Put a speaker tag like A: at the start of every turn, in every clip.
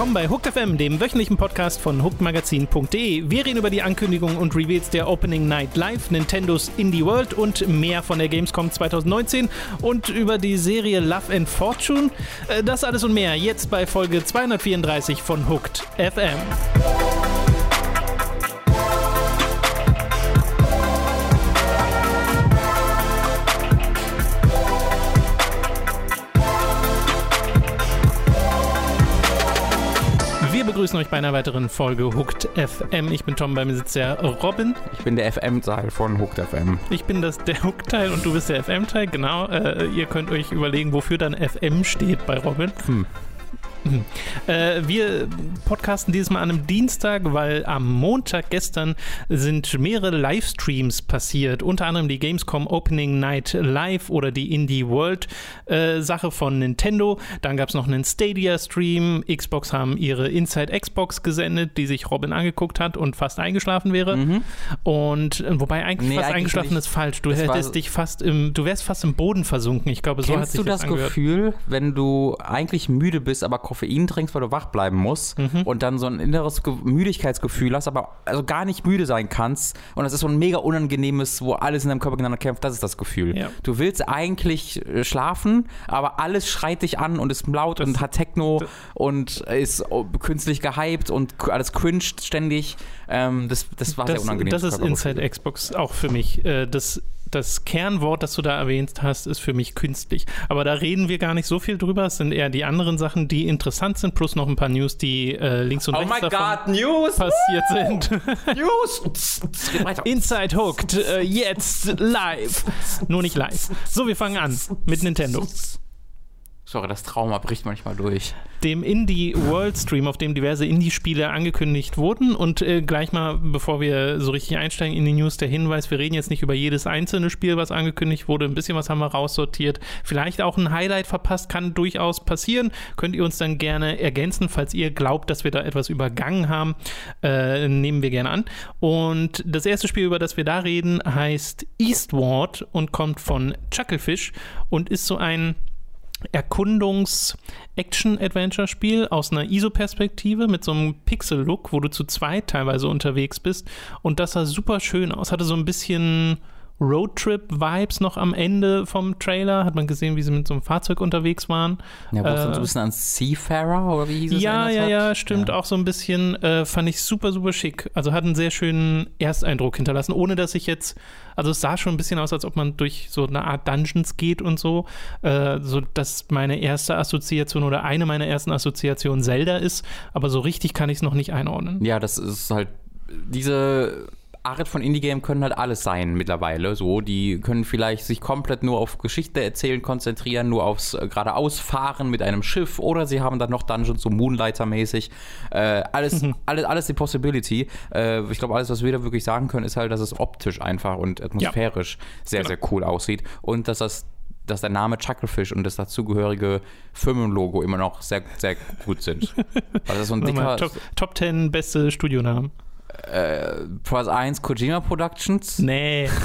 A: Willkommen bei Hooked FM, dem wöchentlichen Podcast von hookedmagazin.de. Wir reden über die Ankündigungen und Reveals der Opening Night Live, Nintendos Indie World und mehr von der Gamescom 2019 und über die Serie Love and Fortune. Äh, Das alles und mehr jetzt bei Folge 234 von Hooked FM. Begrüßen euch bei einer weiteren Folge Hooked FM. Ich bin Tom, bei mir sitzt der Robin.
B: Ich bin der FM-Teil von Hooked FM.
A: Ich bin das, der Hook-Teil und du bist der FM-Teil, genau. Äh, ihr könnt euch überlegen, wofür dann FM steht bei Robin.
B: Hm.
A: Äh, wir podcasten dieses Mal an einem Dienstag, weil am Montag gestern sind mehrere Livestreams passiert. Unter anderem die Gamescom Opening Night Live oder die Indie World äh, Sache von Nintendo. Dann gab es noch einen Stadia-Stream. Xbox haben ihre Inside Xbox gesendet, die sich Robin angeguckt hat und fast eingeschlafen wäre. Und äh, wobei eigentlich
B: Mhm. Nee,
A: fast
B: eigentlich
A: eingeschlafen
B: nicht.
A: ist falsch. Du
B: Das
A: hättest dich fast im, du wärst fast im Boden versunken. Ich glaube, so hat
B: Kennst
A: sich
B: du das. Gefühl, wenn du eigentlich müde bist, aber Koffein trinkst, weil du wach bleiben musst
A: Mhm.
B: und dann so ein inneres Ge Müdigkeitsgefühl hast, aber also gar nicht müde sein kannst und das ist so ein mega unangenehmes, wo alles in deinem Körper gegeneinander kämpft, das ist das Gefühl.
A: Ja.
B: Du willst eigentlich äh, schlafen, aber alles schreit dich an und ist laut
A: Das-
B: und hat Techno und ist oh, künstlich gehypt und alles cringed ständig. Ähm, das, das war sehr
A: das,
B: unangenehm.
A: das ist Inside Xbox auch für mich. Äh, Das, das Kernwort, das du da erwähnt hast, ist für mich künstlich. Aber da reden wir gar nicht so viel drüber. Es sind eher die anderen Sachen, die interessant sind, plus noch ein paar News, die äh, links und
B: Oh
A: rechts davon
B: God, News!
A: passiert sind.
B: News!
A: Inside Hooked, äh, jetzt live. Nur nicht live. So, wir fangen an mit Nintendo.
B: Sorry, das Trauma bricht manchmal durch.
A: dem Indie World Stream, auf dem diverse Indie-Spiele angekündigt wurden. Und äh, gleich mal, bevor wir so richtig einsteigen in die News, der Hinweis, wir reden jetzt nicht über jedes einzelne Spiel, was angekündigt wurde. Ein bisschen was haben wir raussortiert. Vielleicht auch ein Highlight verpasst, kann durchaus passieren. Könnt ihr uns dann gerne ergänzen, falls ihr glaubt, dass wir da etwas übergangen haben. Äh, nehmen wir gerne an. Und das erste Spiel, über das wir da reden, heißt Eastward und kommt von Chucklefish und ist so ein Erkundungs-Action-Adventure-Spiel aus einer ISO-Perspektive mit so einem Pixel-Look, wo du zu zweit teilweise unterwegs bist. Und das sah super schön aus. Hatte so ein bisschen Roadtrip-Vibes noch am Ende vom Trailer. Hat man gesehen, wie sie mit so einem Fahrzeug unterwegs waren.
B: Ja, wo
A: Äh,
B: so ein bisschen an Seafarer oder wie hieß es?
A: Ja, ja,
B: hat?
A: ja, stimmt. Auch so ein bisschen. Äh, fand ich super, super schick. Also hat einen sehr schönen Ersteindruck hinterlassen, ohne dass ich jetzt. Also es sah schon ein bisschen aus, als ob man durch so eine Art Dungeons geht und so. Äh, so dass meine erste Assoziation oder eine meiner ersten Assoziationen Zelda ist. Aber so richtig kann ich es noch nicht einordnen.
B: Ja, das ist halt. Diese Art von Indie-Game können halt alles sein mittlerweile. So, die können vielleicht sich komplett nur auf Geschichte erzählen konzentrieren, nur aufs äh, geradeausfahren mit einem Schiff oder sie haben dann noch Dungeons, so Moonlighter-mäßig. Äh, alles, alles, alles die Possibility. Äh, ich glaube, alles, was wir da wirklich sagen können, ist halt, dass es optisch einfach und atmosphärisch sehr,
A: Genau.
B: sehr cool aussieht und dass das dass der Name Chucklefish und das dazugehörige Firmenlogo immer noch sehr, sehr gut sind. Also das ist so ein dicker
A: Top, Top 10 beste Studionamen.
B: Äh, Plus 1 Kojima Productions.
A: Nee.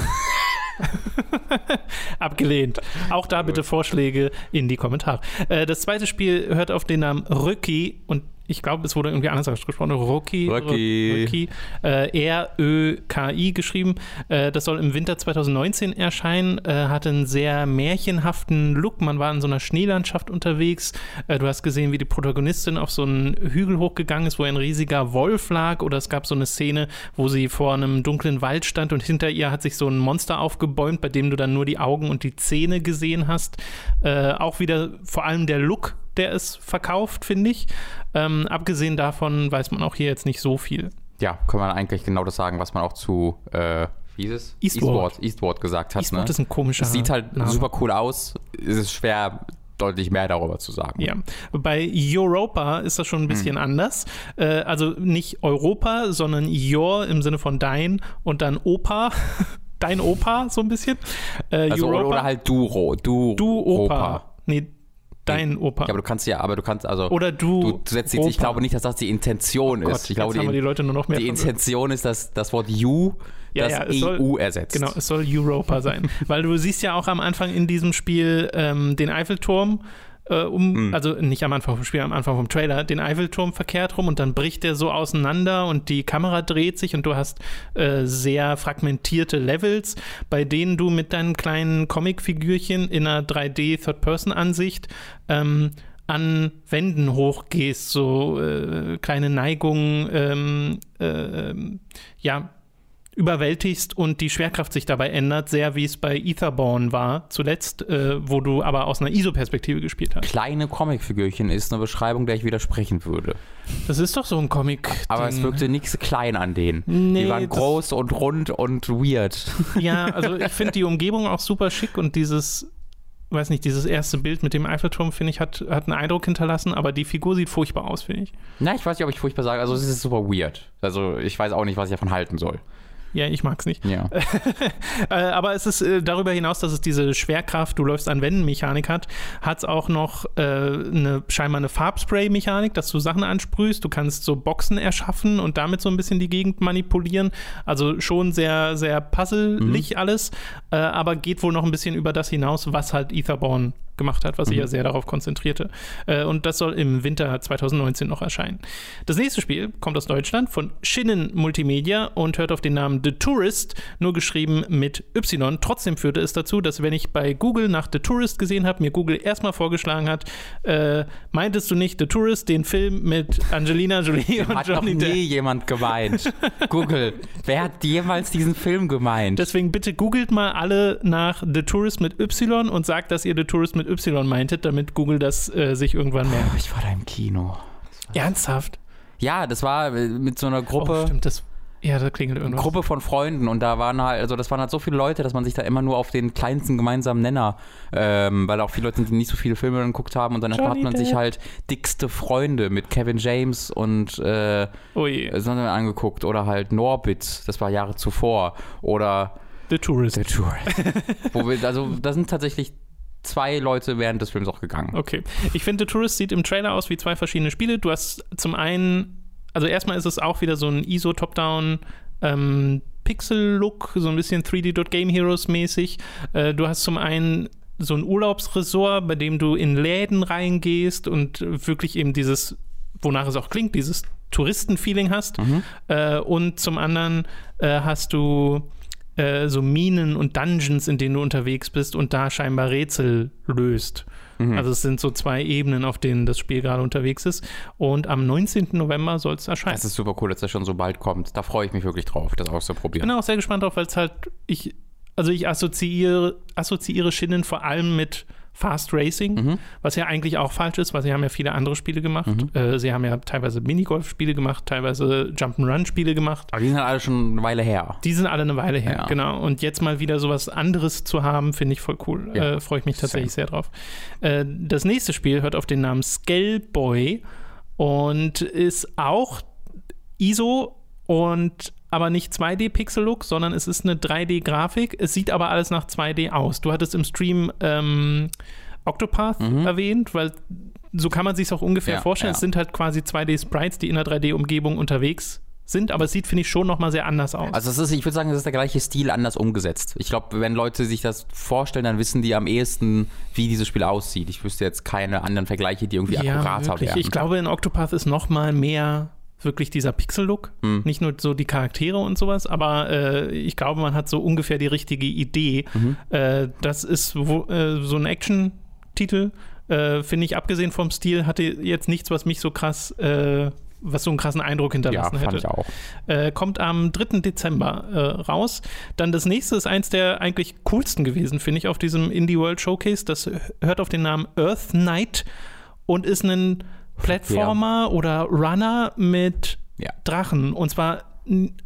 A: Abgelehnt. Auch da bitte Vorschläge in die Kommentare. Äh, das zweite Spiel hört auf den Namen Röki und ich glaube, es wurde irgendwie anders ausgesprochen. Rocky.
B: Röki.
A: Röki. Äh, R-Ö-K-I geschrieben. Äh, das soll im Winter 2019 erscheinen. Äh, hatte einen sehr märchenhaften Look. Man war in so einer Schneelandschaft unterwegs. Äh, du hast gesehen, wie die Protagonistin auf so einen Hügel hochgegangen ist, wo ein riesiger Wolf lag. Oder es gab so eine Szene, wo sie vor einem dunklen Wald stand und hinter ihr hat sich so ein Monster aufgebäumt, bei dem du dann nur die Augen und die Zähne gesehen hast. Äh, auch wieder vor allem der Look der es verkauft, finde ich. Ähm, abgesehen davon weiß man auch hier jetzt nicht so viel.
B: Ja, kann man eigentlich genau das sagen, was man auch zu, äh?
A: Eastward.
B: Eastward, Eastward gesagt hat.
A: Eastward
B: ne?
A: ist ein komischer
B: Es sieht halt
A: Name.
B: super cool aus. Es ist schwer, deutlich mehr darüber zu sagen.
A: Ja, bei Europa ist das schon ein bisschen anders. Äh, also nicht Europa, sondern Your im Sinne von dein und dann Opa. Dein Opa, so ein bisschen. Äh,
B: Also, oder,
A: Europa.
B: oder halt du, du,
A: du Opa. Nee, dein Opa.
B: Ja, aber du kannst ja, aber du kannst also.
A: Oder du
B: Du setzt jetzt, ich glaube nicht, dass das die Intention
A: Gott,
B: ist. Ich glaube,
A: wir die Leute nur noch mehr
B: die. Intention ist, dass das Wort you
A: Ja,
B: das
A: ja,
B: EU
A: soll-
B: ersetzt.
A: Genau, es soll Europa sein. Weil du siehst ja auch am Anfang in diesem Spiel ähm, den Eiffelturm äh, um,
B: Hm.
A: also nicht am Anfang vom Spiel, am Anfang vom Trailer, den Eiffelturm verkehrt rum und dann bricht der so auseinander und die Kamera dreht sich und du hast äh, sehr fragmentierte Levels, bei denen du mit deinen kleinen Comicfigürchen in einer 3D-Third-Person-Ansicht ähm, an Wänden hochgehst, so äh, kleine Neigungen, ähm, äh, ähm, ja, überwältigst und die Schwerkraft sich dabei ändert, sehr wie es bei Etherborn war zuletzt, äh, wo du aber aus einer ISO-Perspektive gespielt hast.
B: Kleine Comicfigürchen ist eine Beschreibung, der ich widersprechen würde.
A: Das ist doch so ein Comic.
B: Aber es wirkte nichts klein an denen.
A: Nee,
B: die waren groß und rund und weird.
A: Ja, also ich finde die Umgebung auch super schick und dieses, weiß nicht, dieses erste Bild mit dem Eiffelturm, finde ich, hat, hat einen Eindruck hinterlassen, aber die Figur sieht furchtbar aus, finde ich.
B: Na, ich weiß nicht, ob ich furchtbar sage. Also es ist super weird. Also ich weiß auch nicht, was ich davon halten soll.
A: Ja, ich mag's nicht.
B: Ja.
A: Äh, aber es ist äh, darüber hinaus, dass es diese Schwerkraft, du läufst an Wänden Mechanik hat, hat es auch noch äh, eine, scheinbar eine Farbspray-Mechanik, dass du Sachen ansprühst. Du kannst so Boxen erschaffen und damit so ein bisschen die Gegend manipulieren. Also schon sehr, sehr puzzelig alles, äh, aber geht wohl noch ein bisschen über das hinaus, was halt Etherborn gemacht hat, was sich ja sehr darauf konzentrierte. Äh, und das soll im Winter 2019 noch erscheinen. Das nächste Spiel kommt aus Deutschland von Schinnen Multimedia und hört auf den Namen The Tourist, nur geschrieben mit Y. Trotzdem führte es dazu, dass wenn ich bei Google nach The Tourist gesehen habe, mir Google erstmal vorgeschlagen hat, äh, meintest du nicht The Tourist, den Film mit Angelina Jolie und
B: Hat noch
A: Johnny
B: nie
A: Depp?
B: jemand gemeint. Google, wer hat jemals diesen Film gemeint?
A: Deswegen bitte googelt mal alle nach The Tourist mit Y und sagt, dass ihr The Tourist mit Y meintet, damit Google das äh, sich irgendwann merkt.
B: ich war da im Kino.
A: Ernsthaft?
B: Ja, das war äh, mit so einer Gruppe.
A: Oh, stimmt, das. Ja, da klingelt irgendwas.
B: Gruppe von Freunden und da waren halt, also das waren halt so viele Leute, dass man sich da immer nur auf den kleinsten gemeinsamen Nenner, ähm, weil auch viele Leute sind, die nicht so viele Filme dann geguckt haben und dann
A: Johnny
B: hat man sich
A: Depp.
B: halt dickste Freunde mit Kevin James und äh,
A: Ui,
B: wir angeguckt oder halt Norbit, das war Jahre zuvor oder
A: The Tourist.
B: The Tourist. Wo wir, also da sind tatsächlich zwei Leute während des Films auch gegangen.
A: Okay. Ich finde, The Tourist sieht im Trailer aus wie zwei verschiedene Spiele. Du hast zum einen, also erstmal ist es auch wieder so ein ISO-Top-Down ähm, Pixel-Look, so ein bisschen 3D.Game Heroes mäßig. Äh, du hast zum einen so ein Urlaubsresort, bei dem du in Läden reingehst und wirklich eben dieses, wonach es auch klingt, dieses Touristenfeeling hast. Äh, und zum anderen äh, hast du so Minen und Dungeons, in denen du unterwegs bist und da scheinbar Rätsel löst. Also es sind so zwei Ebenen, auf denen das Spiel gerade unterwegs ist. Und am 19. November soll es erscheinen.
B: Das ist super cool, dass das schon so bald kommt. Da freue ich mich wirklich drauf, das auszuprobieren.
A: bin auch sehr gespannt drauf, weil es halt, ich, also ich assoziiere, assoziiere Schinnen vor allem mit Fast Racing,
B: Mhm.
A: was ja eigentlich auch falsch ist, weil sie haben ja viele andere Spiele gemacht. Äh, sie haben ja teilweise Minigolf-Spiele gemacht, teilweise Jump'n'Run-Spiele gemacht.
B: Aber die sind halt alle schon eine Weile her.
A: Die sind alle eine Weile her,
B: Ja.
A: genau. Und jetzt mal wieder sowas anderes zu haben, finde ich voll cool.
B: Ja,
A: Äh, Freue ich mich tatsächlich sehr drauf. Äh, das nächste Spiel hört auf den Namen Scaleboy und ist auch ISO und aber nicht 2D-Pixel-Look, sondern es ist eine 3D-Grafik. Es sieht aber alles nach 2D aus. Du hattest im Stream ähm, Octopath erwähnt, weil so kann man sich auch ungefähr
B: Mhm. Ja,
A: vorstellen.
B: ja.
A: Es sind halt quasi 2D-Sprites, die in der 3D-Umgebung unterwegs sind, aber es sieht, finde ich, schon nochmal sehr anders aus.
B: Also es ist, ich würde sagen, es ist der gleiche Stil anders umgesetzt. Ich glaube, wenn Leute sich das vorstellen, dann wissen die am ehesten, wie dieses Spiel aussieht. Ich wüsste jetzt keine anderen Vergleiche, die irgendwie akkurater
A: wirklich.
B: wären.
A: Ich glaube, in Octopath ist noch mal mehr wirklich dieser Pixel-Look.
B: Hm.
A: Nicht nur so die Charaktere und sowas, aber äh, ich glaube, man hat so ungefähr die richtige Idee.
B: Mhm.
A: Äh, das ist wo, äh, so ein Action-Titel. Äh, Finde ich, abgesehen vom Stil, hatte jetzt nichts, was mich so krass, äh, was so einen krassen Eindruck
B: ja,
A: hinterlassen
B: fand
A: hätte.
B: ich auch.
A: Äh, kommt am 3. Dezember raus. Dann das nächste ist eins der eigentlich coolsten gewesen, finde ich, auf diesem Indie World Showcase. Das hört auf den Namen Earth Knight und ist ein Plattformer oder Runner mit
B: Ja.
A: Drachen. Und zwar,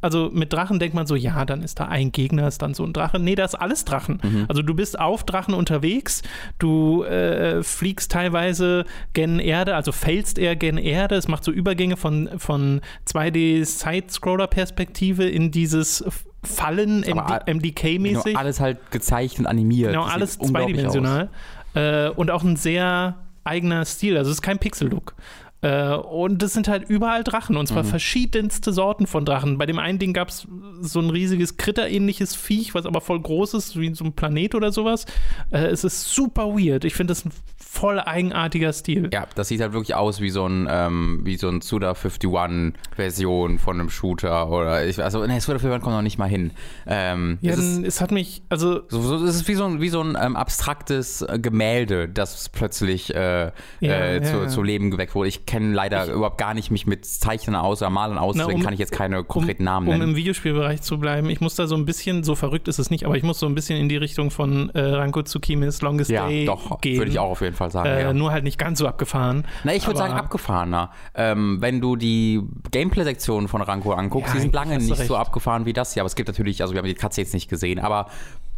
A: also mit Drachen denkt man so, ja, dann ist da ein Gegner, ist dann so ein Drache. Nee, da ist alles Drachen.
B: Mhm.
A: Also du bist auf Drachen unterwegs, du äh, fliegst teilweise gen Erde, also fällst eher gen Erde. Es macht so Übergänge von, von 2D-Side-Scroller-Perspektive in dieses Fallen,
B: all- Genau,
A: MDK-mäßig.
B: alles halt gezeichnet, animiert.
A: Genau, alles zweidimensional. Äh, und auch ein sehr eigener Stil. Also es ist kein Pixel-Look. Äh, und das sind halt überall Drachen und zwar verschiedenste Sorten von Drachen. Bei dem einen Ding gab es so ein riesiges Kritter-ähnliches Viech, was aber voll groß ist, wie so ein Planet oder sowas. Äh, es ist super weird. Ich finde das ein voll eigenartiger Stil.
B: Ja, das sieht halt wirklich aus wie so ein, ähm, wie so ein Suda 51-Version von einem Shooter oder ich, also ne, Suda 51 kommt noch nicht mal hin. Ähm,
A: Ja,
B: es ist,
A: es hat mich, also
B: so, so, es ist wie so ein, wie so ein ähm, abstraktes äh, Gemälde, das plötzlich äh,
A: Ja, ja,
B: zu,
A: ja.
B: zu Leben geweckt wurde. Ich kenne leider überhaupt gar nicht mich mit Zeichnen aus oder Malen aus,
A: Na,
B: deswegen
A: um-
B: kann ich jetzt keine konkreten
A: um,
B: Namen
A: um
B: nennen.
A: im Videospielbereich zu bleiben, ich muss da so ein bisschen, so verrückt ist es nicht, aber ich muss so ein bisschen in die Richtung von äh, Ranko Tsukimis Longest
B: ja,
A: Day
B: doch,
A: gehen.
B: würde ich auch auf jeden Fall sagen.
A: Äh,
B: ja.
A: Nur halt nicht ganz so abgefahren.
B: Na, ich würde sagen abgefahrener. Ähm, wenn du die Gameplay-Sektion von Ranko anguckst,
A: Ja,
B: die sind lange nicht so
A: recht.
B: abgefahren wie das hier. Aber es gibt natürlich, also wir haben die Katze jetzt nicht gesehen, aber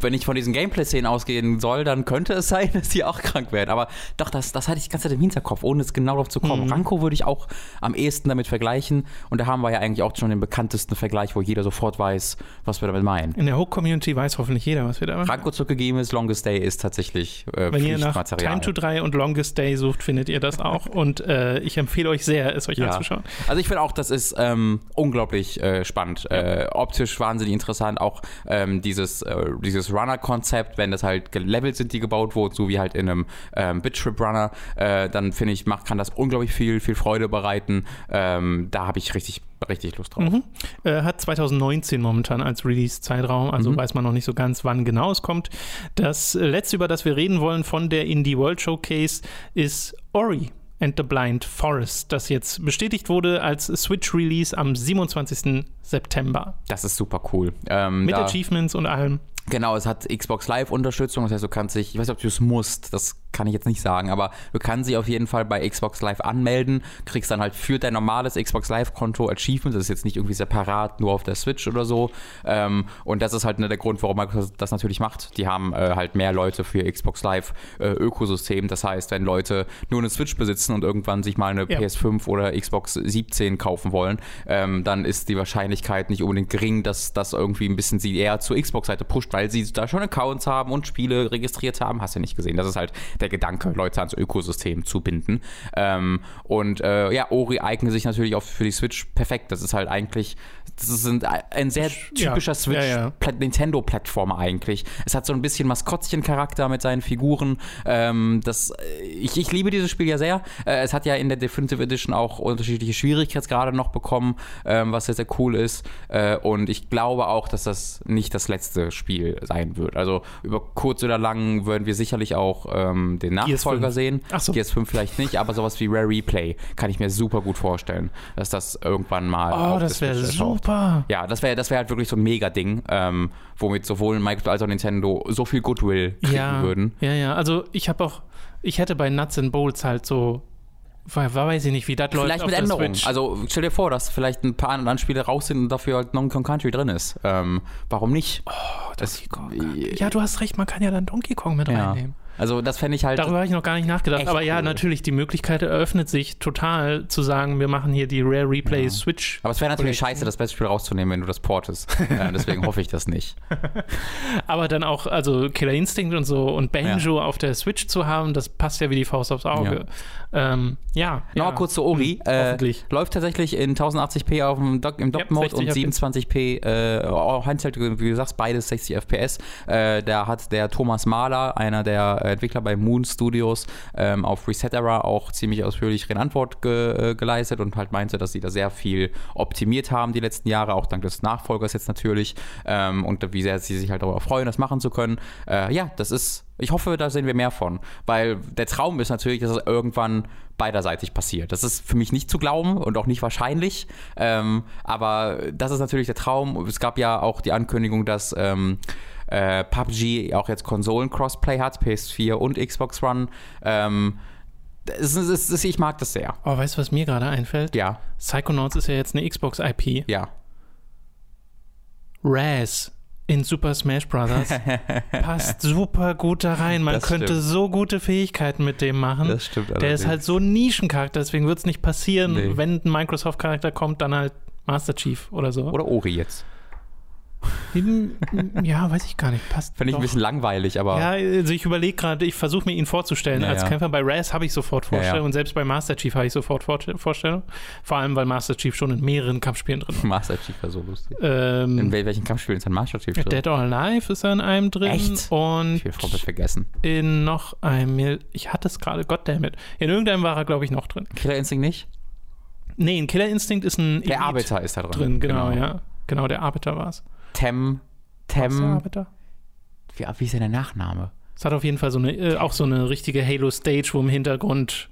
B: wenn ich von diesen Gameplay-Szenen ausgehen soll, dann könnte es sein, dass die auch krank werden. Aber doch, das, das hatte ich die ganze Zeit im Hinterkopf, ohne jetzt genau darauf zu kommen.
A: Mhm.
B: Ranko würde ich auch am ehesten damit vergleichen. Und da haben wir ja eigentlich auch schon den bekanntesten Vergleich, wo jeder sofort weiß, was wir damit meinen.
A: In der Hook-Community weiß hoffentlich jeder, was wir da machen.
B: Ranko zurückgegeben ist, Longest Day ist tatsächlich äh,
A: Wenn ihr nach. Time to 3 und Longest Day sucht, findet ihr das auch. Und äh, ich empfehle euch sehr, es euch
B: Ja.
A: anzuschauen.
B: Also ich finde auch, das ist ähm, unglaublich äh, spannend. Äh, optisch wahnsinnig interessant. Auch ähm, dieses, äh, dieses Runner-Konzept, wenn das halt gelevelt sind, die gebaut wurden, so wie halt in einem ähm, Bittrip-Runner, äh, dann finde ich, macht, kann das unglaublich viel, viel Freude bereiten. Ähm, da habe ich richtig, richtig Lust drauf.
A: Mhm. Äh, hat 2019 momentan als Release-Zeitraum, also
B: Mhm.
A: weiß man noch nicht so ganz, wann genau es kommt. Das letzte, über das wir reden wollen von der Indie World Showcase, ist Ori and the Blind Forest, das jetzt bestätigt wurde als Switch-Release am 27. September.
B: Das ist super cool. Ähm,
A: Mit Achievements und allem.
B: Genau, es hat Xbox Live Unterstützung, das heißt, du kannst dich, ich weiß nicht, ob du es musst, das kann ich jetzt nicht sagen, aber du kannst dich auf jeden Fall bei Xbox Live anmelden, kriegst dann halt für dein normales Xbox Live Konto Achievements, das ist jetzt nicht irgendwie separat nur auf der Switch oder so. Ähm, und das ist halt ne, der Grund, warum Microsoft das natürlich macht. Die haben äh, halt mehr Leute für Xbox Live äh, Ökosystem. Das heißt, wenn Leute nur eine Switch besitzen und irgendwann sich mal eine
A: Ja.
B: PS5 oder Xbox 17 kaufen wollen, ähm, dann ist die Wahrscheinlichkeit nicht unbedingt gering, dass das irgendwie ein bisschen sie eher zur Xbox-Seite pusht, weil sie da schon Accounts haben und Spiele registriert haben. Hast du nicht gesehen. Das ist halt der Gedanke, Leute ans Ökosystem zu binden. Ähm, und äh, ja, Ori eignet sich natürlich auch für die Switch perfekt. Das ist halt eigentlich, das ist ein, ein sehr
A: Ja.
B: typischer Switch
A: Ja, ja.
B: Pla- Nintendo-Plattform eigentlich. Es hat so ein bisschen Maskottchen-Charakter mit seinen Figuren. Ähm, das, äh, ich, ich liebe dieses Spiel ja sehr. Äh, es hat ja in der Definitive Edition auch unterschiedliche Schwierigkeitsgrade noch bekommen, ähm, was sehr, sehr cool ist. Äh, und ich glaube auch, dass das nicht das letzte Spiel sein wird. Also über kurz oder lang würden wir sicherlich auch ähm, den Nachfolger
A: PS5.
B: sehen.
A: Ach so.
B: PS5 vielleicht nicht, aber sowas wie Rare Replay kann ich mir super gut vorstellen, dass das irgendwann mal
A: Oh, das wäre super.
B: Ja, das wäre das wär halt wirklich so ein Mega-Ding, ähm, womit sowohl Microsoft als auch Nintendo so viel Goodwill kriegen
A: Ja,
B: würden.
A: ja, ja. Also ich habe auch, ich hätte bei Nuts and Bolts halt so, we- weiß ich nicht, wie das läuft
B: Vielleicht mit
A: der
B: Änderungen. Also stell dir vor, dass vielleicht ein paar andere Spiele raus sind und dafür halt Donkey Kong Country drin ist. Ähm, warum nicht?
A: Oh,
B: das,
A: ja, du hast recht, man kann ja dann Donkey Kong mit
B: ja.
A: reinnehmen.
B: Also das fände ich halt.
A: Darüber habe ich noch gar nicht nachgedacht. Aber ja,
B: cool.
A: natürlich, die Möglichkeit eröffnet sich total zu sagen, wir machen hier die Rare Replay
B: Ja.
A: Switch.
B: aber es wäre natürlich
A: Collection.
B: scheiße, das beste Spiel rauszunehmen, wenn du das portest. äh, deswegen hoffe ich das nicht.
A: Aber dann auch, also Killer Instinct und so und Banjo auf der Switch zu haben, das passt ja wie die Faust aufs Auge. Ja, ähm, ja,
B: Nochmal
A: ja.
B: kurz zu Ori.
A: Hm,
B: Äh,
A: hoffentlich.
B: läuft tatsächlich in 1080p auf dem Dock, im
A: Ja,
B: Dock-Mode und
A: 60
B: 27p, äh, auch Handheld, wie du sagst, beides 60 FPS. Äh, da hat der Thomas Mahler, einer der Entwickler bei Moon Studios, ähm, auf Reset Era auch ziemlich ausführlich Rede Antwort ge äh, geleistet und halt meinte, dass sie da sehr viel optimiert haben die letzten Jahre, auch dank des Nachfolgers jetzt natürlich. Ähm, und wie sehr sie sich halt darüber freuen, das machen zu können. Äh, ja, das ist ich hoffe, da sehen wir mehr von, weil der Traum ist natürlich, dass es irgendwann beiderseitig passiert. Das ist für mich nicht zu glauben und auch nicht wahrscheinlich, ähm, aber das ist natürlich der Traum. Es gab ja auch die Ankündigung, dass ähm, äh, PUBG auch jetzt Konsolen-Crossplay hat, PS4 und Xbox One. Ähm, es ist, es ist, ich mag das sehr.
A: Oh, weißt du, was mir gerade einfällt?
B: Ja,
A: Psychonauts ist ja jetzt eine Xbox-IP.
B: ja.
A: Raz in Super Smash Bros. passt super gut da rein. Man
B: Das
A: könnte
B: stimmt.
A: so gute Fähigkeiten mit dem machen.
B: stimmt.
A: Der ist halt so ein Nischencharakter, deswegen wird es nicht passieren,
B: Nee.
A: wenn ein Microsoft-Charakter kommt, dann halt Master Chief oder so.
B: Oder Ori jetzt.
A: Ja, weiß ich gar nicht. Passt.
B: Finde ich
A: doch.
B: ein bisschen langweilig, aber.
A: Ja, also ich überlege gerade, ich versuche mir ihn vorzustellen.
B: Ja,
A: Als
B: ja.
A: Kämpfer bei Raz habe ich sofort Vorstellung
B: Ja,
A: und selbst bei Master Chief habe ich sofort Vor Vorstellung. Vor allem, weil Master Chief schon in mehreren Kampfspielen drin war.
B: Master Chief war so lustig. In
A: Ähm,
B: wel- welchen Kampfspielen ist denn Master Chief drin?
A: Dead or Alive ist er in einem drin.
B: Echt?
A: Und
B: Ich will komplett vergessen.
A: in noch einem, ich hatte es gerade, goddammit. In irgendeinem war er, glaube ich, noch drin.
B: Killer Instinct nicht?
A: Nee, in Killer Instinct ist ein
B: Der
A: Elite
B: Arbeiter ist da drin.
A: drin, genau, ja. Genau, der Arbeiter war es.
B: Tem.
A: Was
B: Tem.
A: Arbeiter?
B: Wie, wie ist denn der Nachname?
A: Es hat auf jeden Fall so eine, äh, auch so eine richtige Halo-Stage, wo im Hintergrund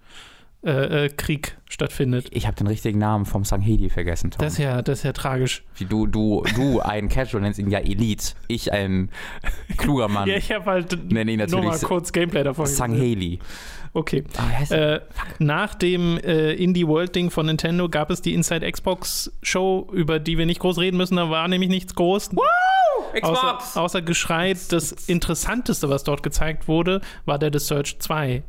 A: äh, äh, Krieg stattfindet.
B: Ich habe den richtigen Namen vom Sanghedi vergessen, Tom.
A: Das ist ja, das ist ja tragisch.
B: Wie du, du, du, ein Casual nennst ihn ja Elite. Ich ein kluger Mann.
A: Ja, ich habe halt
B: Nenn ihn
A: nur
B: natürlich
A: mal kurz Gameplay davon gesehen. Okay.
B: Er?
A: Äh, nach dem äh, Indie World Ding von Nintendo gab es die Inside Xbox Show, über die wir nicht groß reden müssen. Da war nämlich nichts groß. Außer, außer Geschrei. Das Interessanteste, was dort gezeigt wurde, war der The Search 2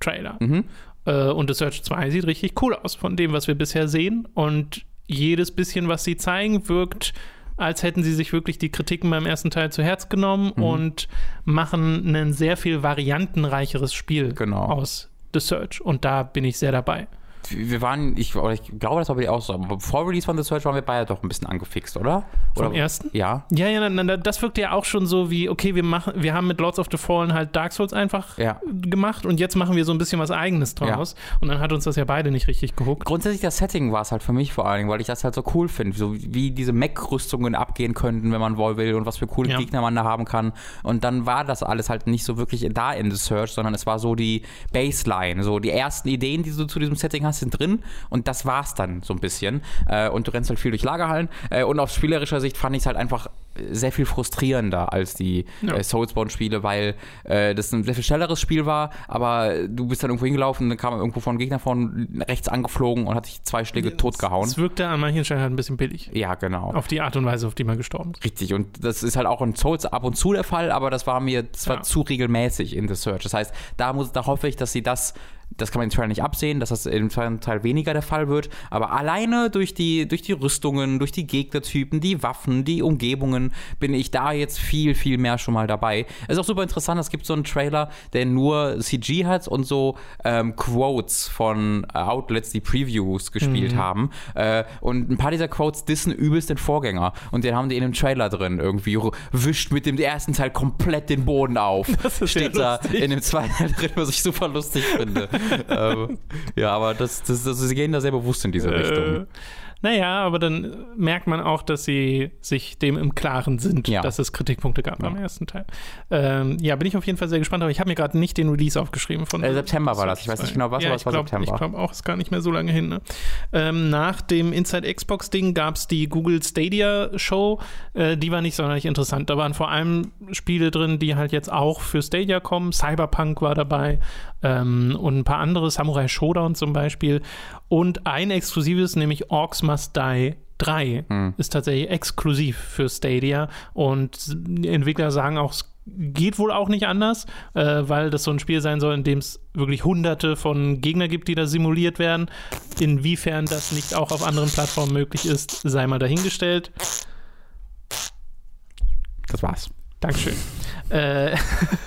A: Trailer.
B: Mhm.
A: Äh, und The Search 2 sieht richtig cool aus von dem, was wir bisher sehen. Und jedes bisschen, was sie zeigen, wirkt, als hätten sie sich wirklich die Kritiken beim ersten Teil zu Herz genommen
B: Mhm.
A: und machen ein sehr viel variantenreicheres Spiel
B: Genau.
A: aus The Search. Und da bin ich sehr dabei.
B: Wir waren, ich, ich glaube, das war bei dir auch so, aber vor Release von The Search waren wir beide doch ein bisschen angefixt, oder?
A: Vom
B: oder
A: ersten?
B: Ja.
A: Ja, ja, na, na, das wirkt ja auch schon so wie, okay, wir machen, wir haben mit Lords of the Fallen halt Dark Souls einfach
B: Ja.
A: gemacht und jetzt machen wir so ein bisschen was eigenes draus. Und dann hat uns das ja beide nicht richtig gehuckt.
B: Grundsätzlich das Setting war es halt für mich vor allen Dingen, weil ich das halt so cool finde, so wie diese Mech-Rüstungen abgehen könnten, wenn man wollen will und was für coole
A: Ja.
B: Gegner man da haben kann. Und dann war das alles halt nicht so wirklich da in The Search, sondern es war so die Baseline, so die ersten Ideen, die du zu diesem Setting hast, sind drin und das war's dann so ein bisschen. Äh, und du rennst halt viel durch Lagerhallen. Äh, und aus spielerischer Sicht fand ich es halt einfach sehr viel frustrierender als die
A: Ja.
B: äh, Soulsborne-Spiele, weil äh, das ein sehr viel schnelleres Spiel war, aber du bist dann irgendwo hingelaufen dann kam irgendwo von Gegner von rechts angeflogen und hat dich zwei Schläge totgehauen.
A: Es wirkte an manchen Stellen halt ein bisschen billig.
B: Ja, genau.
A: Auf die Art und Weise, auf die man gestorben ist.
B: Richtig, und das ist halt auch in Souls ab und zu der Fall, aber das war mir zwar
A: Ja.
B: zu regelmäßig in The Search. Das heißt, da, muss, da hoffe ich, dass sie das, das kann man im Trailer nicht absehen, dass das im zweiten Teil weniger der Fall wird, aber alleine durch die, durch die Rüstungen, durch die Gegnertypen, die Waffen, die Umgebungen, bin ich da jetzt viel, viel mehr schon mal dabei. Es ist auch super interessant, es gibt so einen Trailer, der nur CG hat und so ähm, Quotes von äh, Outlets, die Previews gespielt haben. Äh, und ein paar dieser Quotes dissen übelst den Vorgänger. Und den haben die in einem Trailer drin irgendwie. Wischt mit dem ersten Teil komplett den Boden auf.
A: Das ist
B: Steht da in dem zweiten Teil drin, was ich super lustig finde. ähm, ja, aber das, das, das, sie gehen da sehr bewusst in diese
A: Äh,
B: Richtung.
A: naja, aber dann merkt man auch, dass sie sich dem im Klaren sind,
B: Ja.
A: dass es Kritikpunkte gab beim ersten Teil. Ähm, ja, bin ich auf jeden Fall sehr gespannt, aber ich habe mir gerade nicht den Release aufgeschrieben. Von
B: Äh, September war das. Ich weiß nicht genau was,
A: ja,
B: aber es war
A: glaub,
B: September.
A: Ich glaube auch, ist gar nicht mehr so lange hin. Ne? Ähm, nach dem Inside Xbox-Ding gab es die Google Stadia-Show. Äh, die war nicht sonderlich interessant. Da waren vor allem Spiele drin, die halt jetzt auch für Stadia kommen. Cyberpunk war dabei ähm, und ein paar andere, Samurai Showdown zum Beispiel. Und ein exklusives, nämlich Orcs Must Die 3
B: Hm.
A: ist tatsächlich exklusiv für Stadia und die Entwickler sagen auch, es geht wohl auch nicht anders, äh, weil das so ein Spiel sein soll, in dem es wirklich hunderte von Gegner gibt, die da simuliert werden. Inwiefern das nicht auch auf anderen Plattformen möglich ist, sei mal dahingestellt.
B: Das war's.
A: Dankeschön. Äh,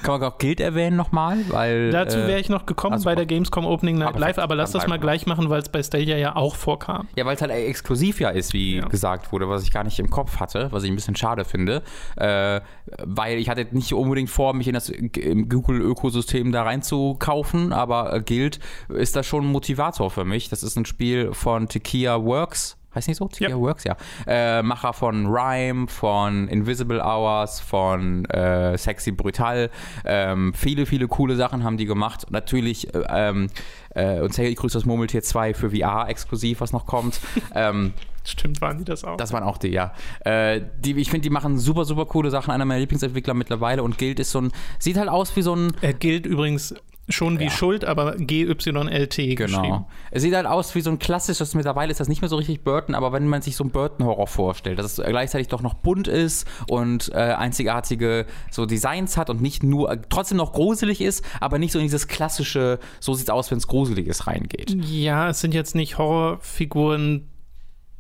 B: Kann man auch Guild erwähnen nochmal? Weil,
A: dazu
B: äh,
A: wäre ich noch gekommen
B: also-
A: bei der Gamescom Opening Night
B: Aber
A: Live, aber lass das mal gleich machen, weil es bei Stadia ja auch vorkam.
B: Ja, weil es halt exklusiv ja ist, wie
A: Ja.
B: gesagt wurde, was ich gar nicht im Kopf hatte, was ich ein bisschen schade finde. Äh, weil ich hatte nicht unbedingt vor, mich in das Google-Ökosystem da reinzukaufen, aber äh, Guild ist da schon ein Motivator für mich. Das ist ein Spiel von Tequila Works. Heißt nicht so? Tequila
A: Ja.
B: Works, ja. Äh, Macher von Rhyme, von Invisible Hours, von äh, Sexy Brutal. Ähm, viele, viele coole Sachen haben die gemacht. Natürlich, äh, ähm, äh, und ich grüße das Murmeltier 2 für VR exklusiv, was noch kommt. ähm,
A: Stimmt, waren die das auch.
B: das waren auch die, ja. Äh, die, ich finde, die machen super, super coole Sachen. Einer meiner Lieblingsentwickler mittlerweile und Guild ist so ein, sieht halt aus wie so ein,
A: er gilt übrigens schon wie
B: Ja.
A: Schuld, aber GYLT geschrieben.
B: Genau. Es sieht halt aus wie so ein klassisches, mittlerweile ist das nicht mehr so richtig Burton, aber wenn man sich so einen Burton-Horror vorstellt, dass es gleichzeitig doch noch bunt ist und äh, einzigartige so Designs hat und nicht nur, trotzdem noch gruselig ist, aber nicht so in dieses klassische, so sieht's aus, wenn es gruselig ist, reingeht.
A: Ja, es sind jetzt nicht Horrorfiguren,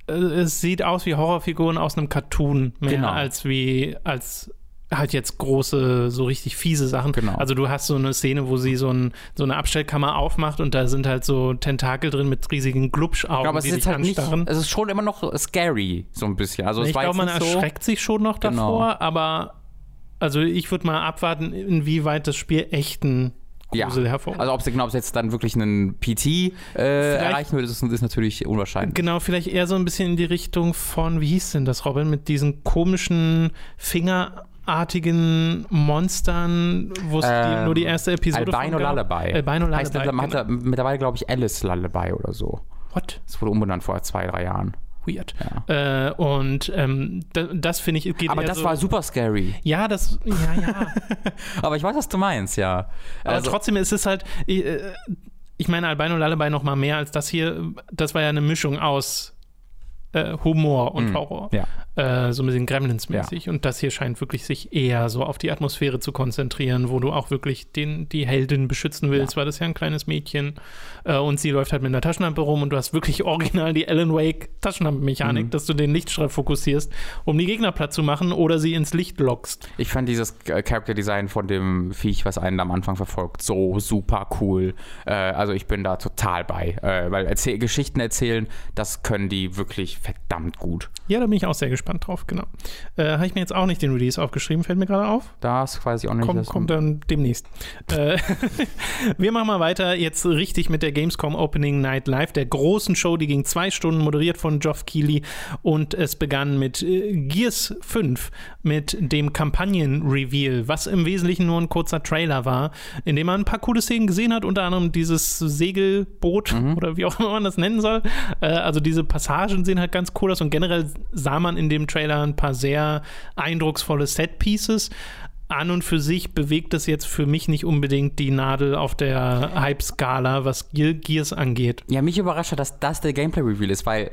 A: äh, es sieht aus wie Horrorfiguren aus einem Cartoon, mehr
B: Genau.
A: als wie, als halt jetzt große, so richtig fiese Sachen.
B: Genau.
A: Also du hast so eine Szene, wo sie so, ein, so eine Abstellkammer aufmacht und da sind halt so Tentakel drin mit riesigen Glubschaugen,
B: Ja, aber es
A: die
B: ist halt nicht,
A: anstarren.
B: es ist schon immer noch scary, so ein bisschen. Also
A: ich glaube, man
B: nicht so,
A: erschreckt sich schon noch
B: Genau.
A: davor, aber also ich würde mal abwarten, inwieweit das Spiel echten
B: ja. Also ob es genau, ob es jetzt dann wirklich einen PT äh, erreichen würde, ist, ist natürlich unwahrscheinlich.
A: Genau, vielleicht eher so ein bisschen in die Richtung von, wie hieß denn das, Robin, mit diesen komischen fingerartigen Monstern, wo es
B: Ähm,
A: nur die erste Episode
B: Albino
A: von gab.
B: Lullaby.
A: Albino Lullaby.
B: Heißt, hat
A: genau.
B: mittlerweile, glaube ich, Alice Lullaby oder so.
A: What?
B: Das wurde umbenannt vor zwei, drei Jahren.
A: Weird. Äh, und ähm, da, das finde ich, geht
B: Aber das
A: so,
B: war super scary.
A: Ja, das, ja, ja.
B: Aber ich weiß, was du meinst, ja.
A: Aber
B: Also,
A: trotzdem ist es halt, ich, äh, ich meine, Albino Lullaby noch mal mehr als das hier. Das war ja eine Mischung aus äh, Humor und
B: Mm,
A: Horror.
B: ja.
A: Äh, so ein bisschen Gremlins-mäßig. Und das hier scheint wirklich sich eher so auf die Atmosphäre zu konzentrieren, wo du auch wirklich den, die Heldin beschützen willst, weil das ja ein kleines Mädchen. Äh, und sie läuft halt mit einer Taschenlampe rum und du hast wirklich original die Alan Wake Taschenlampenmechanik,
B: Mhm.
A: dass du den Lichtstrahl fokussierst, um die Gegner platt zu machen oder sie ins Licht lockst.
B: Ich fand dieses äh, Character Design von dem Viech, was einen am Anfang verfolgt, so super cool. Äh, also ich bin da total bei. Äh, weil erzähl Geschichten erzählen, das können die wirklich verdammt gut.
A: Ja, da bin ich auch sehr gespannt drauf, genau. Äh, Habe ich mir jetzt auch nicht den Release aufgeschrieben, fällt mir gerade auf.
B: Das weiß ich auch nicht.
A: Kommt,
B: dass-
A: kommt dann demnächst. Äh, wir machen mal weiter jetzt richtig mit der Gamescom Opening Night Live, der großen Show, die ging zwei Stunden, moderiert von Geoff Keighley und es begann mit äh, Gears 5, mit dem Kampagnen-Reveal, was im Wesentlichen nur ein kurzer Trailer war, in dem man ein paar coole Szenen gesehen hat, unter anderem dieses Segelboot oder wie auch immer man das nennen soll. Äh, also diese Passagen sehen halt ganz cool aus und generell sah man in dem Trailer ein paar sehr eindrucksvolle Set-Pieces an und für sich bewegt es jetzt für mich nicht unbedingt die Nadel auf der Hype-Skala, was Ge- Gears angeht.
B: Ja, mich überrascht, dass das der Gameplay-Reveal ist, weil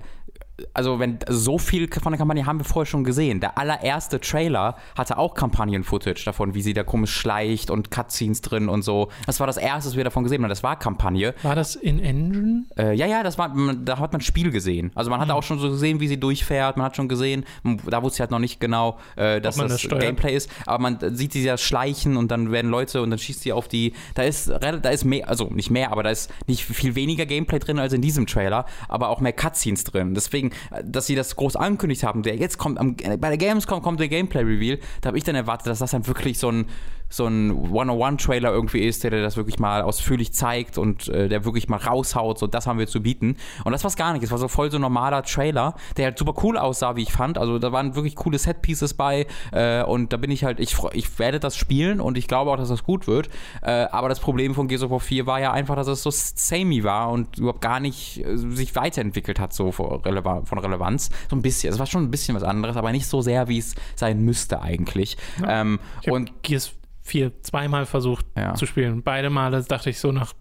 B: also wenn so viel von der Kampagne haben wir vorher schon gesehen. Der allererste Trailer hatte auch Kampagnen-Footage davon, wie sie da komisch schleicht und Cutscenes drin und so. Das war das erste, was wir davon gesehen haben. Das war Kampagne.
A: War das in Engine?
B: Äh, ja, ja, das war, da hat man Spiel gesehen. Also man hat auch schon so gesehen, wie sie durchfährt. Man hat schon gesehen, da wusste ich halt noch nicht genau, äh, dass das,
A: das.
B: Gameplay ist. Aber man sieht sie ja schleichen und dann werden Leute und dann schießt sie auf die. Da ist, da ist mehr, also nicht mehr, aber da ist nicht viel weniger Gameplay drin als in diesem Trailer, aber auch mehr Cutscenes drin. Deswegen, äh, dass sie das groß angekündigt haben, der jetzt kommt, am, äh, bei der Gamescom kommt der Gameplay-Reveal, da habe ich dann erwartet, dass das dann wirklich so ein so ein 101-Trailer irgendwie ist, der das wirklich mal ausführlich zeigt und äh, der wirklich mal raushaut, so das haben wir zu bieten. Und das war es gar nicht. Es war so voll so ein normaler Trailer, der halt super cool aussah, wie ich fand. Also da waren wirklich coole Set-Pieces bei äh, und da bin ich halt, ich, freu- ich werde das spielen und ich glaube auch, dass das gut wird. Äh, aber das Problem von Gears of War 4 war ja einfach, dass es so samey war und überhaupt gar nicht äh, sich weiterentwickelt hat, so von, Releva von Relevanz. So ein bisschen. Es war schon ein bisschen was anderes, aber nicht so sehr, wie es sein müsste eigentlich. Ähm,
A: Ich habe
B: und
A: Gears 4 zweimal versucht
B: Ja.
A: zu spielen. Beide Male dachte ich so nach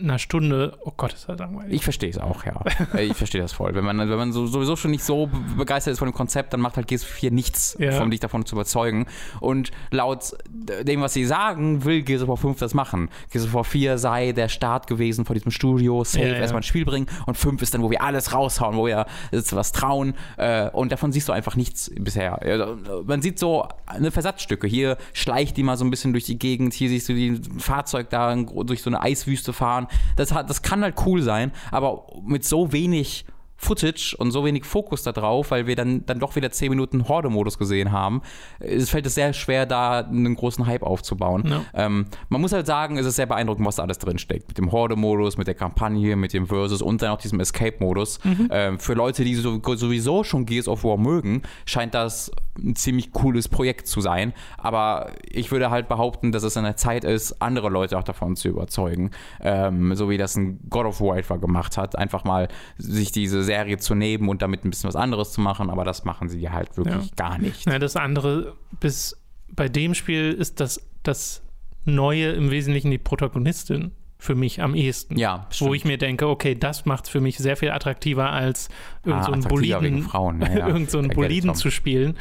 A: einer Stunde, oh Gott, ist das langweilig.
B: Ich verstehe es auch, ja. Äh, ich verstehe das voll. Wenn man, wenn man so, sowieso schon nicht so be- begeistert ist von dem Konzept, dann macht halt Gears 4 nichts,
A: Ja.
B: um dich davon zu überzeugen. Und laut dem, was sie sagen, will Gears of War 5 das machen. Gears of War 4 sei der Start gewesen von diesem Studio, safe,
A: Ja,
B: erstmal ein Spiel bringen. Und 5 ist dann, wo wir alles raushauen, wo wir was trauen. Äh, und davon siehst du einfach nichts bisher. Also, Man sieht so eine Versatzstücke. Hier schleicht die mal so ein bisschen durch die Gegend. Hier siehst du die Fahrzeug da durch so eine Eiswüste fahren. Das, hat, das kann halt cool sein, aber mit so wenig Footage und so wenig Fokus da drauf, weil wir dann, dann doch wieder 10 Minuten Horde-Modus gesehen haben, es fällt es sehr schwer, da einen großen Hype aufzubauen.
A: Ja.
B: Ähm, man muss halt sagen, es ist sehr beeindruckend, was da alles drin steckt. Mit dem Horde-Modus, mit der Kampagne, mit dem Versus und dann auch diesem Escape-Modus. Ähm, für Leute, die so, sowieso schon Gears of War mögen, scheint das ein ziemlich cooles Projekt zu sein. Aber ich würde halt behaupten, dass es an der Zeit ist, andere Leute auch davon zu überzeugen. Ähm, so wie das ein God of War etwa gemacht hat. Einfach mal sich diese Serie zu nehmen und damit ein bisschen was anderes zu machen. Aber das machen sie halt wirklich
A: Ja.
B: gar nicht.
A: Ja, das andere, bis bei dem Spiel ist das, das Neue im Wesentlichen die Protagonistin für mich am ehesten.
B: Ja,
A: Wo
B: stimmt.
A: ich mir denke, okay, das macht es für mich sehr viel attraktiver als irgend
B: Ah,
A: so einen Boliden,
B: ja, ja.
A: irgend so einen Boliden zu spielen.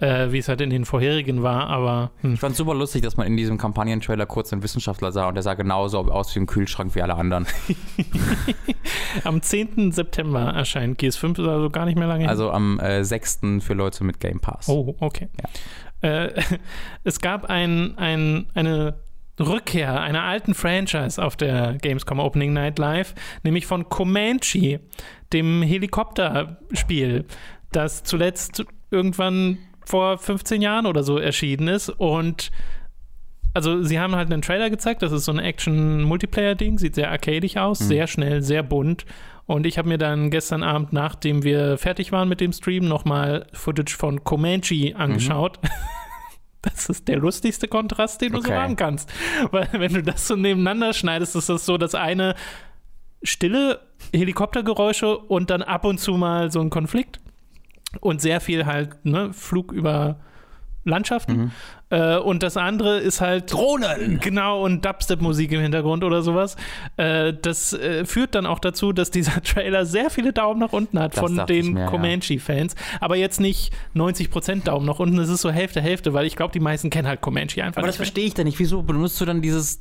A: äh, wie es halt in den vorherigen war, aber hm.
B: Ich fand super lustig, dass man in diesem Kampagnentrailer kurz einen Wissenschaftler sah und der sah genauso aus wie ein Kühlschrank wie alle anderen.
A: am 10. September erscheint GS5, ist also gar nicht mehr lange hin.
B: Also am äh, 6. für Leute mit Game Pass.
A: Oh, okay. Äh, es gab ein, ein, eine Rückkehr einer alten Franchise auf der Gamescom Opening Night Live, nämlich von Comanche, dem Helikopterspiel, das zuletzt irgendwann vor 15 Jahren oder so erschienen ist und also sie haben halt einen Trailer gezeigt, das ist so ein Action-Multiplayer-Ding, sieht sehr arcadig aus, mhm. sehr schnell, sehr bunt. Und ich habe mir dann gestern Abend, nachdem wir fertig waren mit dem Stream, nochmal Footage von Comanche angeschaut. Mhm. Das ist der lustigste Kontrast, den du okay. so machen kannst. Weil wenn du das so nebeneinander schneidest, ist das so, dass eine stille Helikoptergeräusche und dann ab und zu mal so ein Konflikt und sehr viel halt ne, Flug über Landschaften. Mhm. Äh, und das andere ist halt
B: Drohnen.
A: Genau, und Dubstep-Musik im Hintergrund oder sowas. Äh, das äh, führt dann auch dazu, dass dieser Trailer sehr viele Daumen nach unten hat das von den Comanche-Fans. Ja. Aber jetzt nicht 90% Daumen nach unten, es ist so Hälfte, Hälfte, weil ich glaube, die meisten kennen halt Comanche einfach.
B: Aber das verstehe ich dann nicht. Wieso benutzt du dann dieses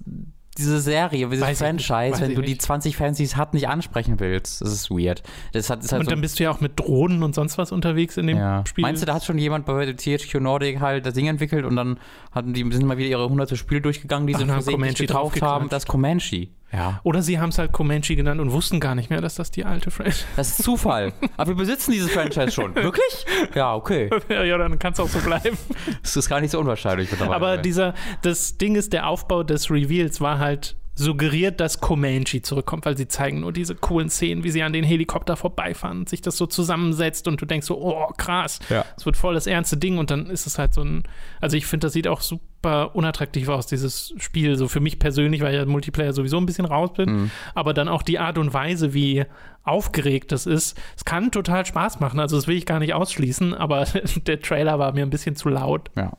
B: diese Serie, dieses weiß Franchise, wenn du nicht. die 20 Fans, die es hat, nicht ansprechen willst. Das ist weird. Das hat,
A: das halt und so dann bist du ja auch mit Drohnen und sonst was unterwegs in dem ja. Spiel.
B: Meinst du, da hat schon jemand bei THQ Nordic halt das Ding entwickelt und dann hatten die, sind mal wieder ihre hunderte Spiele durchgegangen, die sie
A: Comanche
B: gekauft haben, das Comanche.
A: Ja. Oder sie haben es halt Comanche genannt und wussten gar nicht mehr, dass das die alte Franchise
B: ist. Das ist Zufall. Aber wir besitzen dieses Franchise schon. Wirklich? Ja, okay.
A: ja, ja, dann kann es auch so bleiben.
B: Das ist gar nicht so unwahrscheinlich.
A: Aber dieser, das Ding ist, der Aufbau des Reveals war halt suggeriert, dass Comanche zurückkommt, weil sie zeigen nur diese coolen Szenen, wie sie an den Helikopter vorbeifahren und sich das so zusammensetzt und du denkst so, oh krass, es ja. wird voll das ernste Ding und dann ist es halt so ein, also ich finde, das sieht auch super unattraktiv aus, dieses Spiel, so für mich persönlich, weil ich ja Multiplayer sowieso ein bisschen raus bin, mhm. aber dann auch die Art und Weise, wie aufgeregt das ist, es kann total Spaß machen, also das will ich gar nicht ausschließen, aber der Trailer war mir ein bisschen zu laut.
B: Ja.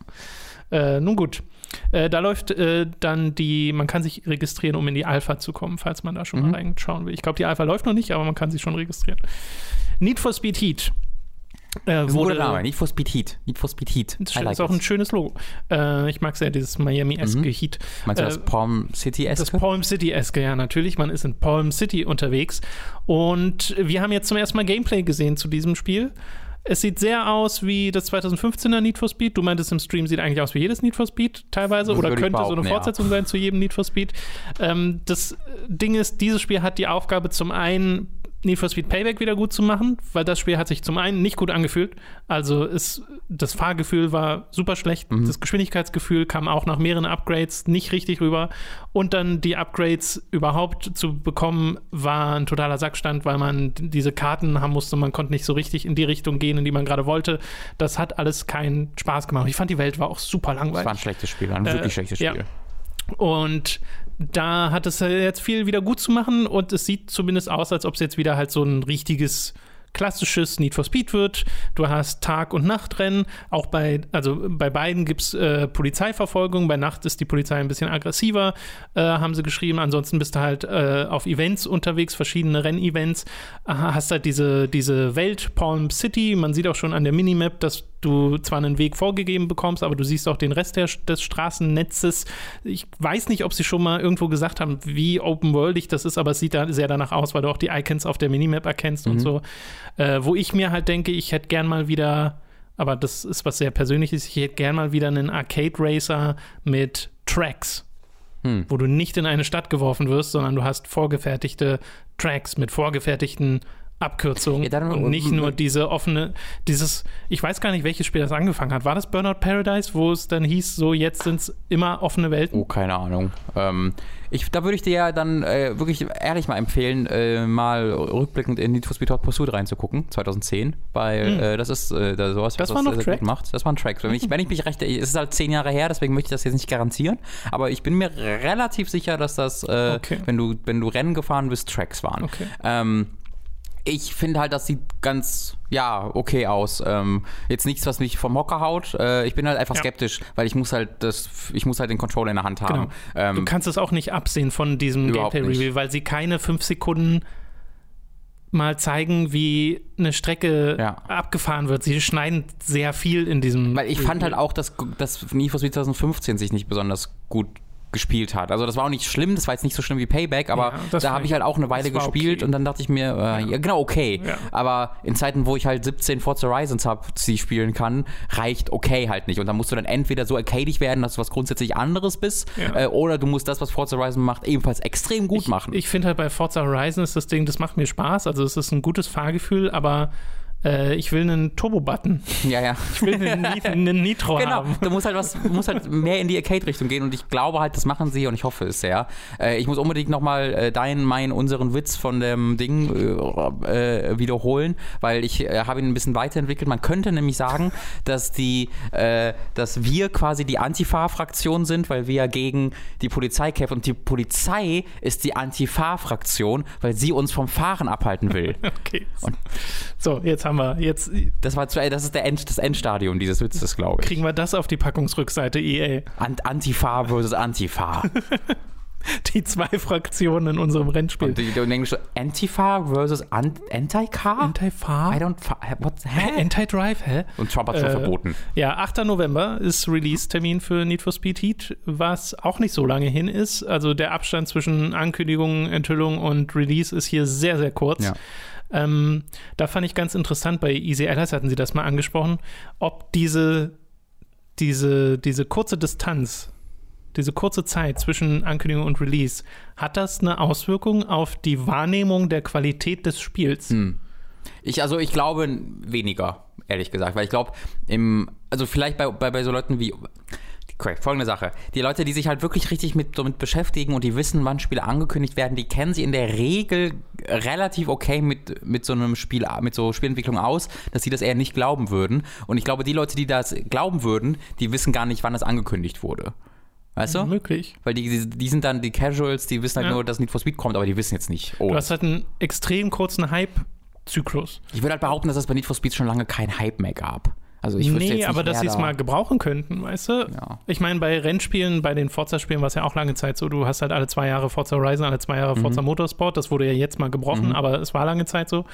A: Äh, nun gut. Äh, da läuft äh, dann die, man kann sich registrieren, um in die Alpha zu kommen, falls man da schon mhm. mal reinschauen will. Ich glaube, die Alpha läuft noch nicht, aber man kann sich schon registrieren. Need for Speed Heat.
B: Äh, wurde, Name, Need for Speed Heat. Need for Speed Heat.
A: Das like ist auch it. ein schönes Logo. Äh, ich mag sehr dieses Miami-eske mhm. Heat.
B: Meinst du das äh, Palm City-eske?
A: Das Palm City-eske, ja, natürlich. Man ist in Palm City unterwegs. Und wir haben jetzt zum ersten Mal Gameplay gesehen zu diesem Spiel. Es sieht sehr aus wie das 2015er Need for Speed. Du meintest im Stream, sieht eigentlich aus wie jedes Need for Speed teilweise das oder könnte so eine Fortsetzung ja. sein zu jedem Need for Speed. Ähm, das Ding ist, dieses Spiel hat die Aufgabe zum einen Need for Speed Payback wieder gut zu machen, weil das Spiel hat sich zum einen nicht gut angefühlt. Also ist, das Fahrgefühl war super schlecht. Mhm. Das Geschwindigkeitsgefühl kam auch nach mehreren Upgrades nicht richtig rüber. Und dann die Upgrades überhaupt zu bekommen, war ein totaler Sackstand, weil man diese Karten haben musste. Man konnte nicht so richtig in die Richtung gehen, in die man gerade wollte. Das hat alles keinen Spaß gemacht. Ich fand, die Welt war auch super langweilig. Das
B: war ein schlechtes Spiel, ein wirklich äh, schlechtes Spiel. Ja.
A: Und da hat es jetzt viel wieder gut zu machen und es sieht zumindest aus, als ob es jetzt wieder halt so ein richtiges klassisches Need for Speed wird. Du hast Tag- und Nachtrennen. Auch bei, also bei beiden gibt es äh, Polizeiverfolgung. Bei Nacht ist die Polizei ein bisschen aggressiver, äh, haben sie geschrieben. Ansonsten bist du halt äh, auf Events unterwegs, verschiedene Rennevents. Hast halt diese, diese Welt Palm City. Man sieht auch schon an der Minimap, dass du zwar einen Weg vorgegeben bekommst, aber du siehst auch den Rest der, des Straßennetzes. Ich weiß nicht, ob sie schon mal irgendwo gesagt haben, wie open-worldig das ist, aber es sieht da sehr danach aus, weil du auch die Icons auf der Minimap erkennst mhm. und so. Äh, wo ich mir halt denke, ich hätte gern mal wieder, aber das ist was sehr Persönliches, ich hätte gern mal wieder einen Arcade Racer mit Tracks. Hm. Wo du nicht in eine Stadt geworfen wirst, sondern du hast vorgefertigte Tracks mit vorgefertigten Abkürzung ja, und nicht nur diese offene, dieses, ich weiß gar nicht, welches Spiel das angefangen hat. War das Burnout Paradise, wo es dann hieß, so jetzt sind es immer offene Welten?
B: Oh, keine Ahnung. Ähm, ich, da würde ich dir ja dann äh, wirklich ehrlich mal empfehlen, äh, mal rückblickend in Need for Speed Hot Pursuit reinzugucken, 2010, weil mhm. äh, das ist äh, da sowas,
A: das was war noch
B: sehr gut macht. Das war ein Track. Wenn ich, wenn ich mich recht, es ist halt zehn Jahre her, deswegen möchte ich das jetzt nicht garantieren, aber ich bin mir relativ sicher, dass das, äh, okay. wenn du wenn du Rennen gefahren bist, Tracks waren.
A: Okay.
B: Ähm, ich finde halt, das sieht ganz, ja, okay aus. Ähm, jetzt nichts, was mich vom Hocker haut. Äh, ich bin halt einfach ja. skeptisch, weil ich muss halt das, ich muss halt den Controller in der Hand haben. Genau.
A: Ähm, du kannst es auch nicht absehen von diesem Gameplay-Review, weil sie keine fünf Sekunden mal zeigen, wie eine Strecke
B: Ja.
A: abgefahren wird. Sie schneiden sehr viel in diesem.
B: Weil ich fand halt auch, dass, dass Need for Speed 2015 sich nicht besonders gut gespielt hat. Also das war auch nicht schlimm, das war jetzt nicht so schlimm wie Payback, aber
A: Ja,
B: da habe ich halt auch eine Weile gespielt
A: okay.
B: und dann dachte ich mir, äh, ja. genau, okay.
A: Ja.
B: Aber in Zeiten, wo ich halt 17 Forza Horizons habe, die spielen kann, reicht okay halt nicht. Und dann musst du dann entweder so arcadig werden, dass du was grundsätzlich anderes bist, äh, oder du musst das, was Forza Horizon macht, ebenfalls extrem gut machen.
A: Ich finde halt bei Forza Horizon ist das Ding, das macht mir Spaß. Also es ist ein gutes Fahrgefühl, aber äh, ich will einen Turbo-Button.
B: ja, ja.
A: Ich will einen, Nit- einen Nitro
B: Genau,
A: haben.
B: du musst halt was, musst halt mehr in die Arcade-Richtung gehen und ich glaube halt, das machen sie und ich hoffe es sehr. Äh, ich muss unbedingt nochmal äh, deinen, meinen, unseren Witz von dem Ding äh, äh, wiederholen, weil ich äh, habe ihn ein bisschen weiterentwickelt. Man könnte nämlich sagen, dass die, äh, dass wir quasi die Antifa-Fraktion sind, weil wir ja gegen die Polizei kämpfen und die Polizei ist die Antifa-Fraktion, weil sie uns vom Fahren abhalten will.
A: Okay. So, jetzt haben wir, jetzt
B: Das war zu, das ist der End, das Endstadium dieses Witzes, glaube ich.
A: kriegen wir das auf die Packungsrückseite EA.
B: Ant Antifa versus Antifa.
A: Die zwei Fraktionen in unserem Rennspiel.
B: Und in Englisch Antifa versus Ant Anti-Car? I
A: Anti-Far?
B: don't. fa- What? Hä?
A: Anti-Drive, hä?
B: Und Trump hat schon
A: Äh,
B: verboten.
A: Ja, 8. November ist Release-Termin für Need for Speed Heat, was auch nicht so lange hin ist. Also der Abstand zwischen Ankündigung, Enthüllung und Release ist hier sehr, sehr kurz.
B: Ja.
A: Ähm, da fand ich ganz interessant, bei Easy Allies hatten sie das mal angesprochen, ob diese, diese, diese kurze Distanz, diese kurze Zeit zwischen Ankündigung und Release, hat das eine Auswirkung auf die Wahrnehmung der Qualität des Spiels?
B: Hm. Ich, also ich glaube weniger, ehrlich gesagt, weil ich glaube, im, also vielleicht bei, bei, bei so Leuten wie. Correct, folgende Sache. Die Leute, die sich halt wirklich richtig mit, damit beschäftigen und die wissen, wann Spiele angekündigt werden, die kennen sie in der Regel relativ okay mit, mit so einem Spiel, mit so Spielentwicklung aus, dass sie das eher nicht glauben würden. Und ich glaube, die Leute, die das glauben würden, die wissen gar nicht, wann das angekündigt wurde. Weißt du?
A: Möglich.
B: Weil die, die sind dann die Casuals, die wissen halt
A: Ja.
B: nur, dass Need for Speed kommt, aber die wissen jetzt nicht. Oh.
A: Du hast halt einen extrem kurzen Hype-Zyklus.
B: Ich würde halt behaupten, dass es bei Need for Speed schon lange kein Hype mehr gab. Also ich
A: Nee,
B: nicht,
A: aber dass sie es
B: da-
A: mal gebrauchen könnten, weißt du?
B: Ja.
A: Ich meine, bei Rennspielen, bei den Forza-Spielen war es ja auch lange Zeit so, du hast halt alle zwei Jahre Forza Horizon, alle zwei
B: Mhm.
A: Jahre Forza Motorsport, das wurde ja jetzt mal gebrochen, aber es war lange Zeit so.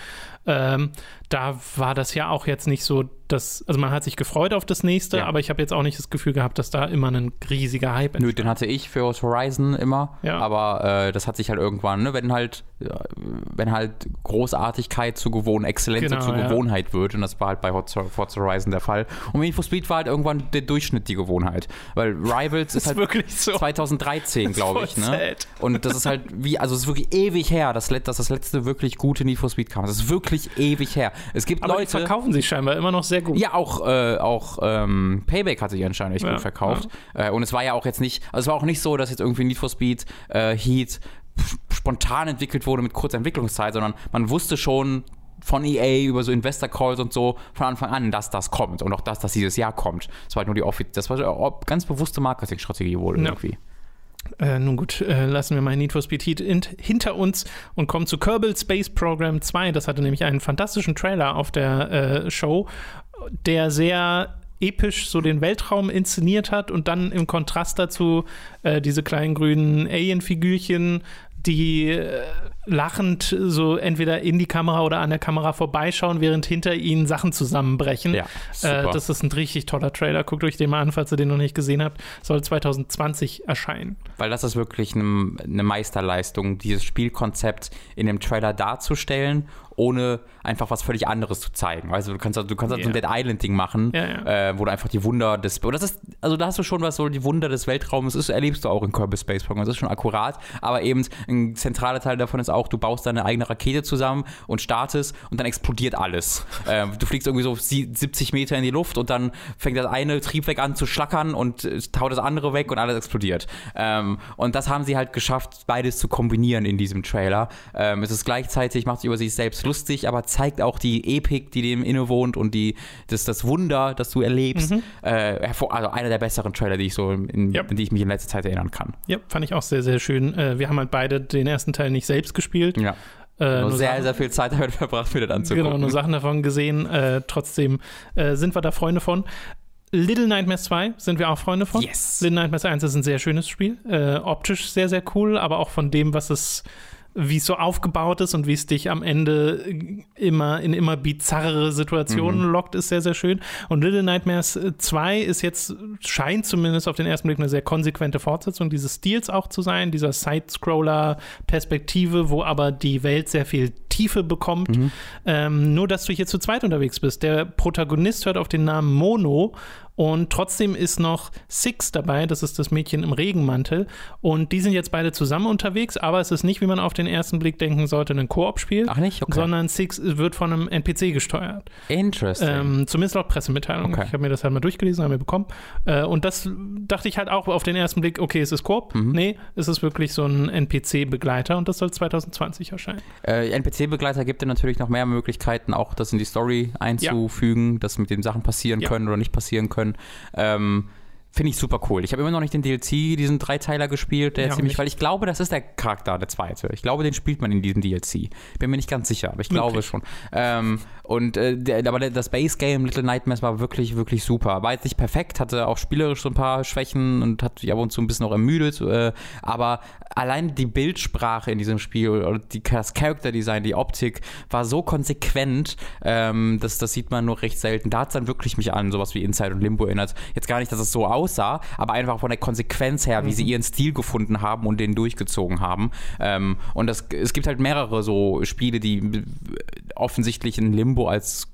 A: Ähm, da war das ja auch jetzt nicht so, dass, also man hat sich gefreut auf das nächste,
B: Ja.
A: aber ich habe jetzt auch nicht das Gefühl gehabt, dass da immer ein riesiger Hype
B: Nö, den hatte ich für Horizon immer,
A: Ja.
B: aber äh, das hat sich halt irgendwann, ne, wenn halt, wenn halt Großartigkeit zur Gewohnheit, Exzellenz
A: Genau,
B: zur
A: ja.
B: Gewohnheit wird und das war halt bei Forza Horizon der Fall. Und Need for Speed war halt irgendwann der Durchschnitt die Gewohnheit, weil Rivals ist
A: ist
B: halt
A: wirklich so.
B: 2013, glaube ich, ne? Und das ist halt wie, also es ist wirklich ewig her, dass, dass das letzte wirklich gute Need for Speed kam. Das ist wirklich ewig her. Es gibt
A: Aber die
B: Leute,
A: verkaufen sich scheinbar immer noch sehr gut.
B: ja, auch, äh, auch ähm, Payback hat sich anscheinend echt
A: Ja,
B: gut verkauft. Äh, und es war ja auch jetzt nicht, also es war auch nicht so, dass jetzt irgendwie Need for Speed äh, Heat sp- spontan entwickelt wurde mit kurzer Entwicklungszeit, sondern man wusste schon von EA über so Investor Calls und so von Anfang an, dass das kommt und auch das, dass dieses Jahr kommt. Das war halt nur die Offi das war ganz bewusste Marketingstrategie wohl
A: Ja.
B: irgendwie.
A: Äh, nun gut, äh, lassen wir mal Need for Speed Heat in, hinter uns und kommen zu Kerbal Space Program 2. Das hatte nämlich einen fantastischen Trailer auf der äh, Show, der sehr episch so den Weltraum inszeniert hat und dann im Kontrast dazu äh, diese kleinen grünen Alien-Figürchen, die äh, lachend so entweder in die Kamera oder an der Kamera vorbeischauen, während hinter ihnen Sachen zusammenbrechen.
B: Ja,
A: äh, das ist ein richtig toller Trailer. Guckt euch den mal an, falls ihr den noch nicht gesehen habt. Soll 2020 erscheinen.
B: Weil das ist wirklich eine, eine Meisterleistung, dieses Spielkonzept in dem Trailer darzustellen, ohne einfach was völlig anderes zu zeigen. Also du kannst, du kannst halt so ein. Dead Island-Ding machen,
A: Ja, ja.
B: Äh, wo du einfach die Wunder des. Und das ist, also da hast du schon was, so die Wunder des Weltraums ist, erlebst du auch in Kerbal Space Program. Das ist schon akkurat, aber eben ein zentraler Teil davon ist auch, du baust deine eigene Rakete zusammen und startest und dann explodiert alles. ähm, du fliegst irgendwie so sie- 70 Meter in die Luft und dann fängt das eine Triebwerk an zu schlackern und äh, haut das andere weg und alles explodiert. Ähm, und das haben sie halt geschafft, beides zu kombinieren in diesem Trailer. Ähm, es ist gleichzeitig, macht sich über sich selbst lustig, aber zeigt auch die Epik, die dem innewohnt und die, das, das Wunder, das du erlebst. Äh, hervor, also einer der besseren Trailer, die ich so in, in, die ich mich in letzter Zeit erinnern kann.
A: Ja, fand ich auch sehr, sehr schön. Äh, wir haben halt beide den ersten Teil nicht selbst gespielt.
B: Ja.
A: Äh,
B: Nur
A: nur
B: sehr,
A: Sachen-
B: sehr viel Zeit damit verbracht, mir das anzugucken.
A: Genau, nur Sachen davon gesehen. Äh, trotzdem äh, sind wir da Freunde von. Little Nightmares 2 sind wir auch Freunde von.
B: Yes.
A: Little Nightmares 1 ist ein sehr schönes Spiel. Äh, optisch sehr, sehr cool, aber auch von dem, was es wie es so aufgebaut ist und wie es dich am Ende immer in immer bizarrere Situationen mhm. lockt, ist sehr, sehr schön. Und Little Nightmares 2 ist jetzt, scheint zumindest auf den ersten Blick eine sehr konsequente Fortsetzung dieses Stils auch zu sein, dieser Side-Scroller-Perspektive, wo aber die Welt sehr viel Tiefe bekommt. Mhm. Ähm, nur, dass du hier zu zweit unterwegs bist. Der Protagonist hört auf den Namen Mono und trotzdem ist noch Six dabei, das ist das Mädchen im Regenmantel. Und die sind jetzt beide zusammen unterwegs, aber es ist nicht, wie man auf den ersten Blick denken sollte, ein Koop-Spiel.
B: Ach nicht? Okay.
A: Sondern Six wird von einem NPC gesteuert.
B: Interesting.
A: Ähm, zumindest laut Pressemitteilung. Okay. Ich habe mir das halt mal durchgelesen, habe mir bekommen. Äh, und das dachte ich halt auch auf den ersten Blick, okay, es ist Koop. Mhm. Nee, es ist wirklich so ein NPC-Begleiter und das soll 2020 erscheinen.
B: Äh, NPC-Begleiter gibt dir natürlich noch mehr Möglichkeiten, auch das in die Story einzufügen, ja. dass mit den Sachen passieren ja. können oder nicht passieren können können. Ähm, Finde ich super cool. Ich habe immer noch nicht den DLC, diesen Dreiteiler gespielt, der ja, ziemlich, weil ich glaube, das ist der Charakter, der zweite. Ich glaube, den spielt man in diesem DLC. Bin mir nicht ganz sicher, aber ich glaube okay. schon. Ähm, und äh, der, aber das Base Game Little Nightmares war wirklich, wirklich super. War jetzt nicht perfekt, hatte auch spielerisch so ein paar Schwächen und hat sich ab und zu ein bisschen auch ermüdet. Äh, aber allein die Bildsprache in diesem Spiel oder die, das Character Design, die Optik war so konsequent, ähm, das, das sieht man nur recht selten. Da hat es dann wirklich mich an sowas wie Inside und Limbo erinnert. Jetzt gar nicht, dass es so aussieht aussah, aber einfach von der Konsequenz her, wie mhm. sie ihren Stil gefunden haben und den durchgezogen haben. Ähm, und das, es gibt halt mehrere so Spiele, die offensichtlich in Limbo als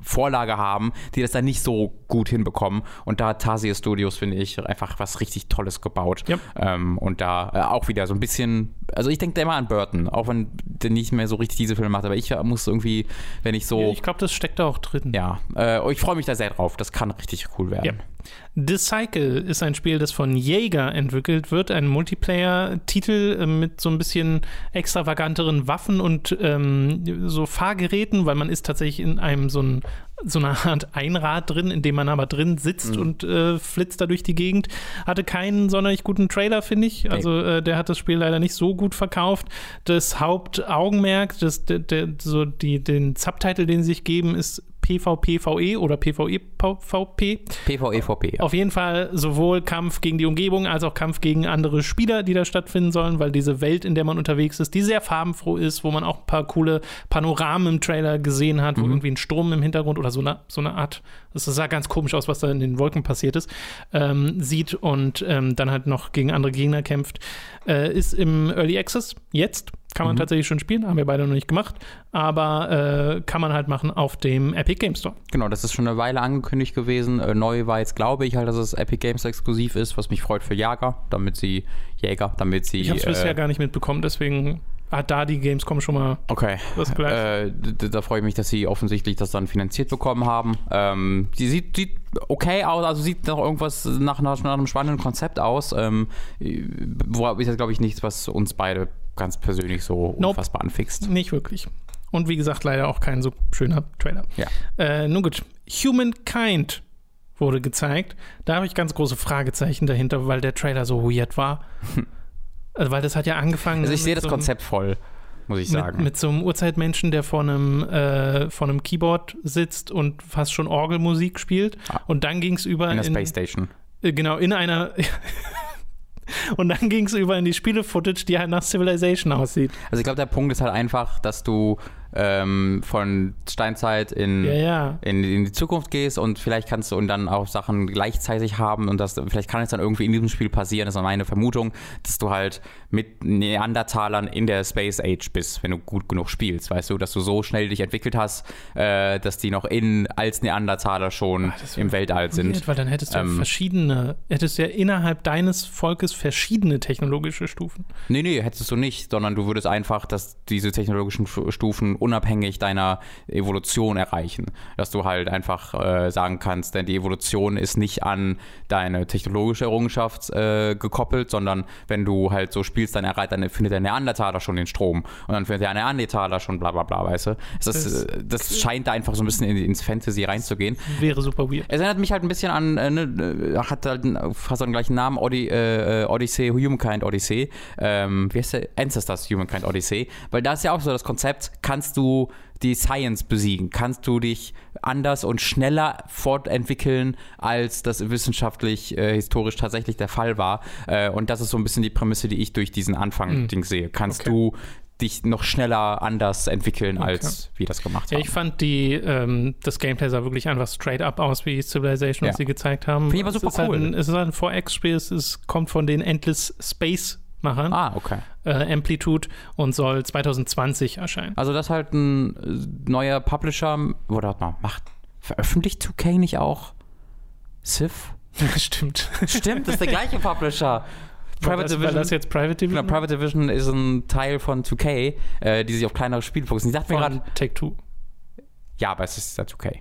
B: Vorlage haben, die das dann nicht so gut hinbekommen. Und da hat Tarsier Studios, finde ich, einfach was richtig Tolles gebaut. Yep. Ähm, und da äh, auch wieder so ein bisschen, also ich denke da immer an Burton, auch wenn der nicht mehr so richtig diese Filme macht, aber ich muss irgendwie, wenn ich so. Ja,
A: ich glaube, das steckt da auch drin.
B: Ja, äh, ich freue mich da sehr drauf. Das kann richtig cool werden. Yep.
A: The Cycle ist ein Spiel, das von Jaeger entwickelt wird, ein Multiplayer-Titel äh, mit so ein bisschen extravaganteren Waffen und ähm, so Fahrgeräten, weil man ist tatsächlich in einem so, ein, so einer Art Einrad drin, in dem man aber drin sitzt mhm. und äh, flitzt da durch die Gegend. Hatte keinen sonderlich guten Trailer, finde ich. Also äh, der hat das Spiel leider nicht so gut verkauft. Das Hauptaugenmerk, das, der, der, so die, den Subtitle, den sie sich geben, ist PvPVE oder PvEVP.
B: PvEVP,
A: ja. Auf jeden Fall sowohl Kampf gegen die Umgebung als auch Kampf gegen andere Spieler, die da stattfinden sollen, weil diese Welt, in der man unterwegs ist, die sehr farbenfroh ist, wo man auch ein paar coole Panoramen im Trailer gesehen hat, wo mhm. irgendwie ein Sturm im Hintergrund oder so eine, so eine Art, das sah ganz komisch aus, was da in den Wolken passiert ist, ähm, sieht und ähm, dann halt noch gegen andere Gegner kämpft, äh, ist im Early Access jetzt kann man mhm. tatsächlich schon spielen, haben wir beide noch nicht gemacht, aber äh, kann man halt machen auf dem Epic Game Store.
B: Genau, das ist schon eine Weile angekündigt gewesen. Äh, neu war jetzt, glaube ich, halt, dass es Epic Games exklusiv ist, was mich freut für Jäger, damit sie Jäger, damit sie.
A: Ich habe es äh, bisher gar nicht mitbekommen, deswegen hat da die Gamescom schon mal
B: okay. was gleich. Äh, da freue ich mich, dass sie offensichtlich das dann finanziert bekommen haben. Ähm, die sieht, sieht okay aus, also sieht noch irgendwas nach, nach, nach einem spannenden Konzept aus. Ähm, wo ist jetzt, glaube ich, nichts, was uns beide ganz persönlich so nope, unfassbar anfixt.
A: Nicht wirklich. Und wie gesagt, leider auch kein so schöner Trailer.
B: Ja.
A: Äh, nun gut, Humankind wurde gezeigt. Da habe ich ganz große Fragezeichen dahinter, weil der Trailer so weird war. Also, weil das hat ja angefangen.
B: Also, ich sehe das so Konzept voll, muss ich sagen.
A: Mit, mit so einem Urzeitmenschen, der vor einem, äh, vor einem Keyboard sitzt und fast schon Orgelmusik spielt. Ah. Und dann ging es über.
B: In der Space Station.
A: Äh, genau, in einer. Und dann ging es über in die Spiele-Footage, die halt nach Civilization aussieht.
B: Also ich glaube, der Punkt ist halt einfach, dass du ähm, von Steinzeit in,
A: ja, ja.
B: in, in, die Zukunft gehst und vielleicht kannst du und dann auch Sachen gleichzeitig haben und das vielleicht kann es dann irgendwie in diesem Spiel passieren, das ist meine Vermutung, dass du halt mit Neandertalern in der Space Age bist, wenn du gut genug spielst, weißt du, dass du so schnell dich entwickelt hast, äh, dass die noch in als Neandertaler schon Ach, im Weltall sind.
A: Weil dann hättest du ähm, verschiedene, hättest du ja innerhalb deines Volkes verschiedene technologische Stufen.
B: Nee, nee, hättest du nicht, sondern du würdest einfach, dass diese technologischen Stufen unabhängig deiner Evolution erreichen. Dass du halt einfach äh, sagen kannst, denn die Evolution ist nicht an deine technologische Errungenschaft äh, gekoppelt, sondern wenn du halt so spielst, dann, erreicht, dann findet der Neandertaler schon den Strom und dann findet der Neandertaler schon bla bla bla, weißt du? Das, das, äh, das scheint da einfach so ein bisschen in, ins Fantasy reinzugehen.
A: Wäre super weird.
B: Es erinnert mich halt ein bisschen an, äh, ne, hat halt fast den gleichen Namen, Ody, äh, Odyssey, Humankind Odyssey. Ähm, wie heißt der? Ancestors Humankind Odyssey. Weil da ist ja auch so das Konzept, kannst kannst du die Science besiegen? Kannst du dich anders und schneller fortentwickeln, als das wissenschaftlich, äh, historisch tatsächlich der Fall war? Äh, und das ist so ein bisschen die Prämisse, die ich durch diesen Anfang-Ding mhm. sehe. Kannst okay. du dich noch schneller anders entwickeln, als wir das gemacht
A: Ja,
B: haben.
A: ich fand die, ähm, das Gameplay sah wirklich einfach straight up aus, wie Civilization, was
B: Ja.
A: sie gezeigt haben.
B: Finde ich aber
A: Es
B: super
A: ist halt
B: cool.
A: ein, es ist halt ein 4X-Spiel, es ist, kommt von den Endless Space-Machern,
B: ah, okay.
A: Äh, Amplitude, und soll 2020 erscheinen.
B: Also das ist halt ein äh, neuer Publisher, oder macht, veröffentlicht 2K nicht auch Civ?
A: Stimmt.
B: Stimmt, das ist der gleiche Publisher. Private
A: das, war
B: Division.
A: das jetzt Private
B: Genau,
A: Division?
B: Private Division ist ein Teil von 2K, äh, die sich auf kleinere Spiele fokussieren. Ich dachte mir gerade,
A: Take-Two.
B: ja, aber es ist ja 2K.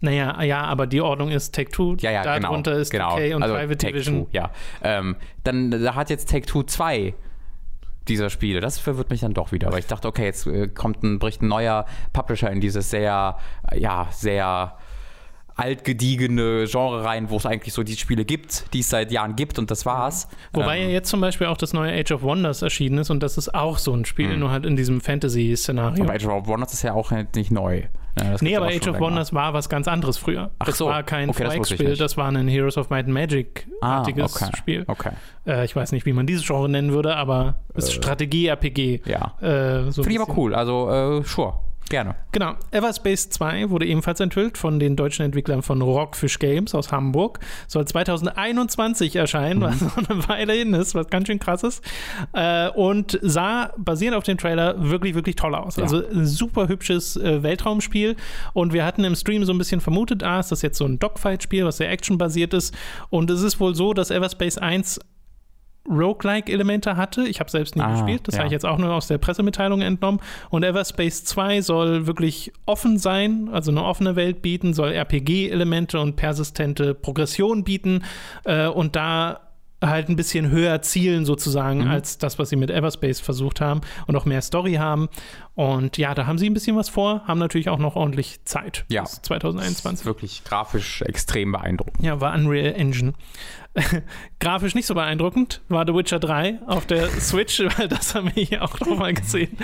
A: Naja, ja, aber die Ordnung ist Take-Two,
B: Ja, ja, genau.
A: darunter ist
B: genau.
A: 2K und
B: also
A: Private
B: Take
A: Division.
B: Two, ja. Ähm, dann da hat jetzt Take Two 2 dieser Spiele. Das verwirrt mich dann doch wieder, weil ich dachte, okay, jetzt äh, kommt ein, bricht ein neuer Publisher in dieses sehr, äh, ja, sehr altgediegene Genre rein, wo es eigentlich so die Spiele gibt, die es seit Jahren gibt und das war's.
A: Wobei ja
B: ähm,
A: jetzt zum Beispiel auch das neue Age of Wonders erschienen ist und das ist auch so ein Spiel, nur halt in diesem Fantasy-Szenario.
B: aber Age of Wonders ist ja auch nicht neu. Ja, das
A: Nee, aber Age of. Wonders war was ganz anderes früher.
B: Ach
A: das
B: so.
A: war kein
B: Okay, das
A: 4X-Spiel,
B: nicht.
A: das war ein Heroes of Might and
B: ah,
A: Magic-artiges
B: okay.
A: Spiel.
B: Okay.
A: Äh, ich weiß nicht, wie man dieses Genre nennen würde, aber es ist Strategie-RPG.
B: Ja.
A: Äh, so
B: Finde ich aber cool. Also, äh, sure. Gerne.
A: Genau. Everspace 2 wurde ebenfalls enthüllt von den deutschen Entwicklern von Rockfish Games aus Hamburg. Soll 2021 erscheinen, was
B: Mhm.
A: noch eine Weile hin ist, was ganz schön krass ist. Äh, und sah basierend auf dem Trailer wirklich, wirklich toll aus.
B: Ja.
A: Also ein super hübsches äh, Weltraumspiel. Und wir hatten im Stream so ein bisschen vermutet, ah, ist das jetzt so ein Dogfight-Spiel, was sehr actionbasiert ist. Und es ist wohl so, dass Everspace 1 Roguelike-Elemente hatte. Ich habe selbst nie
B: Ah,
A: gespielt, das
B: ja.
A: habe ich jetzt auch nur aus der Pressemitteilung entnommen. Und Everspace 2 soll wirklich offen sein, also eine offene Welt bieten, soll RPG-Elemente und persistente Progression bieten äh, und da halt ein bisschen höher zielen sozusagen
B: Mhm.
A: als das, was sie mit Everspace versucht haben und auch mehr Story haben. Und ja, da haben sie ein bisschen was vor, haben natürlich auch noch ordentlich Zeit
B: Ja.
A: bis
B: Das ist
A: 2021.
B: wirklich grafisch extrem beeindruckend.
A: Ja, war Unreal Engine. Grafisch nicht so beeindruckend war The Witcher 3 auf der Switch, weil das haben wir hier auch nochmal gesehen.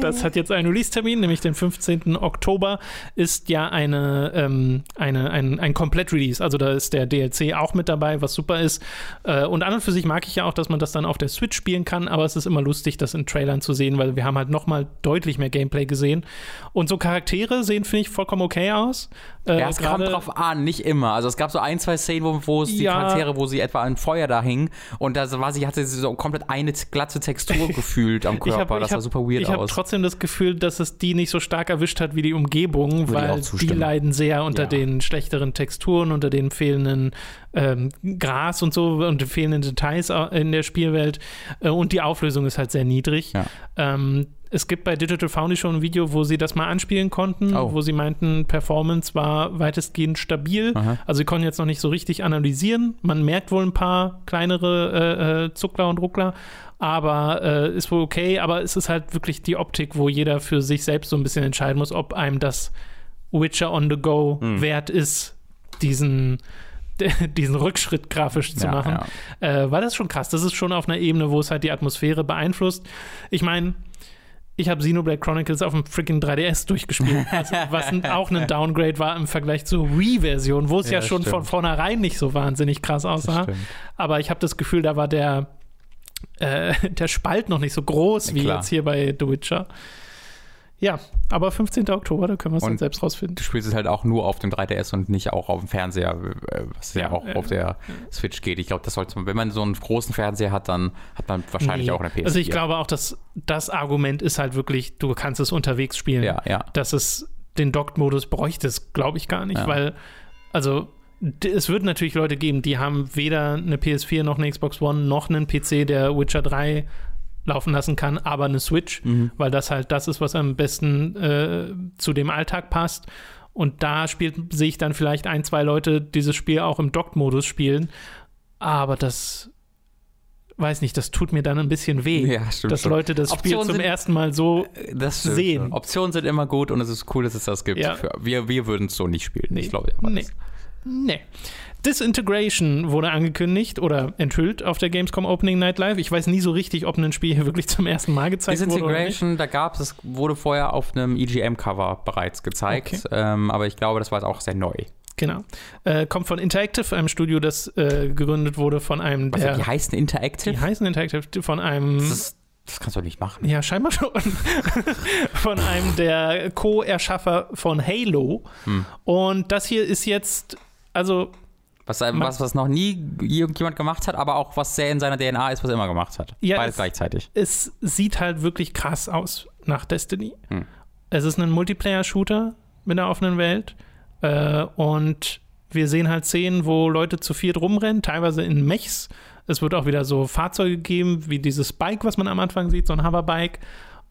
A: Das hat jetzt einen Release-Termin, nämlich den 15. Oktober, ist ja eine, ähm, eine, ein, ein Komplett-Release. Also da ist der DLC auch mit dabei, was super ist. Äh, und an und für sich mag ich ja auch, dass man das dann auf der Switch spielen kann, aber es ist immer lustig, das in Trailern zu sehen, weil wir haben halt nochmal deutlich mehr Gameplay gesehen. Und so Charaktere sehen, finde ich, vollkommen okay aus. Äh,
B: Ja, es kommt
A: gerade-
B: drauf an, nicht immer. Also es gab so ein, zwei Szenen, wo, wo es die
A: Ja.
B: Charaktere, wo sie etwa an Feuer da hingen und da war sie, hatte sie so komplett eine glatte Textur gefühlt am Körper.
A: Ich hab,
B: das
A: ich
B: sah
A: hab,
B: super weird
A: Ich habe
B: aus.
A: trotzdem das Gefühl, dass es die nicht so stark erwischt hat wie die Umgebung,
B: Würde ich
A: weil die leiden sehr unter
B: Ja.
A: den schlechteren Texturen, unter den fehlenden ähm, Gras und so und den fehlenden Details au- in der Spielwelt. Äh, und die Auflösung ist halt sehr niedrig.
B: Ja.
A: Ähm, es gibt bei Digital Foundry schon ein Video, wo sie das mal anspielen konnten,
B: Oh.
A: wo sie meinten, Performance war weitestgehend stabil.
B: Aha.
A: Also sie konnten jetzt noch nicht so richtig analysieren. Man merkt wohl ein paar kleinere äh, äh, Zuckler und Ruckler, aber äh, ist wohl okay. Aber es ist halt wirklich die Optik, wo jeder für sich selbst so ein bisschen entscheiden muss, ob einem das Witcher on the Go
B: Hm.
A: wert ist, diesen diesen Rückschritt grafisch zu
B: Ja,
A: machen. Äh, weil das schon krass. Das ist schon auf einer Ebene, wo es halt die Atmosphäre beeinflusst. Ich meine, ich habe Xenoblade Chronicles auf dem freaking 3DS durchgespielt, also, was auch ein Downgrade war im Vergleich zur Wii-Version, wo es ja,
B: Ja,
A: schon
B: stimmt.
A: von vornherein nicht so wahnsinnig krass aussah. Aber ich habe das Gefühl, da war der, äh, der Spalt noch nicht so groß wie
B: Klar.
A: jetzt hier bei The Witcher. Ja, aber 15. Oktober, da können wir es dann selbst rausfinden.
B: Du spielst es halt auch nur auf dem 3DS und nicht auch auf dem Fernseher, äh, was ja,
A: Ja,
B: auch
A: äh,
B: auf der Switch geht. Ich glaube, das sollte man, wenn man so einen großen Fernseher hat, dann hat man wahrscheinlich
A: Nee.
B: auch eine PS4.
A: Also ich glaube auch, dass das Argument ist halt wirklich, du kannst es unterwegs spielen.
B: Ja, ja.
A: Dass es den Docked-Modus bräuchte es, glaube ich gar nicht,
B: Ja.
A: weil, also es wird natürlich Leute geben, die haben weder eine PS4 noch eine Xbox One noch einen PC, der Witcher 3 laufen lassen kann, aber eine Switch,
B: Mhm.
A: weil das halt das ist, was am besten äh, zu dem Alltag passt. Und da spielt, sehe ich dann vielleicht ein, zwei Leute dieses Spiel auch im Docked-Modus spielen. Aber das, weiß nicht, das tut mir dann ein bisschen weh,
B: Ja, stimmt
A: dass
B: schon.
A: Leute das Spiel zum
B: sind-
A: ersten Mal so
B: das stimmt
A: sehen.
B: schon. Optionen sind immer gut und es ist cool, dass es das gibt.
A: Ja.
B: Für, wir wir würden es so nicht spielen.
A: Nee.
B: Ich glaube, ja,
A: Nee. Nee. Disintegration wurde angekündigt oder enthüllt auf der Gamescom Opening Night Live. Ich weiß nie so richtig, ob ein Spiel hier wirklich zum ersten Mal gezeigt wurde. Oder nicht.
B: Disintegration, da gab es, es wurde vorher auf einem EGM-Cover bereits gezeigt,
A: Okay.
B: ähm, aber ich glaube, das war jetzt auch sehr neu.
A: Genau. Äh, kommt von Interactive, einem Studio, das äh, gegründet wurde von einem
B: Was,
A: der.
B: die heißen Interactive?
A: die heißen Interactive, von einem.
B: das ist Das kannst du nicht machen.
A: Ja, scheinbar schon. von einem der Co-Erschaffer von Halo.
B: Hm.
A: Und das hier ist jetzt, also
B: Was, äh, was, was noch nie irgendjemand gemacht hat, aber auch was sehr in seiner DNA ist, was er immer gemacht hat.
A: Ja,
B: Beides
A: es-
B: gleichzeitig.
A: es sieht halt wirklich krass aus nach Destiny.
B: Hm.
A: Es ist ein Multiplayer-Shooter mit einer offenen Welt. Äh, und wir sehen halt Szenen, wo Leute zu viert rumrennen, teilweise in Mechs. Es wird auch wieder so Fahrzeuge geben, wie dieses Bike, was man am Anfang sieht, so ein Hoverbike.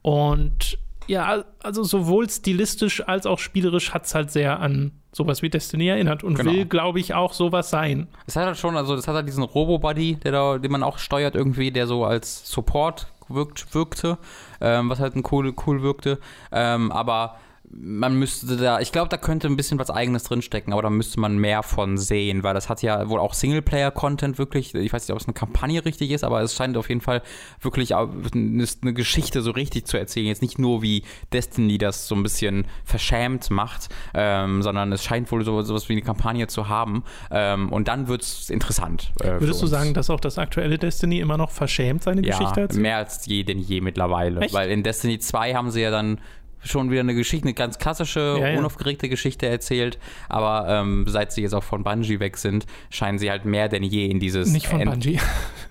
A: Und ja, also sowohl stilistisch als auch spielerisch hat es halt sehr an sowas wie Destiny erinnert und
B: Genau.
A: will, glaube ich, auch sowas sein.
B: Es hat halt schon, also das hat halt diesen Robo-Buddy, der da, den man auch steuert irgendwie, der so als Support wirkt, wirkte, ähm, was halt ein cool, cool wirkte. Ähm, aber man müsste da, ich glaube, da könnte ein bisschen was Eigenes drinstecken, aber da müsste man mehr von sehen, weil das hat ja wohl auch Singleplayer-Content wirklich. Ich weiß nicht, ob es eine Kampagne richtig ist, aber es scheint auf jeden Fall wirklich eine Geschichte so richtig zu erzählen. Jetzt nicht nur wie Destiny das so ein bisschen verschämt macht, ähm, sondern es scheint wohl so sowas wie eine Kampagne zu haben. Ähm, und dann wird es interessant. äh,
A: Würdest du sagen, dass auch das aktuelle Destiny immer noch verschämt seine
B: ja,
A: Geschichte erzählt?
B: mehr als je denn je mittlerweile.
A: Echt?
B: Weil in Destiny 2 haben sie ja dann schon wieder eine Geschichte, eine ganz klassische,
A: Ja, ja.
B: unaufgeregte Geschichte erzählt. Aber ähm, seit sie jetzt auch von Bungie weg sind, scheinen sie halt mehr denn je in dieses
A: Nicht von
B: End-
A: Bungie.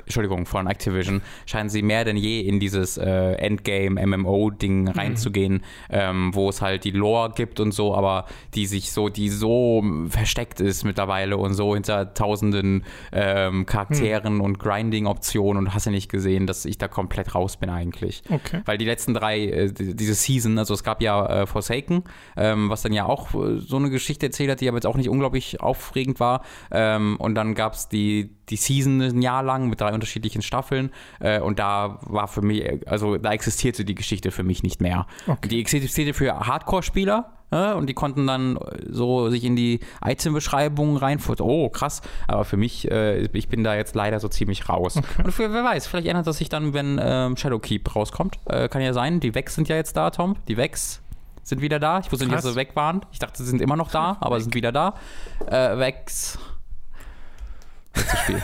B: Entschuldigung, von Activision, scheinen sie mehr denn je in dieses äh, Endgame-MMO-Ding reinzugehen, ähm, wo es halt die Lore gibt und so, aber die sich so, die so versteckt ist mittlerweile und so hinter tausenden ähm, Charakteren und Grinding-Optionen und hast du nicht gesehen, dass ich da komplett raus bin eigentlich.
A: Okay.
B: Weil die letzten drei, äh, die- diese Season, also es gab ja äh, Forsaken, ähm, was dann ja auch äh, so eine Geschichte erzählt hat, die aber jetzt auch nicht unglaublich aufregend war. Ähm, und dann gab es die, die Season ein Jahr lang mit drei unterschiedlichen Staffeln. Äh, und da war für mich, also da existierte die Geschichte für mich nicht mehr.
A: Okay.
B: Die existierte für Hardcore-Spieler. Ja, und die konnten dann so sich in die Item-Beschreibungen reinfuttern. Oh, krass. Aber für mich, äh, ich bin da jetzt leider so ziemlich raus. Und für, wer weiß, vielleicht ändert das sich dann, wenn ähm, Shadowkeep rauskommt. Äh, kann ja sein. Die Vex sind ja jetzt da, Tom. Die Vex sind wieder da. Ich wusste nicht, dass sie weg waren. Ich dachte, sie sind immer noch da, aber sind wieder da. Äh, Vex. Letztes Spiel.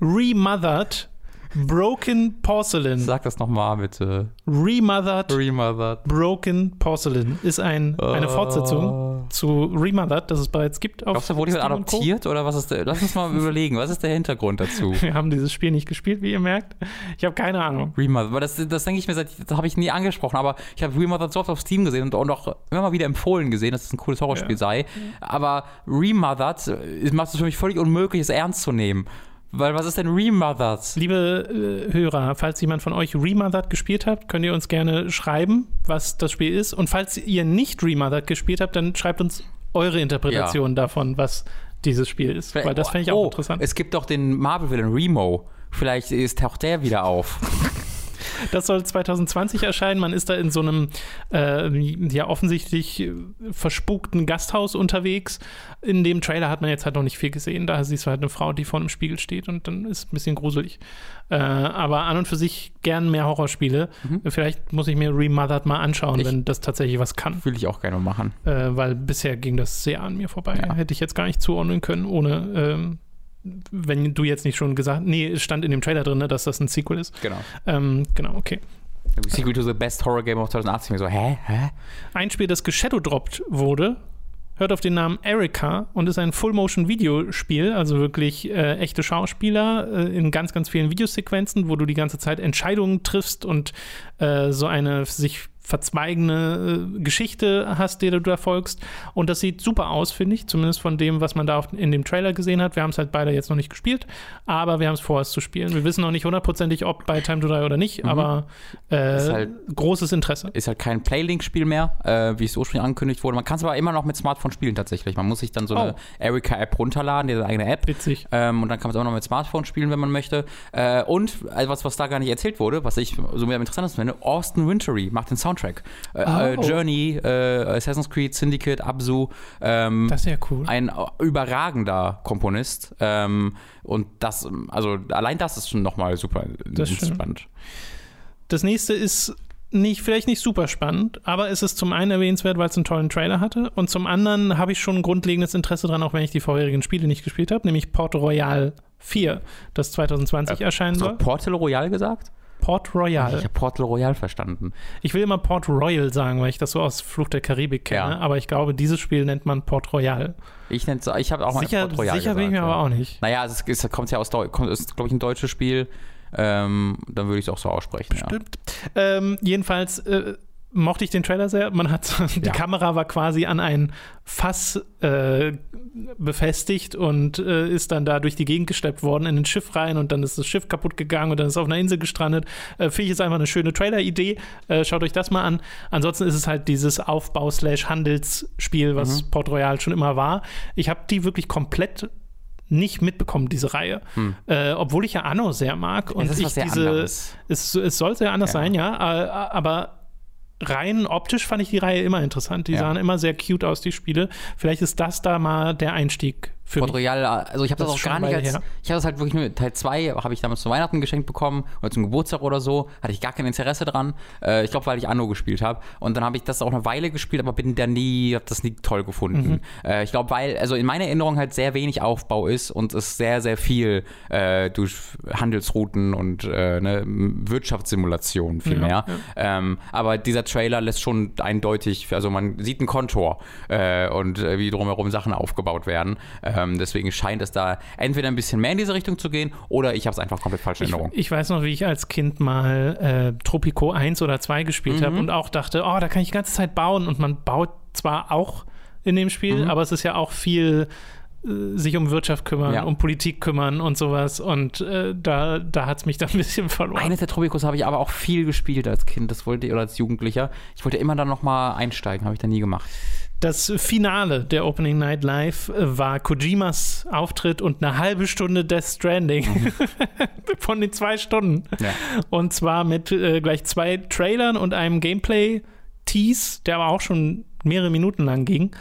A: Remothered Broken Porcelain.
B: Sag das nochmal bitte.
A: Remothered
B: Remothered.
A: Broken Porcelain ist ein, eine Fortsetzung zu Remothered, das es bereits gibt. Auf
B: Glaubst du, wurde jemand adoptiert oder was ist der? Lass uns mal überlegen, was ist der Hintergrund dazu?
A: Wir haben dieses Spiel nicht gespielt, wie ihr merkt. Ich habe keine Ahnung.
B: Remothered, weil das, das denke ich mir, seit, das habe ich nie angesprochen, aber ich habe Remothered so oft auf Steam gesehen und, und auch immer mal wieder empfohlen gesehen, dass es ein cooles Horrorspiel
A: Ja.
B: sei. Aber Remothered äh, macht es für mich völlig unmöglich, es ernst zu nehmen. Weil was ist denn Remothered?
A: Liebe äh, Hörer, falls jemand von euch Remothered gespielt habt, könnt ihr uns gerne schreiben, was das Spiel ist. Und falls ihr nicht Remothered gespielt habt, dann schreibt uns eure Interpretation davon, was dieses Spiel ist. Weil das fände ich auch
B: oh,
A: interessant.
B: Es gibt doch den Marvel-Villain Remo. Vielleicht ist, taucht der wieder auf.
A: Das soll 2020 erscheinen. Man ist da in so einem äh, ja offensichtlich verspukten Gasthaus unterwegs. In dem Trailer hat man jetzt halt noch nicht viel gesehen. Da siehst du halt eine Frau, die vor einem Spiegel steht und dann ist es ein bisschen gruselig. Äh, aber an und für sich gern mehr Horrorspiele. Vielleicht muss ich mir Remothered mal anschauen,
B: Mhm. Ich-
A: wenn das tatsächlich was kann.
B: Will ich auch gerne machen.
A: Äh, weil bisher ging das sehr an mir vorbei.
B: Ja.
A: Hätte ich jetzt gar nicht zuordnen können, ohne ähm, wenn du jetzt nicht schon gesagt Nee, es stand in dem Trailer drin, ne, dass das ein Sequel ist.
B: Genau.
A: Ähm, genau, okay.
B: Sequel to the Best Horror Game of 2018. Ich so, hä? Hä?
A: Ein Spiel, das geshadowdropped wurde, hört auf den Namen Erika und ist ein Full-Motion-Videospiel, also wirklich äh, echte Schauspieler äh, in ganz, ganz vielen Videosequenzen, wo du die ganze Zeit Entscheidungen triffst und äh, so eine sich verzweigende äh, Geschichte hast, der du da folgst. Und das sieht super aus, finde ich, zumindest von dem, was man da in dem Trailer gesehen hat. Wir haben es halt beide jetzt noch nicht gespielt, aber wir haben es vor, es zu spielen. Wir wissen noch nicht hundertprozentig, ob bei Time to Die oder nicht, aber äh,
B: halt-
A: großes Interesse.
B: Ist halt kein Playlink-Spiel mehr, äh, wie es ursprünglich angekündigt wurde. Man kann es aber immer noch mit Smartphone spielen tatsächlich. Man muss sich dann so eine
A: Oh.
B: Erika-App runterladen, die eigene App.
A: Witzig.
B: Ähm, und dann kann man es auch noch mit Smartphone spielen, wenn man möchte. Äh, und etwas, was da gar nicht erzählt wurde, was ich so am interessantesten finde, Austin Wintory macht den Soundtrack. Äh,
A: Oh.
B: äh, Journey, äh, Assassin's Creed, Syndicate, Absu. Ähm,
A: Das ist ja cool.
B: ein überragender Komponist. Ähm, und das, also allein das ist schon nochmal super
A: Das
B: spannend.
A: Das nächste ist nicht, vielleicht nicht super spannend, aber es ist zum einen erwähnenswert, weil es einen tollen Trailer hatte und zum anderen habe ich schon ein grundlegendes Interesse dran, auch wenn ich die vorherigen Spiele nicht gespielt habe, nämlich Port Royal 4, das 2020 erscheinen
B: Hast du
A: soll.
B: Portal Royale gesagt?
A: Port
B: Ich
A: Royal.
B: habe Portal Royale verstanden.
A: Ich will immer Port Royal sagen, weil ich das so aus Flucht der Karibik kenne,
B: Ja.
A: aber ich glaube, dieses Spiel nennt man Port Royal.
B: Ich, nenn's- ich habe auch mal
A: Sicher,
B: Port Royale
A: sicher bin ich mir
B: gesagt,
A: aber
B: ja.
A: auch nicht.
B: Naja, es, ist, es kommt ja aus Deutschland, ist, glaube ich, ein deutsches Spiel. Ähm, dann würde ich es auch so aussprechen. Ja.
A: Stimmt. Ähm, jedenfalls äh, mochte ich den Trailer sehr. Man hat die
B: Ja.
A: Kamera war quasi an ein Fass äh, befestigt und äh, ist dann da durch die Gegend geschleppt worden in ein Schiff rein und dann ist das Schiff kaputt gegangen und dann ist es auf einer Insel gestrandet. Äh, Finde ich jetzt einfach eine schöne Trailer-Idee. Äh, schaut euch das mal an. Ansonsten ist es halt dieses Aufbau-Handelsspiel, was
B: Mhm.
A: Port Royal schon immer war. Ich habe die wirklich komplett nicht mitbekommen, diese Reihe. Äh, obwohl ich ja Anno sehr mag und
B: Hm. ist
A: ich diese,
B: anderes.
A: es, es soll sehr anders
B: Ja.
A: sein, ja, äh, aber rein optisch fand ich die Reihe immer interessant. Die
B: Ja.
A: sahen immer sehr cute aus, die Spiele. Vielleicht ist das da mal der Einstieg für
B: Port
A: mich.
B: Royale, also ich habe das,
A: Das
B: auch gar nicht als,
A: Weile
B: ich habe das halt wirklich nur, Teil 2 habe ich damals zu Weihnachten geschenkt bekommen oder zum Geburtstag oder so, hatte ich gar kein Interesse dran. Äh, ich glaube, weil ich Anno gespielt habe. Und dann habe ich das auch eine Weile gespielt, aber bin da nie, habe das nie toll gefunden.
A: Mhm.
B: Äh, ich glaube, weil, also in meiner Erinnerung halt sehr wenig Aufbau ist und es sehr, sehr viel äh, durch Handelsrouten und äh, ne, Wirtschaftssimulationen viel
A: Ja,
B: mehr. Ähm, aber dieser Trailer lässt schon eindeutig, also man sieht einen Kontor äh, und äh, wie drumherum Sachen aufgebaut werden. Ähm, deswegen scheint es da entweder ein bisschen mehr in diese Richtung zu gehen oder ich habe es einfach komplett falsch in
A: Ich,
B: Erinnerung.
A: ich weiß noch, wie ich als Kind mal äh, Tropico 1 oder 2 gespielt
B: Mhm.
A: habe und auch dachte, oh, da kann ich die ganze Zeit bauen. Und man baut zwar auch in dem Spiel,
B: Mhm.
A: aber es ist ja auch viel äh, sich um Wirtschaft kümmern,
B: Ja.
A: um Politik kümmern und sowas. Und äh, da, da hat es mich dann ein bisschen verloren.
B: Eines der Tropicos habe ich aber auch viel gespielt als Kind, das wollte oder als Jugendlicher. Ich wollte immer dann nochmal einsteigen, habe ich dann nie gemacht.
A: Das Finale der Opening Night Live äh, war Kojimas Auftritt und eine halbe Stunde Death Stranding von den zwei Stunden.
B: Ja.
A: Und zwar mit äh, gleich zwei Trailern und einem Gameplay-Tease, der aber auch schon mehrere Minuten lang ging.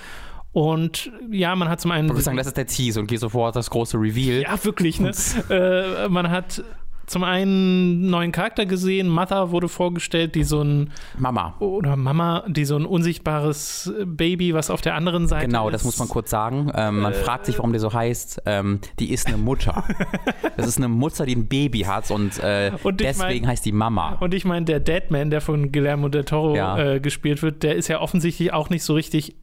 A: Und ja, man hat zum einen.
B: Ich würde sagen, das ist der Tease und gehe sofort das große Reveal.
A: ja, wirklich, ne? äh, man hat zum einen einen neuen Charakter gesehen, Mother wurde vorgestellt, die so ein
B: Mama.
A: oder Mama, die so ein unsichtbares Baby, was auf der anderen Seite
B: Genau,
A: ist.
B: das muss man kurz sagen. Ähm, man fragt sich, warum der so heißt. Ähm, die ist eine Mutter. das ist eine Mutter, die ein Baby hat und, äh,
A: Und
B: deswegen
A: mein-
B: heißt die Mama.
A: Und ich meine, der Deadman, der von Guillermo del Toro
B: Ja.
A: äh, gespielt wird, der ist ja offensichtlich auch nicht so richtig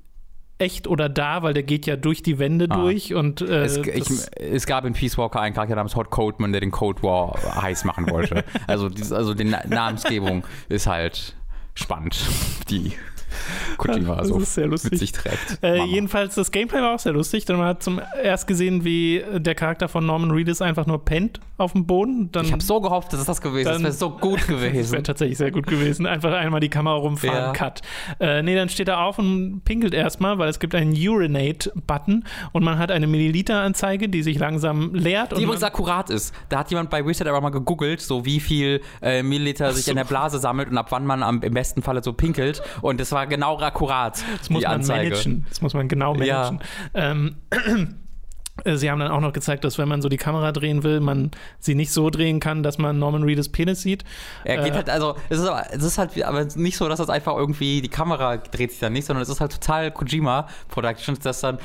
A: echt oder da, weil der geht ja durch die Wände
B: Ah.
A: durch und äh,
B: Es, ich, es gab in Peace Walker einen Charakter namens Hot Codeman, der den Code War heiß machen wollte. also, also die Na Namensgebung ist halt spannend, die Kojima so mit sich trägt.
A: äh, jedenfalls, das Gameplay war auch sehr lustig, denn man hat zum erst gesehen, wie der Charakter von Norman Reedus einfach nur pennt auf dem Boden. Dann,
B: ich habe so gehofft, dass es das gewesen ist. Das wäre so gut
A: Das wäre
B: gewesen.
A: tatsächlich sehr gut gewesen. Einfach einmal die Kamera rumfahren,
B: Ja.
A: Cut. Äh, nee, dann steht er auf und pinkelt erstmal, weil es gibt einen Urinate-Button und man hat eine Milliliter-Anzeige, die sich langsam leert.
B: Die
A: und
B: übrigens akkurat ist. Da hat jemand bei Wizard aber mal gegoogelt, so wie viel äh, Milliliter sich
A: so.
B: in der Blase sammelt und ab wann man am, im besten Falle so pinkelt. Und das war genau akkurat,
A: Das muss man
B: Anzeige.
A: managen. Das muss man genau
B: Ja.
A: managen. Ähm, äh, Sie haben dann auch noch gezeigt, dass wenn man so die Kamera drehen will, man sie nicht so drehen kann, dass man Norman Reedus Penis sieht.
B: Er geht
A: Äh,
B: halt, also, es ist, aber, es ist halt aber nicht so, dass das einfach irgendwie, die Kamera dreht sich dann nicht, sondern es ist halt total Kojima Productions, dass dann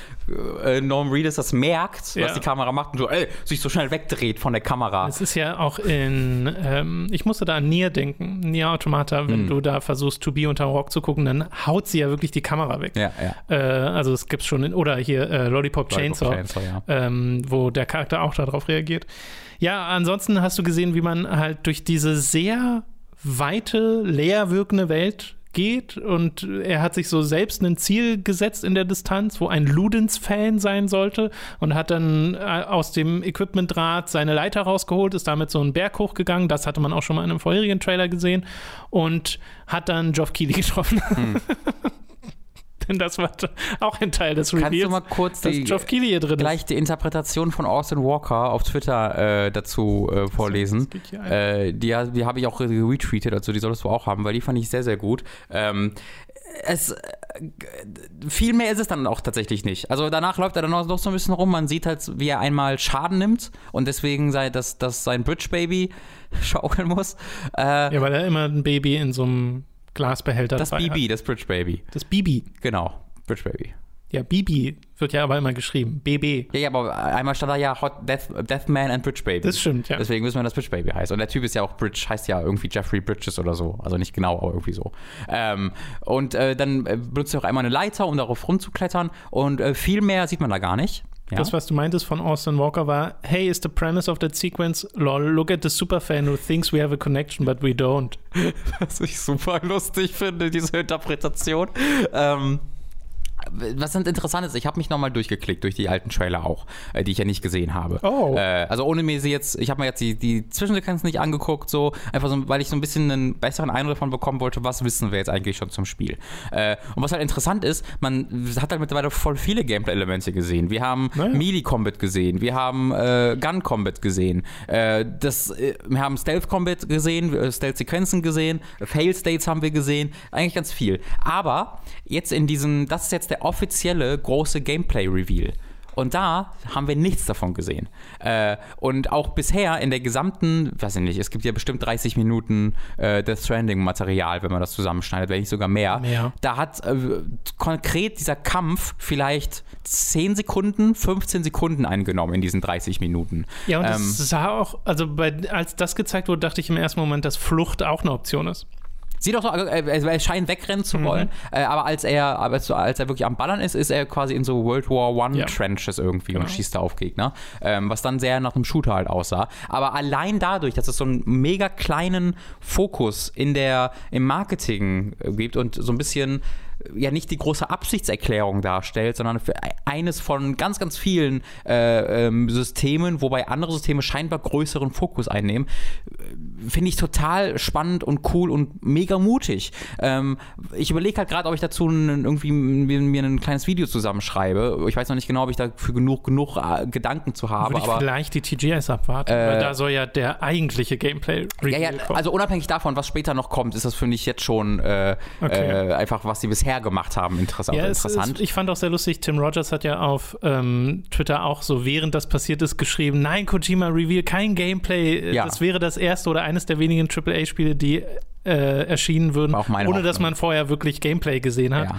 B: äh, Norm Reedus das merkt,
A: Ja.
B: was die Kamera macht und so, ey, sich so schnell wegdreht von der Kamera.
A: Es ist ja auch in, ähm, ich musste da an Nier denken, Nier Automata,
B: Hm.
A: wenn du da versuchst, To Be unter Rock zu gucken, dann haut sie ja wirklich die Kamera weg.
B: Ja, ja.
A: Äh, also es gibt schon, in, oder hier äh, Lollipop, Chainsaw,
B: Chainsaw, ja.
A: Ähm, wo der Charakter auch darauf reagiert. Ja, ansonsten hast du gesehen, wie man halt durch diese sehr weite, leer wirkende Welt geht und er hat sich so selbst ein Ziel gesetzt in der Distanz, wo ein Ludens-Fan sein sollte und hat dann äh, aus dem Equipmentdraht seine Leiter rausgeholt, ist damit so einen Berg hochgegangen, das hatte man auch schon mal in einem vorherigen Trailer gesehen und hat dann Geoff Keighley getroffen. Denn das war auch ein Teil des
B: Kannst
A: Reveals,
B: du mal kurz die,
A: Geoff Keighley hier drin ist.
B: gleich die Interpretation von Austin Walker auf Twitter äh, dazu äh, vorlesen.
A: Das.
B: Äh, die die habe ich auch retweetet, also die solltest du auch haben, weil die fand ich sehr, sehr gut. Ähm, es, äh, viel mehr ist es dann auch tatsächlich nicht. Also danach läuft er dann noch, so ein bisschen rum. Man sieht halt, wie er einmal Schaden nimmt und deswegen sei, dass, dass sein Bridge Baby schaukeln muss. Äh,
A: Ja, weil er immer ein Baby in so einem Glasbehälter
B: das Bibi,
A: Hat.
B: das Bridge Baby.
A: Das Bibi.
B: Genau, Bridge Baby.
A: Ja, Bibi wird ja aber immer geschrieben. BB.
B: Ja, ja, aber einmal stand da ja Hot Death, Deathman and Bridge Baby.
A: Das stimmt, ja.
B: Deswegen wissen wir, dass Bridge Baby heißt. Und der Typ ist ja auch Bridge, heißt ja irgendwie Jeffrey Bridges oder so. Also nicht genau, aber irgendwie so. Ähm, und äh, dann äh, benutzt er auch einmal eine Leiter, um darauf rumzuklettern. Und äh, viel mehr sieht man da gar nicht. Ja?
A: Das, was du meintest von Austin Walker, war: Hey, is the premise of that sequence? Lol, look at the superfan who thinks we have a connection, but we don't.
B: Was ich super lustig finde, diese Interpretation. Ähm, was sind interessant ist, ich habe mich nochmal durchgeklickt durch die alten Trailer auch, äh, die ich ja nicht gesehen habe.
A: Oh.
B: Äh, also ohne mir sie jetzt, ich habe mir jetzt die, die Zwischensequenzen nicht angeguckt, so einfach so, weil ich so ein bisschen einen besseren Eindruck davon bekommen wollte, was wissen wir jetzt eigentlich schon zum Spiel. Äh, und was halt interessant ist, man hat halt mittlerweile voll viele Gameplay-Elemente gesehen. Wir haben
A: Naja.
B: Melee-Combat gesehen, wir haben äh, Gun-Combat gesehen, äh, das, äh, wir haben Stealth-Combat gesehen, Stealth-Sequenzen gesehen, Fail-States haben wir gesehen, eigentlich ganz viel. Aber jetzt in diesem, das ist jetzt der offizielle große Gameplay-Reveal. Und da haben wir nichts davon gesehen. Äh, und auch bisher in der gesamten, weiß ich nicht, es gibt ja bestimmt 30 Minuten äh, Death Stranding-Material, wenn man das zusammenschneidet, wenn nicht sogar mehr.
A: Mehr.
B: Da hat äh, konkret dieser Kampf vielleicht 10 Sekunden, 15 Sekunden eingenommen in diesen 30 Minuten.
A: Ja, und
B: Ähm,
A: das sah auch, also bei, als das gezeigt wurde, dachte ich im ersten Moment, dass Flucht auch eine Option ist.
B: Sieht auch so, äh, er scheint wegrennen zu wollen, äh, aber als er, als er wirklich am Ballern ist, ist er quasi in so World War One
A: Ja.
B: Trenches irgendwie und
A: Genau.
B: schießt da auf Gegner, ähm, was dann sehr nach einem Shooter halt aussah. Aber allein dadurch, dass es so einen mega kleinen Fokus in der, im Marketing äh, gibt und so ein bisschen äh, ja nicht die große Absichtserklärung darstellt, sondern für eines von ganz, ganz vielen äh, ähm, Systemen, wobei andere Systeme scheinbar größeren Fokus einnehmen, finde ich total spannend und cool und mega mutig. Ähm, ich überlege halt gerade, ob ich dazu einen, irgendwie mir, ein kleines Video zusammenschreibe. Ich weiß noch nicht genau, ob ich dafür genug, genug äh, Gedanken zu habe,
A: Würde ich
B: aber.
A: vielleicht die TGS abwarten, weil da soll ja der eigentliche gameplay
B: Ja, ja,
A: kommen.
B: also unabhängig davon, was später noch kommt, ist das für mich jetzt schon äh,
A: Okay.
B: äh, einfach, was sie bisher gemacht haben, interess
A: Ja, es
B: interessant.
A: Ist, ich fand auch sehr lustig, Tim Rogers hat ja auf ähm, Twitter auch so, während das passiert ist, geschrieben, nein, Kojima Reveal, kein Gameplay.
B: Ja.
A: Das wäre das erste oder eines der wenigen AAA-Spiele, die äh, erschienen würden, ohne dass
B: Hoffnung.
A: man vorher wirklich Gameplay gesehen hat.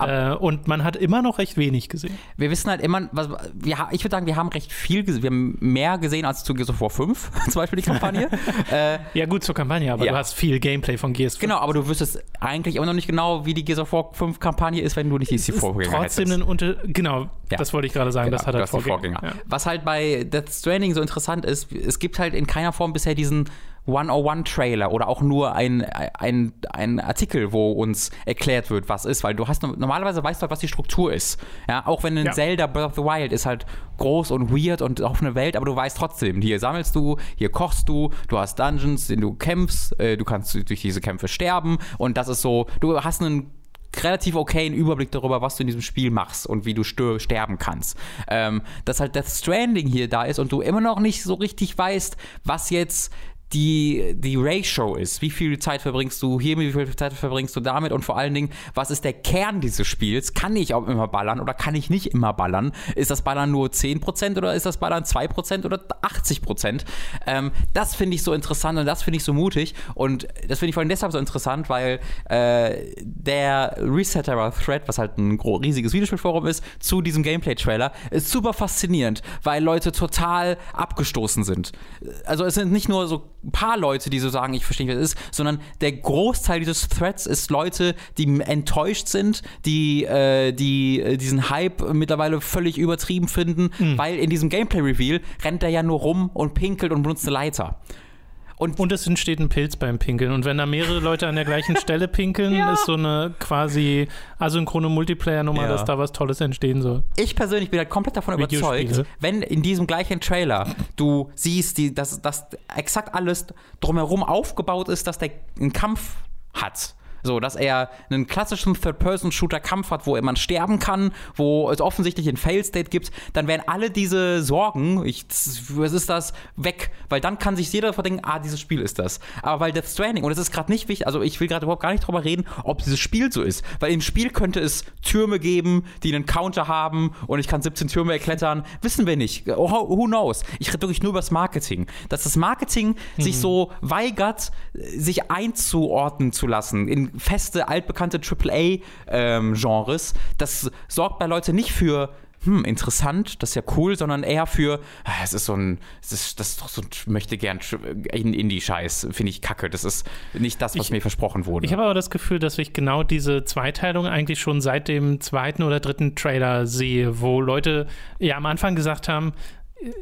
B: Ja.
A: Äh, und man hat immer noch recht wenig gesehen.
B: wir wissen halt immer, was, wir, ich würde sagen, wir haben recht viel gesehen. Wir haben mehr gesehen als zu Gears of War 5, zum Beispiel die Kampagne. äh,
A: Ja, gut zur Kampagne, aber
B: Ja.
A: du hast viel Gameplay von GS5.
B: genau, aber du wüsstest eigentlich immer noch nicht genau, wie die Gears of War 5 Kampagne ist, wenn du nicht die
A: Ist
B: Vorgänger
A: trotzdem
B: hättest.
A: ein Unter... Genau,
B: Ja.
A: das wollte ich gerade sagen, das hat halt Vorgänger.
B: Vorgänger. Was halt bei Death Stranding so interessant ist, es gibt halt in keiner Form bisher diesen 101-Trailer oder auch nur ein, ein, ein Artikel, wo uns erklärt wird, was ist, weil du hast normalerweise weißt du halt, was die Struktur ist. Ja, auch wenn ein
A: Ja.
B: Zelda Breath of the Wild ist halt groß und weird und offene Welt, aber du weißt trotzdem, hier sammelst du, hier kochst du, du hast Dungeons, in du kämpfst, äh, du kannst durch diese Kämpfe sterben und das ist so, du hast einen relativ okayen Überblick darüber, was du in diesem Spiel machst und wie du sterben kannst. Ähm, dass halt Death Stranding hier da ist und du immer noch nicht so richtig weißt, was jetzt die, die Ratio ist. Wie viel Zeit verbringst du hier, wie viel Zeit verbringst du damit und vor allen Dingen, was ist der Kern dieses Spiels? Kann ich auch immer ballern oder kann ich nicht immer ballern? Ist das Ballern nur 10% oder ist das Ballern 2% oder 80%? Ähm, das finde ich so interessant und das finde ich so mutig und das finde ich vor allem deshalb so interessant, weil äh, der Resetterer-Thread, was halt ein riesiges Videospielforum ist, zu diesem Gameplay-Trailer, ist super faszinierend, weil Leute total abgestoßen sind. Also es sind nicht nur so ein paar Leute, die so sagen, ich verstehe nicht, was es ist, sondern der Großteil dieses Threads ist Leute, die enttäuscht sind, die, äh, die äh, diesen Hype mittlerweile völlig übertrieben finden, weil in diesem Gameplay-Reveal rennt er ja nur rum und pinkelt und benutzt eine Leiter.
A: Und es entsteht ein Pilz beim Pinkeln. Und wenn da mehrere Leute an der gleichen Stelle pinkeln,
B: Ja.
A: ist so eine quasi asynchrone Multiplayer-Nummer,
B: Ja.
A: dass da was Tolles entstehen soll.
B: ich persönlich bin halt komplett davon überzeugt, wenn in diesem gleichen Trailer du siehst, die, dass, dass exakt alles drumherum aufgebaut ist, dass der einen Kampf hat. So, dass er einen klassischen Third-Person-Shooter-Kampf hat, wo man sterben kann, wo es offensichtlich ein Fail-State gibt, dann wären alle diese Sorgen, ich, was ist das, weg. Weil dann kann sich jeder verdenken, ah, dieses Spiel ist das. Aber weil Death Stranding, und es ist gerade nicht wichtig, also ich will gerade überhaupt gar nicht drüber reden, ob dieses Spiel so ist. Weil im Spiel könnte es Türme geben, die einen Counter haben und ich kann 17 Türme erklettern. Wissen wir nicht. Oh, who knows? Ich rede wirklich nur über das Marketing. Dass das Marketing sich so weigert, sich einzuordnen zu lassen in feste, altbekannte AAA-Genres. Ähm, das sorgt bei Leuten nicht für hm, interessant, das ist ja cool, sondern eher für, ah, es ist so ein, es ist, das ist doch so ein, möchte gern Indie-Scheiß, finde ich kacke. Das ist nicht das, was ich, mir versprochen wurde.
A: Ich habe aber das Gefühl, dass ich genau diese Zweiteilung eigentlich schon seit dem zweiten oder dritten Trailer sehe, wo Leute ja am Anfang gesagt haben,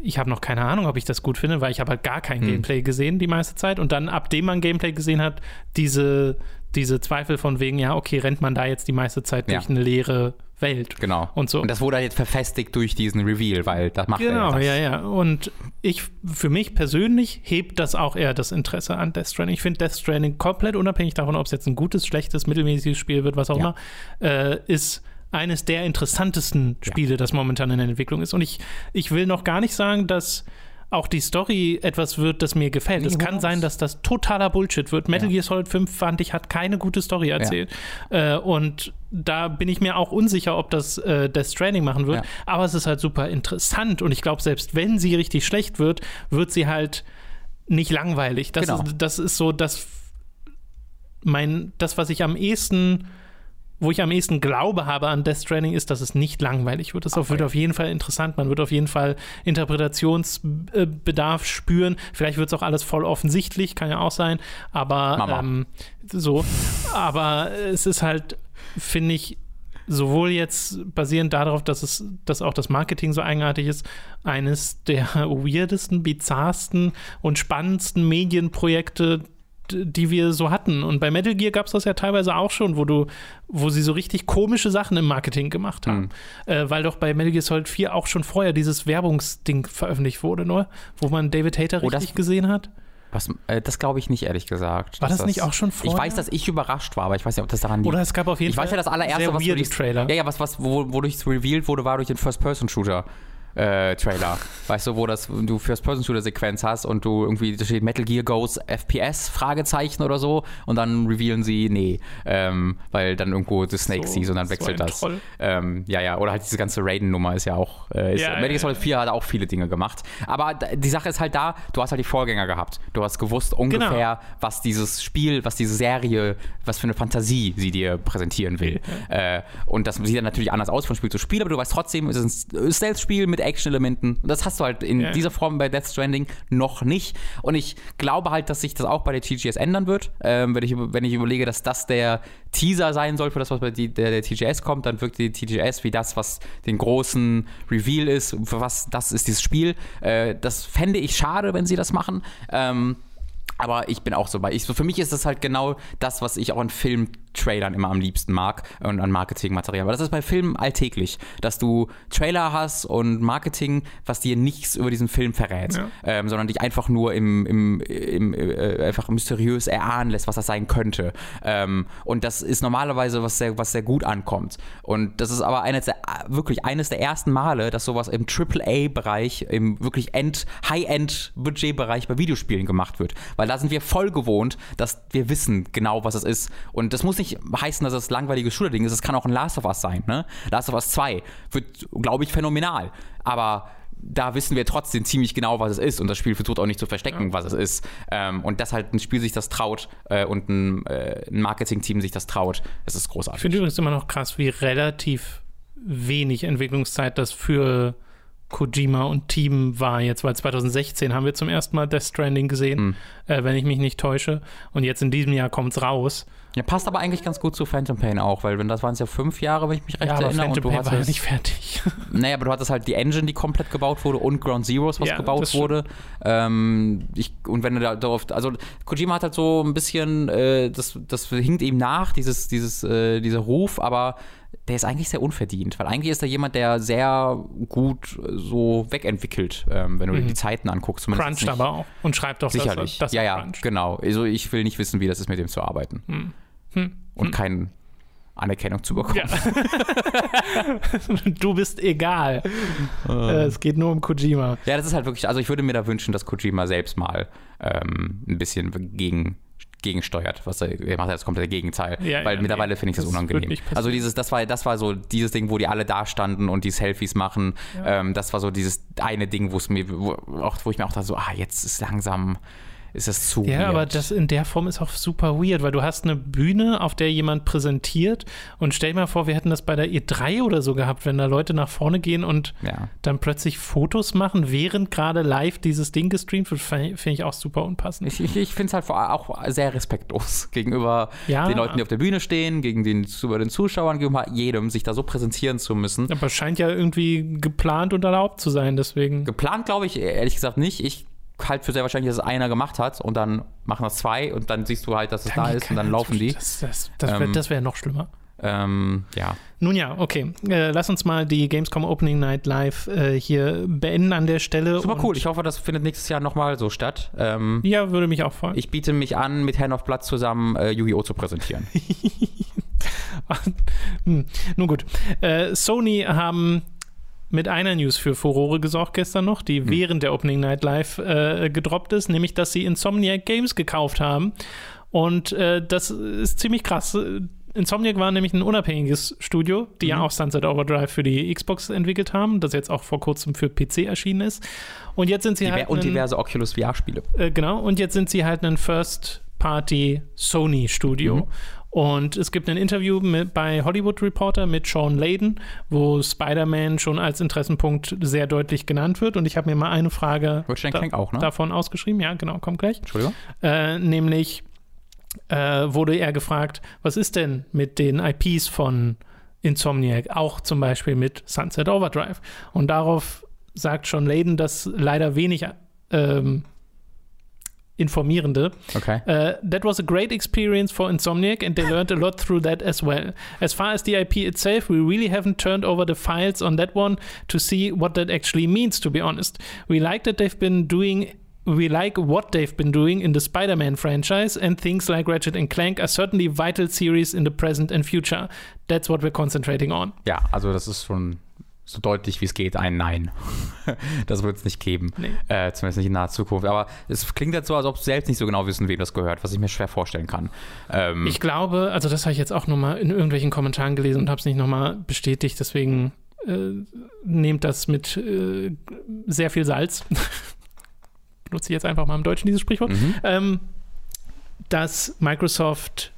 A: ich habe noch keine Ahnung, ob ich das gut finde, weil ich habe halt gar kein hm. Gameplay gesehen die meiste Zeit. Und dann, ab dem man Gameplay gesehen hat, diese, diese Zweifel von wegen, ja, okay, rennt man da jetzt die meiste Zeit durch eine leere Welt.
B: Genau.
A: Und so.
B: Und das wurde jetzt verfestigt durch diesen Reveal, weil das macht
A: genau,
B: er
A: ja, ja, ja. Und ich, für mich persönlich hebt das auch eher das Interesse an Death Stranding. Ich finde Death Stranding komplett unabhängig davon, ob es jetzt ein gutes, schlechtes, mittelmäßiges Spiel wird, was auch ja. immer, äh, ist eines der interessantesten Spiele, das momentan in der Entwicklung ist. Und ich, ich will noch gar nicht sagen, dass auch die Story etwas wird, das mir gefällt. Es kann sein, dass das totaler Bullshit wird. Metal ja. Gear Solid 5 fand ich, hat keine gute Story erzählt. Ja. Äh, und da bin ich mir auch unsicher, ob das äh, Death Stranding machen wird. Ja. Aber es ist halt super interessant. Und ich glaube, selbst wenn sie richtig schlecht wird, wird sie halt nicht langweilig. Das, genau. ist, das ist so das, mein, das, was ich am ehesten wo ich am ehesten Glaube habe an Death Stranding, ist, dass es nicht langweilig wird. Es okay. wird auf jeden Fall interessant. Man wird auf jeden Fall Interpretationsbedarf spüren. Vielleicht wird es auch alles voll offensichtlich, kann ja auch sein. Aber ähm, so. Aber es ist halt, finde ich, sowohl jetzt basierend darauf, dass es, dass auch das Marketing so eigenartig ist, eines der weirdesten, bizarrsten und spannendsten Medienprojekte die wir so hatten. Und bei Metal Gear gab es das ja teilweise auch schon, wo du, wo sie so richtig komische Sachen im Marketing gemacht haben. Mhm. Äh, weil doch bei Metal Gear Solid 4 auch schon vorher dieses Werbungsding veröffentlicht wurde, ne? Wo man David Hater oh, richtig gesehen hat.
B: Was, äh, das glaube ich nicht, ehrlich gesagt.
A: War das, das, nicht auch schon vorher?
B: Ich weiß, dass ich überrascht war, aber ich weiß nicht, ob das daran liegt.
A: Oder es gab auf jeden
B: ich
A: Fall.
B: Ich weiß ja, das allererste, was durch,
A: Trailer.
B: Ja, ja, was, was, wo, wodurch es revealed wurde, war durch den First-Person-Shooter äh, Trailer. Weißt du, wo das, du First-Person-Shooter-Sequenz hast und du irgendwie, da steht Metal Gear Goes FPS, Fragezeichen oder so, und dann revealen sie, nee, ähm, weil dann irgendwo The Snake so, siehst und dann wechselt so das. Ähm, ja, ja, oder halt diese ganze Raiden-Nummer ist ja auch, äh, ist, ja, Metal Gear Solid 4 hat auch viele Dinge gemacht. Aber die Sache ist halt da, du hast halt die Vorgänger gehabt. Du hast gewusst ungefähr, genau. was dieses Spiel, was diese Serie, was für eine Fantasie sie dir präsentieren will. Okay. Äh, und das sieht dann natürlich anders aus von Spiel zu Spiel, aber du weißt trotzdem, es ist ein Stealth-Spiel mit Action-Elementen. Das hast du halt in ja. dieser Form bei Death Stranding noch nicht. Und ich glaube halt, dass sich das auch bei der TGS ändern wird. Ähm, wenn, ich, wenn ich überlege, dass das der Teaser sein soll für das, was bei die, der, der TGS kommt, dann wirkt die TGS wie das, was den großen Reveal ist, für was das ist dieses Spiel. Äh, das fände ich schade, wenn sie das machen. Ähm, aber ich bin auch so bei. Ich, für mich ist das halt genau das, was ich auch in Filmtrailern immer am liebsten mag und an Marketingmaterial. Aber das ist bei Filmen alltäglich, dass du Trailer hast und Marketing, was dir nichts über diesen Film verrät, ja. ähm, sondern dich einfach nur im, im, im äh, einfach mysteriös erahnen lässt, was das sein könnte. Ähm, und das ist normalerweise was sehr, was sehr gut ankommt. Und das ist aber eines der, wirklich eines der ersten Male, dass sowas im AAA-Bereich, im wirklich High-End-Budget-Bereich bei Videospielen gemacht wird. Weil weil da sind wir voll gewohnt, dass wir wissen genau, was es ist. Und das muss nicht heißen, dass es langweiliges Shooter-Ding ist. Es kann auch ein Last of Us sein. Ne? Last of Us 2 wird, glaube ich, phänomenal. Aber da wissen wir trotzdem ziemlich genau, was es ist. Und das Spiel versucht auch nicht zu verstecken, ja. was es ist. Ähm, und dass halt ein Spiel sich das traut äh, und ein, äh, ein Marketing-Team sich das traut, das ist großartig.
A: Ich finde übrigens immer noch krass, wie relativ wenig Entwicklungszeit das für Kojima und Team war jetzt, weil 2016 haben wir zum ersten Mal Death Stranding gesehen, mhm. äh, wenn ich mich nicht täusche. Und jetzt in diesem Jahr kommt es raus.
B: Ja, passt aber eigentlich ganz gut zu Phantom Pain auch, weil wenn das waren es ja fünf Jahre, wenn ich mich recht
A: ja, aber
B: erinnere.
A: Phantom
B: und du
A: Pain war ja nicht fertig.
B: Naja, aber du hattest halt die Engine, die komplett gebaut wurde und Ground Zeroes, was ja, gebaut wurde. Ähm, ich, und wenn du da darauf, also Kojima hat halt so ein bisschen, äh, das, das hinkt ihm nach, dieses, dieses, äh, dieser Ruf, aber der ist eigentlich sehr unverdient, weil eigentlich ist er jemand, der sehr gut so wegentwickelt, ähm, wenn du mhm. dir die Zeiten anguckst.
A: Cruncht aber auch und schreibt doch
B: sicherlich.
A: Das,
B: das ja, ja, cruncht. genau. Also ich will nicht wissen, wie das ist, mit dem zu arbeiten. Mhm. Hm. Und hm. keine Anerkennung zu bekommen. Ja.
A: du bist egal. Äh. es geht nur um Kojima.
B: Ja, das ist halt wirklich, also ich würde mir da wünschen, dass Kojima selbst mal ähm, ein bisschen gegen gegensteuert, was er, er macht das Gegenteil, ja, weil ja, mittlerweile finde ich das, das unangenehm. Also dieses, das war, das war so dieses Ding, wo die alle da standen und die Selfies machen. Ja. Ähm, das war so dieses eine Ding, wo es mir, wo, auch, wo ich mir auch dachte, so, ah, jetzt ist langsam, ist das zu
A: Ja,
B: weird.
A: aber das in der Form ist auch super weird, weil du hast eine Bühne, auf der jemand präsentiert und stell dir mal vor, wir hätten das bei der E3 oder so gehabt, wenn da Leute nach vorne gehen und
B: ja.
A: dann plötzlich Fotos machen, während gerade live dieses Ding gestreamt wird, finde ich auch super unpassend.
B: Ich, ich, ich finde es halt vor- auch sehr respektlos gegenüber
A: Ja.
B: den Leuten, die auf der Bühne stehen, gegen den, über den Zuschauern, gegenüber jedem, sich da so präsentieren zu müssen.
A: Aber es scheint ja irgendwie geplant und erlaubt zu sein, deswegen.
B: Geplant glaube ich ehrlich gesagt nicht. Ich halte für sehr wahrscheinlich, dass es einer gemacht hat und dann machen das zwei und dann siehst du halt, dass es da ist und dann laufen die.
A: Das, das, das wäre
B: Ähm,
A: wär noch schlimmer.
B: Ähm, ja.
A: Nun ja, okay. Äh, lass uns mal die Gamescom Opening Night Live äh, hier beenden an der Stelle.
B: Super cool. Ich hoffe, das findet nächstes Jahr nochmal so statt. Ähm,
A: Ja, würde mich auch freuen.
B: ich biete mich an, mit Hand auf Blatt zusammen äh, Yu-Gi-Oh! zu präsentieren.
A: Hm, Nun gut. Äh, Sony haben mit einer News für Furore gesorgt gestern noch, die
B: Hm.
A: während der Opening Night Live äh, gedroppt ist, nämlich dass sie Insomniac Games gekauft haben. Und äh, das ist ziemlich krass. Insomniac war nämlich ein unabhängiges Studio, die ja
B: Mhm.
A: auch Sunset Overdrive für die Xbox entwickelt haben, das jetzt auch vor kurzem für PC erschienen ist. Und jetzt sind sie
B: Diver
A: halt
B: und diverse Oculus VR-Spiele.
A: äh, genau, und jetzt sind sie halt ein First-Party Sony-Studio.
B: Mhm.
A: Und es gibt ein Interview mit, bei Hollywood Reporter mit Sean Layden, wo Spider-Man schon als Interessenpunkt sehr deutlich genannt wird. Und ich habe mir mal eine Frage da,
B: auch, ne?
A: davon ausgeschrieben. Ja, genau, kommt gleich.
B: Entschuldigung.
A: Äh, nämlich äh, wurde er gefragt, was ist denn mit den IPs von Insomniac, auch zum Beispiel mit Sunset Overdrive? Und darauf sagt Sean Layden, dass leider wenig ähm, Informierende.
B: Okay.
A: Uh, that was a great experience for Insomniac, and they learned a lot through that as well. As far as the IP itself, we really haven't turned over the files on that one to see what that actually means, to be honest. We like that they've been doing. We like what they've been doing in the Spider Man franchise, and things like Ratchet and Clank are certainly vital series in the present and future. That's what we're concentrating on.
B: Ja, also das ist schon so deutlich wie es geht ein Nein. das wird es nicht geben.
A: Nee.
B: Äh, zumindest nicht in naher Zukunft. Aber es klingt jetzt so, als ob sie selbst nicht so genau wissen, wem das gehört, was ich mir schwer vorstellen kann. Ähm,
A: Ich glaube, also das habe ich jetzt auch nochmal in irgendwelchen Kommentaren gelesen und habe es nicht nochmal bestätigt, deswegen äh, nehmt das mit äh, sehr viel Salz. Benutze ich jetzt einfach mal im Deutschen dieses Sprichwort.
B: mhm.
A: Ähm, dass Microsoft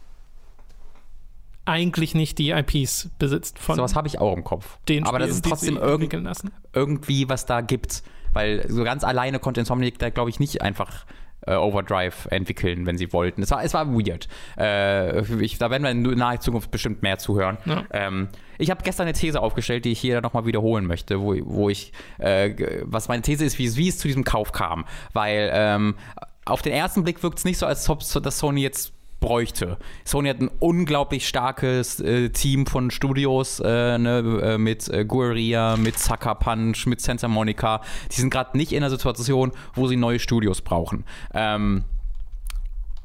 A: eigentlich nicht die IPs besitzt von
B: Sowas habe ich auch im Kopf.
A: den
B: Aber das
A: Spielen,
B: ist
A: die
B: trotzdem irgend,
A: lassen.
B: irgendwie, was da gibt. Weil so ganz alleine konnte Insomniac da, glaube ich, nicht einfach äh, Overdrive entwickeln, wenn sie wollten. Es war, es war weird. Äh, ich, da werden wir in naher Zukunft bestimmt mehr zuhören.
A: Ja.
B: Ähm, ich habe gestern eine These aufgestellt, die ich hier nochmal wiederholen möchte, wo, wo ich, äh, was meine These ist, wie, wie es zu diesem Kauf kam. Weil ähm, auf den ersten Blick wirkt es nicht so, als ob so- dass Sony jetzt bräuchte. Sony hat ein unglaublich starkes äh, Team von Studios äh, ne, äh, mit äh, Guerilla, mit Sucker Punch, mit Santa Monica. Die sind gerade nicht in einer Situation, wo sie neue Studios brauchen. Ähm,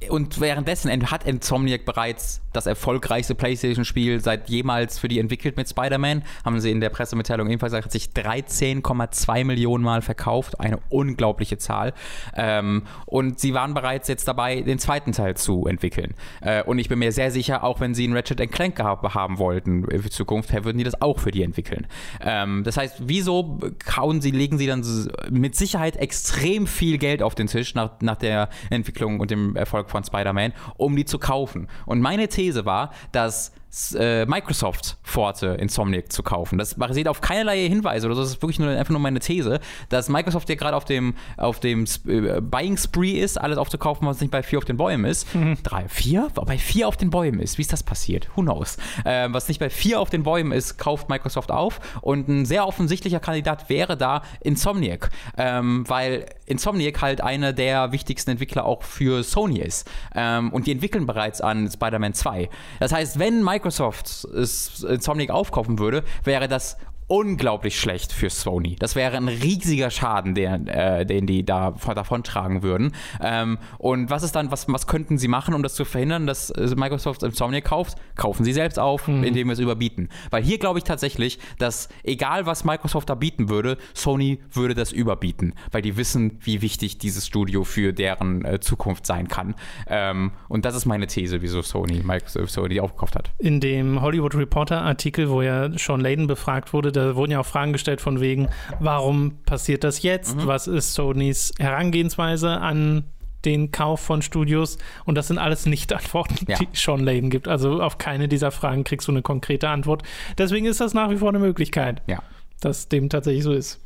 B: und währenddessen hat Insomniac bereits das erfolgreichste PlayStation-Spiel seit jemals für die entwickelt mit Spider-Man. Haben sie in der Pressemitteilung ebenfalls gesagt, hat sich 13,2 Millionen Mal verkauft. Eine unglaubliche Zahl. Ähm, und sie waren bereits jetzt dabei, den zweiten Teil zu entwickeln. Äh, und ich bin mir sehr sicher, auch wenn sie einen Ratchet Clank haben wollten für Zukunft, würden die das auch für die entwickeln. Ähm, das heißt, wieso kauen sie, legen sie dann mit Sicherheit extrem viel Geld auf den Tisch nach, nach der Entwicklung und dem Erfolg von Spider-Man, um die zu kaufen. Und meine These war, dass äh, Microsoft vorhatte, Insomniac zu kaufen. Das basiert auf keinerlei Hinweise oder so. Das ist wirklich nur, einfach nur meine These, dass Microsoft ja gerade auf dem, auf dem äh, Buying Spree ist, alles aufzukaufen, was nicht bei vier auf den Bäumen ist. Drei, vier? Bei vier auf den Bäumen ist. Wie ist das passiert? Who knows? Äh, was nicht bei vier auf den Bäumen ist, kauft Microsoft auf. Und ein sehr offensichtlicher Kandidat wäre da Insomniac. Ähm, weil Insomniac halt einer der wichtigsten Entwickler auch für Sony ist. Ähm, und die entwickeln bereits an Spider-Man 2. Das heißt, wenn Microsoft es Insomniac aufkaufen würde, wäre das unglaublich schlecht für Sony. Das wäre ein riesiger Schaden, den, äh, den die da davontragen würden. Ähm, und was ist dann, was, was könnten sie machen, um das zu verhindern, dass äh, Microsoft Insomniac kauft? Kaufen sie selbst auf, indem wir es überbieten. Weil hier glaube ich tatsächlich, dass egal was Microsoft da bieten würde, Sony würde das überbieten, weil die wissen, wie wichtig dieses Studio für deren äh, Zukunft sein kann. Ähm, und das ist meine These, wieso Sony Microsoft Sony aufgekauft hat.
A: In dem Hollywood Reporter Artikel, wo ja Sean Layden befragt wurde, da wurden ja auch Fragen gestellt von wegen, warum passiert das jetzt?
B: Mhm.
A: Was ist Sonys Herangehensweise an den Kauf von Studios? Und das sind alles nicht Antworten,
B: Ja.
A: die Sean Layden gibt. Also auf keine dieser Fragen kriegst du eine konkrete Antwort. Deswegen ist das nach wie vor eine Möglichkeit,
B: Ja.
A: dass dem tatsächlich so ist.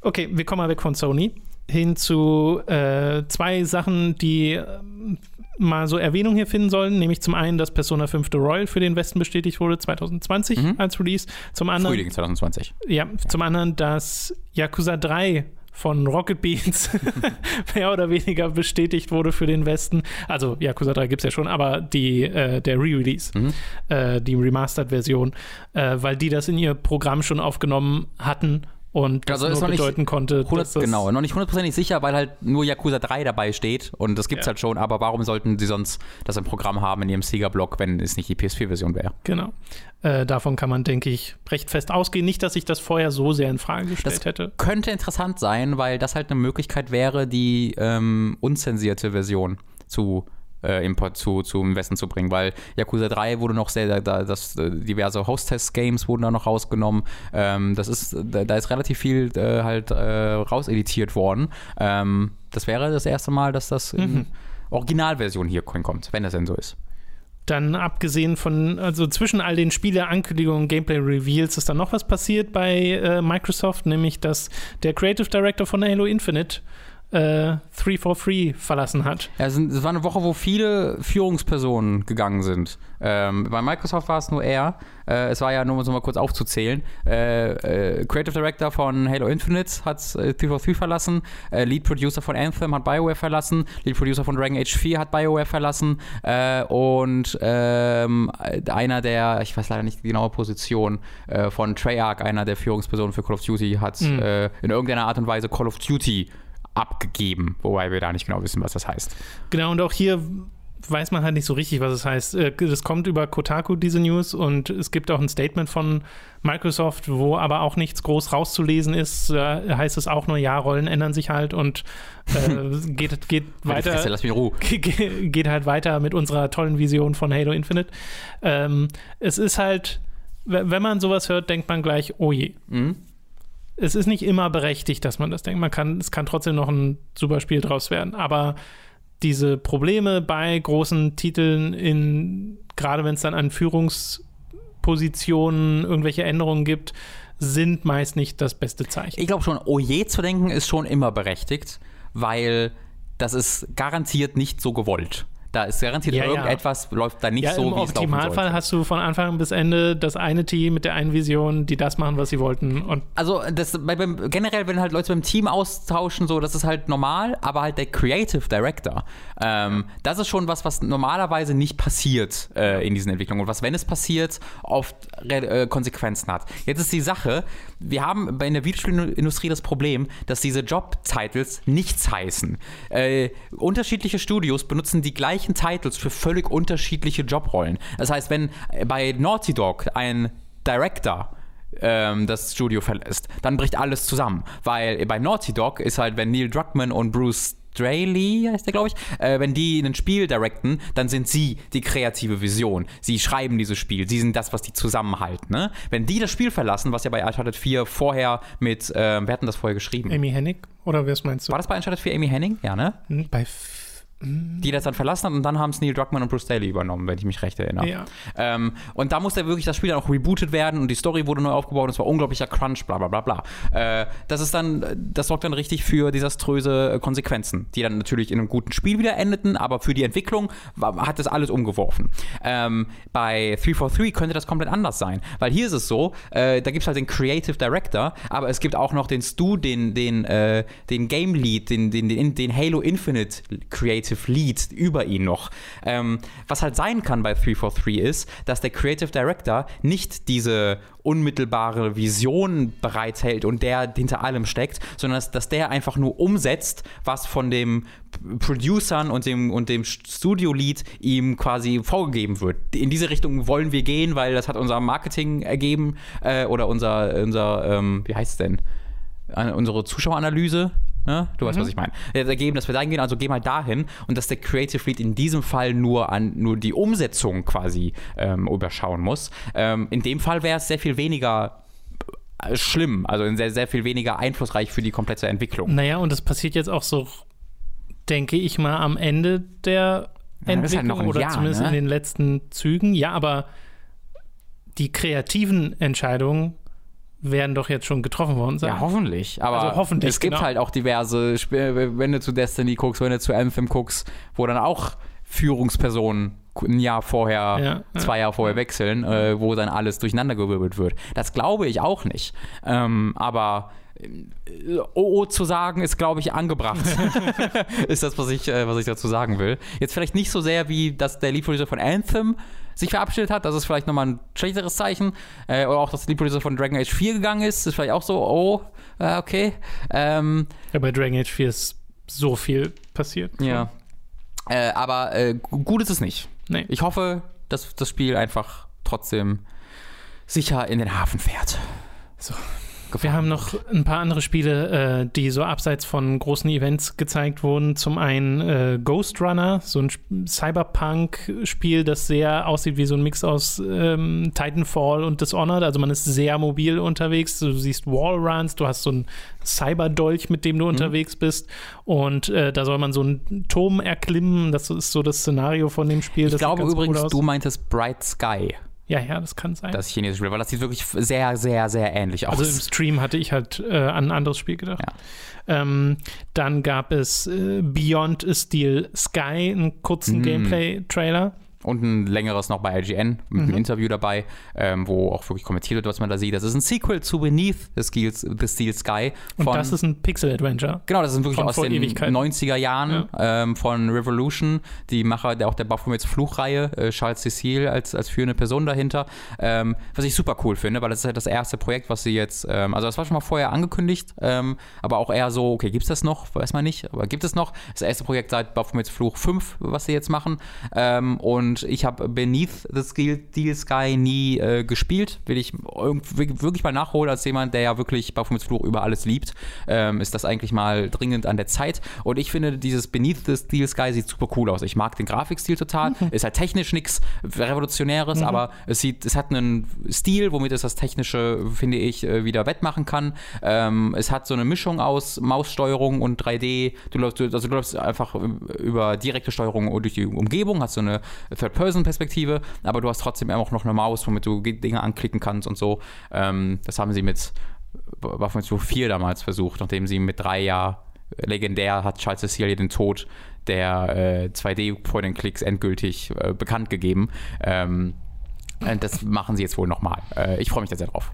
A: Okay, wir kommen mal weg von Sony hin zu äh, zwei Sachen, die mal so Erwähnung hier finden sollen, nämlich zum einen, dass Persona 5 The Royal für den Westen bestätigt wurde 2020
B: Mhm.
A: als Release, zum anderen
B: Frühling 2020.
A: ja, zum anderen, dass Yakuza 3 von Rocket Beans mehr oder weniger bestätigt wurde für den Westen. Also Yakuza 3 gibt es ja schon, aber die, äh, der Re-Release,
B: Mhm.
A: äh, die Remastered-Version, äh, weil die das in ihr Programm schon aufgenommen hatten und das
B: Also ist
A: nur bedeuten konnte,
B: 100,
A: dass das
B: genau, noch nicht hundertprozentig sicher, weil halt nur Yakuza 3 dabei steht und das gibt's
A: Ja.
B: halt schon, aber warum sollten sie sonst das im Programm haben in ihrem Sega-Block, wenn es nicht die PS4-Version wäre?
A: Genau. Äh, davon kann man, denke ich, recht fest ausgehen. Nicht, dass ich das vorher so sehr in Frage gestellt
B: Das
A: hätte.
B: könnte interessant sein, weil das halt eine Möglichkeit wäre, die ähm, unzensierte Version zu äh, Import zu, zum Westen zu bringen, weil Yakuza 3 wurde noch sehr, da, das, äh, diverse Hostess-Games wurden da noch rausgenommen. Ähm, das ist, da, da ist relativ viel äh, halt äh, rauseditiert worden. Ähm, das wäre das erste Mal, dass das in Originalversion hier kommt, wenn das denn so ist.
A: Dann abgesehen von, also zwischen all den Spieleankündigungen, Gameplay-Reveals ist dann noch was passiert bei äh, Microsoft, nämlich dass der Creative Director von Halo Infinite äh, 343 verlassen hat.
B: Ja, es war eine Woche, wo viele Führungspersonen gegangen sind. Ähm, bei Microsoft war es nur er. Äh, es war ja nur um es mal kurz aufzuzählen. Äh, äh, Creative Director von Halo Infinite hat äh, 343 verlassen. Äh, Lead Producer von Anthem hat BioWare verlassen. Lead Producer von Dragon Age 4 hat BioWare verlassen. Äh, und ähm, einer der, ich weiß leider nicht die genaue Position, von Treyarch, einer der Führungspersonen für Call of Duty, hat
A: Mhm.
B: in irgendeiner Art und Weise Call of Duty abgegeben, wobei wir da nicht genau wissen, was das heißt.
A: Genau, und auch hier weiß man halt nicht so richtig, was es heißt. Äh, Das kommt über Kotaku, diese News, und es gibt auch ein Statement von Microsoft, wo aber auch nichts groß rauszulesen ist. Da heißt es auch nur, ja, Rollen ändern sich halt und äh, geht, geht weiter.
B: Fresse, lass mich Ruhe.
A: Ge- geht halt weiter mit unserer tollen Vision von Halo Infinite. Ähm, es ist halt, wenn man sowas hört, denkt man gleich, oh je.
B: Mhm.
A: Es ist nicht immer berechtigt, dass man das denkt. Man kann, es kann trotzdem noch ein super Spiel draus werden. Aber diese Probleme bei großen Titeln in, gerade wenn es dann an Führungspositionen irgendwelche Änderungen gibt, sind meist nicht das beste Zeichen.
B: Ich glaube schon, oh je zu denken ist schon immer berechtigt, weil das ist garantiert nicht so gewollt. Da ist garantiert
A: Ja, ja.
B: irgendetwas, läuft da nicht
A: ja,
B: so,
A: im
B: wie es laufen
A: Optimalfall
B: sollte.
A: hast du von Anfang bis Ende das eine Team mit der einen Vision, die das machen, was sie wollten. Und
B: Also das, bei, beim, generell, wenn halt Leute beim Team austauschen, so, das ist halt normal, aber halt der Creative Director, ähm, das ist schon was, was normalerweise nicht passiert äh, in diesen Entwicklungen und was, wenn es passiert, oft äh, Konsequenzen hat. Jetzt ist die Sache, wir haben bei in der Videospielindustrie das Problem, dass diese Job-Titles nichts heißen. Äh, unterschiedliche Studios benutzen die gleichen Titles für völlig unterschiedliche Jobrollen. Das heißt, wenn äh, bei Naughty Dog ein Director ähm, das Studio verlässt, dann bricht alles zusammen. Weil bei Naughty Dog ist halt, wenn Neil Druckmann und Bruce Straley, heißt der, glaube ich, äh, wenn die ein Spiel directen, dann sind sie die kreative Vision. Sie schreiben dieses Spiel, sie sind das, was die zusammenhalten. Ne? Wenn die das Spiel verlassen, was ja bei Uncharted 4 vorher mit, ähm, wer hat denn das vorher geschrieben?
A: Amy Hennig? Oder was meinst du?
B: War das bei Uncharted 4 Amy Henning? Ja, ne?
A: Hm, Bei F
B: Die das dann verlassen hat und dann haben es Neil Druckmann und Bruce Daly übernommen, wenn ich mich recht erinnere.
A: Ja.
B: Ähm, und da musste wirklich das Spiel dann auch rebootet werden und die Story wurde neu aufgebaut und es war unglaublicher Crunch, bla bla bla bla. Äh, das ist dann, das sorgt dann richtig für desaströse äh, Konsequenzen, die dann natürlich in einem guten Spiel wieder endeten, aber für die Entwicklung war, hat das alles umgeworfen. Ähm, bei 343 könnte das komplett anders sein, weil hier ist es so, äh, da gibt es halt den Creative Director, aber es gibt auch noch den Stu, den, den, äh, den Game Lead, den, den, den, den Halo Infinite Creative Lead über ihn noch. Ähm, was halt sein kann bei 343 ist, dass der Creative Director nicht diese unmittelbare Vision bereithält und der hinter allem steckt, sondern dass, dass der einfach nur umsetzt, was von dem Producern und dem, und dem Studio-Lead ihm quasi vorgegeben wird. In diese Richtung wollen wir gehen, weil das hat unser Marketing ergeben äh, oder unser, unser ähm, wie heißt es denn? Äh, unsere Zuschaueranalyse. Ne? Du weißt, was ich meine. Ergeben, dass wir dahin gehen, also gehen halt dahin und dass der Creative Lead in diesem Fall nur an nur die Umsetzung quasi ähm, überschauen muss. Ähm, in dem Fall wäre es sehr viel weniger äh, schlimm, also sehr, sehr viel weniger einflussreich für die komplette Entwicklung.
A: Naja, und das passiert jetzt auch so denke ich mal, am Ende der
B: Ja, halt
A: Entwicklung
B: ein
A: oder
B: Jahr,
A: zumindest
B: ne?
A: in den letzten Zügen. Ja, aber die kreativen Entscheidungen werden doch jetzt schon getroffen worden sein.
B: Ja, hoffentlich. Aber
A: Also hoffentlich,
B: es gibt
A: genau.
B: halt auch diverse Spiele, wenn du zu Destiny guckst, wenn du zu Anthem guckst, wo dann auch Führungspersonen ein Jahr vorher,
A: Ja, ja.
B: zwei Jahre vorher wechseln, äh, wo dann alles durcheinandergewirbelt wird. Das glaube ich auch nicht. Ähm, aber äh, OO zu sagen, ist, glaube ich, angebracht. ist das, was ich, äh, was ich dazu sagen will. Jetzt vielleicht nicht so sehr, wie dass der Lead Producer von Anthem sich verabschiedet hat. Das ist vielleicht nochmal ein schlechteres Zeichen. Äh, oder auch, dass der Lead Producer von Dragon Age 4 gegangen ist. Ist vielleicht auch so, oh, äh, okay. Ähm,
A: Ja, bei Dragon Age 4 ist so viel passiert.
B: ja. Äh, aber äh, gu- gut ist es nicht.
A: Nee.
B: Ich hoffe, dass das Spiel einfach trotzdem sicher in den Hafen fährt.
A: So. Wir haben noch ein paar andere Spiele, äh, die so abseits von großen Events gezeigt wurden. Zum einen äh, Ghost Runner, so ein Sp- Cyberpunk-Spiel, das sehr aussieht wie so ein Mix aus ähm, Titanfall und Dishonored. Also man ist sehr mobil unterwegs. Du siehst Wallruns, du hast so einen Cyberdolch, mit
B: Mhm.
A: dem du unterwegs bist. Und äh, da soll man so einen Turm erklimmen. Das ist so das Szenario von dem Spiel.
B: Ich
A: Das
B: glaube übrigens,
A: cool
B: du meintest Bright Sky,
A: Ja, ja, das kann sein.
B: das chinesische Spiel, weil das sieht wirklich sehr, sehr, sehr ähnlich aus.
A: Also im Stream hatte ich halt äh, an ein anderes Spiel gedacht.
B: Ja.
A: Ähm, dann gab es äh, Beyond a Steel Sky, einen kurzen
B: Mm.
A: Gameplay-Trailer.
B: Und ein längeres noch bei IGN mit
A: Mhm.
B: einem Interview dabei, ähm, wo auch wirklich kommentiert wird, was man da sieht. Das ist ein Sequel zu Beneath the Steel, the Steel Sky.
A: Und
B: Von,
A: das ist ein Pixel-Adventure.
B: Genau, das sind wirklich aus den
A: Ewigkeiten.
B: 90er Jahren ähm, von Revolution, die Macher der auch der Baphomets Fluchreihe, äh, Charles Cecil als, als führende Person dahinter, ähm, was ich super cool finde, weil das ist halt das erste Projekt, was sie jetzt, ähm, also das war schon mal vorher angekündigt, ähm, aber auch eher so, okay, gibt es das noch? Weiß man nicht, aber gibt es noch? Das erste Projekt seit Baphomets Fluch 5, was sie jetzt machen ähm, und ich habe Beneath the Steel, Sky nie äh, gespielt, will ich wirklich mal nachholen als jemand, der ja wirklich Baphomets Fluch über alles liebt, ähm, ist das eigentlich mal dringend an der Zeit. Und ich finde, dieses Beneath the Steel Sky sieht super cool aus. Ich mag den Grafikstil total. Ist halt technisch nichts Revolutionäres, aber es sieht, es hat einen Stil, womit es das Technische, finde ich, äh, wieder wettmachen kann. Ähm, es hat so eine Mischung aus Maussteuerung und 3D. Du läufst, also du läufst einfach über direkte Steuerung durch die Umgebung, hast so eine Third-Person-Perspektive, aber du hast trotzdem auch noch eine Maus, womit du Dinge anklicken kannst und so. Ähm, das haben sie mit Waffen 4 damals versucht, nachdem sie mit drei ja legendär hat Charles Cecilia den Tod der äh, 2D-Point-and-Clicks endgültig äh, bekannt gegeben. Ähm, äh, das machen sie jetzt wohl nochmal. Äh, ich freue mich da sehr drauf.